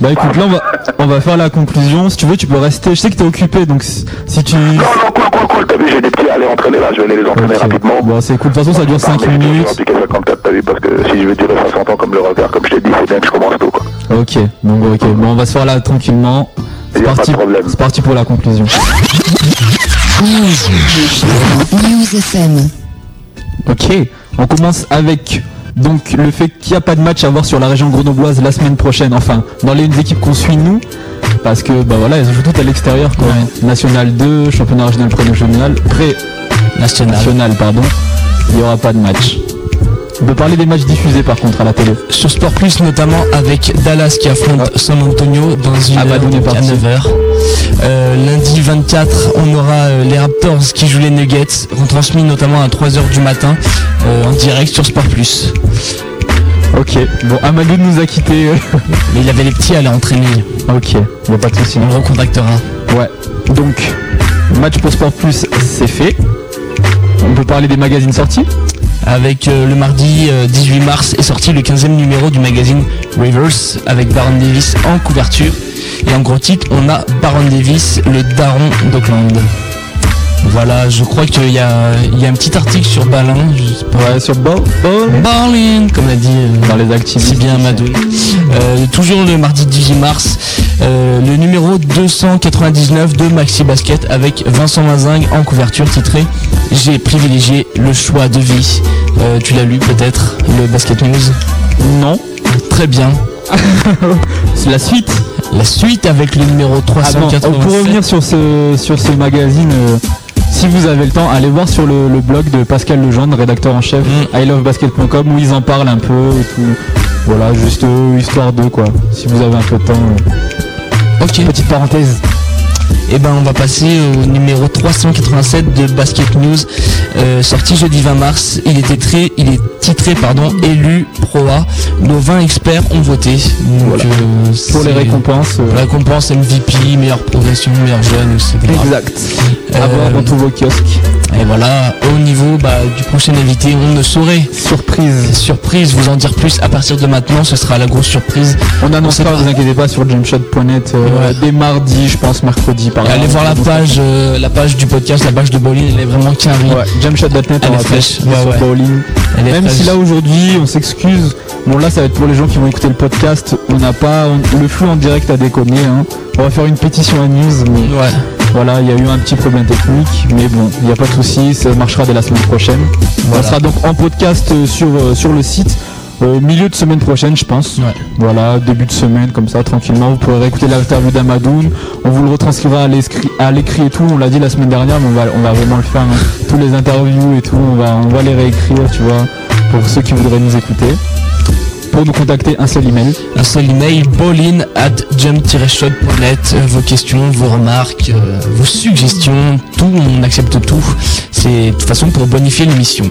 Bah écoute, là on va, on va faire la conclusion. Si tu veux, tu peux rester. Je sais que t'es occupé, donc si tu. Non, non, cool, cool, cool, t'as vu, j'ai des petits à aller entraîner là, je vais aller les entraîner rapidement. Bon, c'est cool. De toute façon, ça dure 5 Mais je minutes. suis du K54, t'as vu, parce que si je veux durer 60 ans comme le revers, comme je t'ai dit, faut bien que je commence tôt, quoi. Ok, donc ok. Bon, on va se faire là tranquillement. C'est parti. C'est parti pour la conclusion. News FM. Ok, on commence avec donc le fait qu'il n'y a pas de match à voir sur la région grenobloise la semaine prochaine. Enfin, dans les équipes qu'on suit nous, parce que bah voilà, elles jouent toutes à l'extérieur quoi. National 2, championnat régional pré-national, pré-national, National. pardon. Il n'y aura pas de match. On peut parler des matchs diffusés par contre à la télé. Sur Sport Plus notamment avec Dallas qui affronte San Antonio dans une Ah bah, heure, à parti. 9h. Euh, lundi 24, on aura euh, les Raptors qui jouent les Nuggets, retransmis notamment à 3h du matin euh, en direct sur Sport Plus. Ok, bon Amadou nous a quitté. Mais il avait les petits à aller entraîner. Ok, bon pas de soucis. On le recontactera. Ouais, donc match pour Sport Plus, c'est fait. On peut parler des magazines sortis? Avec euh, le mardi euh, 18 mars est sorti le 15e numéro du magazine Rivers avec Baron Davis en couverture. Et en gros titre, on a Baron Davis, le daron d'Auckland. Voilà, je crois qu'il y a, il y a un petit article sur Balin. Ouais, sur Ball. Berlin, comme l'a dit euh, dans les activités. si bien Amadou. Euh, toujours le mardi 18 mars, euh, le numéro 299 de Maxi Basket avec Vincent Mazingue en couverture titré J'ai privilégié le choix de vie. Tu l'as lu peut-être, le Basket News? Non. Très bien. C'est la suite. La suite avec le numéro Ah bon, 387. pour revenir sur ce, sur ce magazine, euh, si vous avez le temps, allez voir sur le, le blog de Pascal Legendre, rédacteur en chef, Mm. ilovebasket.com, où ils en parlent un peu et tout. Voilà, juste euh, histoire d'eux, quoi. Si vous avez un peu de temps. euh. Ok. Petite parenthèse. Et ben on va passer au numéro 387 de Basket News. euh, sorti jeudi 20 mars. Il était très, il est titré pardon, élu Pro A. Nos 20 experts ont voté. Donc, Voilà. euh, Pour les récompenses. euh, récompense MVP, meilleure progression, meilleur jeune, etc. Exact. Euh, À voir dans tous vos kiosques. Et voilà, au niveau bah, du prochain invité, on ne saurait. Surprise. Surprise, vous en dire plus à partir de maintenant, ce sera la grosse surprise. On annoncera, sait pas. vous inquiétez pas, sur Ouais. dès mardi, je pense, mercredi par Allez voir la page, euh, la page du podcast, la page de Bowling, elle est vraiment carrée. Ouais, jumpshot.net, Elle on est fraîche. Ouais, bowling. Elle est Même fraîche. si là aujourd'hui, on s'excuse. Bon là, ça va être pour les gens qui vont écouter le podcast. On n'a pas on- le flux en direct à déconner. hein. On va faire une pétition à news, mais Ouais. voilà, il y a eu un petit problème technique, mais bon, il n'y a pas de souci, ça marchera dès la semaine prochaine. Voilà. Ça sera donc en podcast euh, sur euh, sur le site. Euh, milieu de semaine prochaine, je pense. Ouais. Voilà, début de semaine, comme ça, tranquillement. Vous pourrez réécouter l'interview d'Amadoun. On vous le retranscrira à l'écrit et tout. On l'a dit la semaine dernière, mais on va, on va vraiment le faire. hein. Tous les interviews et tout, on va, on va les réécrire, tu vois, pour ceux qui voudraient nous écouter. Pour nous contacter, un seul email. Un seul email, bowling at jump-shot.net. Euh, Vos questions, vos remarques, euh, vos suggestions, tout, on accepte tout. C'est de toute façon pour bonifier l'émission.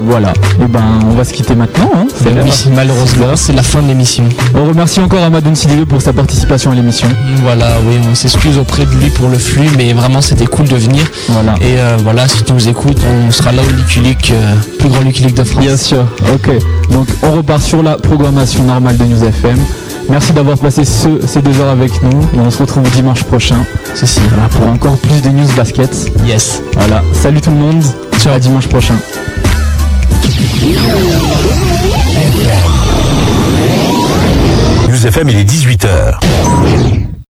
Voilà. Et ben, on va se quitter maintenant. Hein. C'est Oui, malheureusement, c'est la fin de l'émission. On remercie encore Amadoun Sidibé pour sa participation à l'émission. Voilà, oui, on s'excuse auprès de lui pour le flux, mais vraiment c'était cool de venir. Voilà. Et euh, voilà, si tu nous écoutes, on sera là au Lucky euh, plus grand Lucky de France. Bien sûr, ok. Donc on repart sur la programmation normale de News FM. Merci d'avoir passé ce- ces deux heures avec nous et on se retrouve dimanche prochain. Ceci. Voilà, pour encore plus de news basket. Yes. Voilà, salut tout le monde. Ciao. À dimanche prochain. News FM, il est 18h.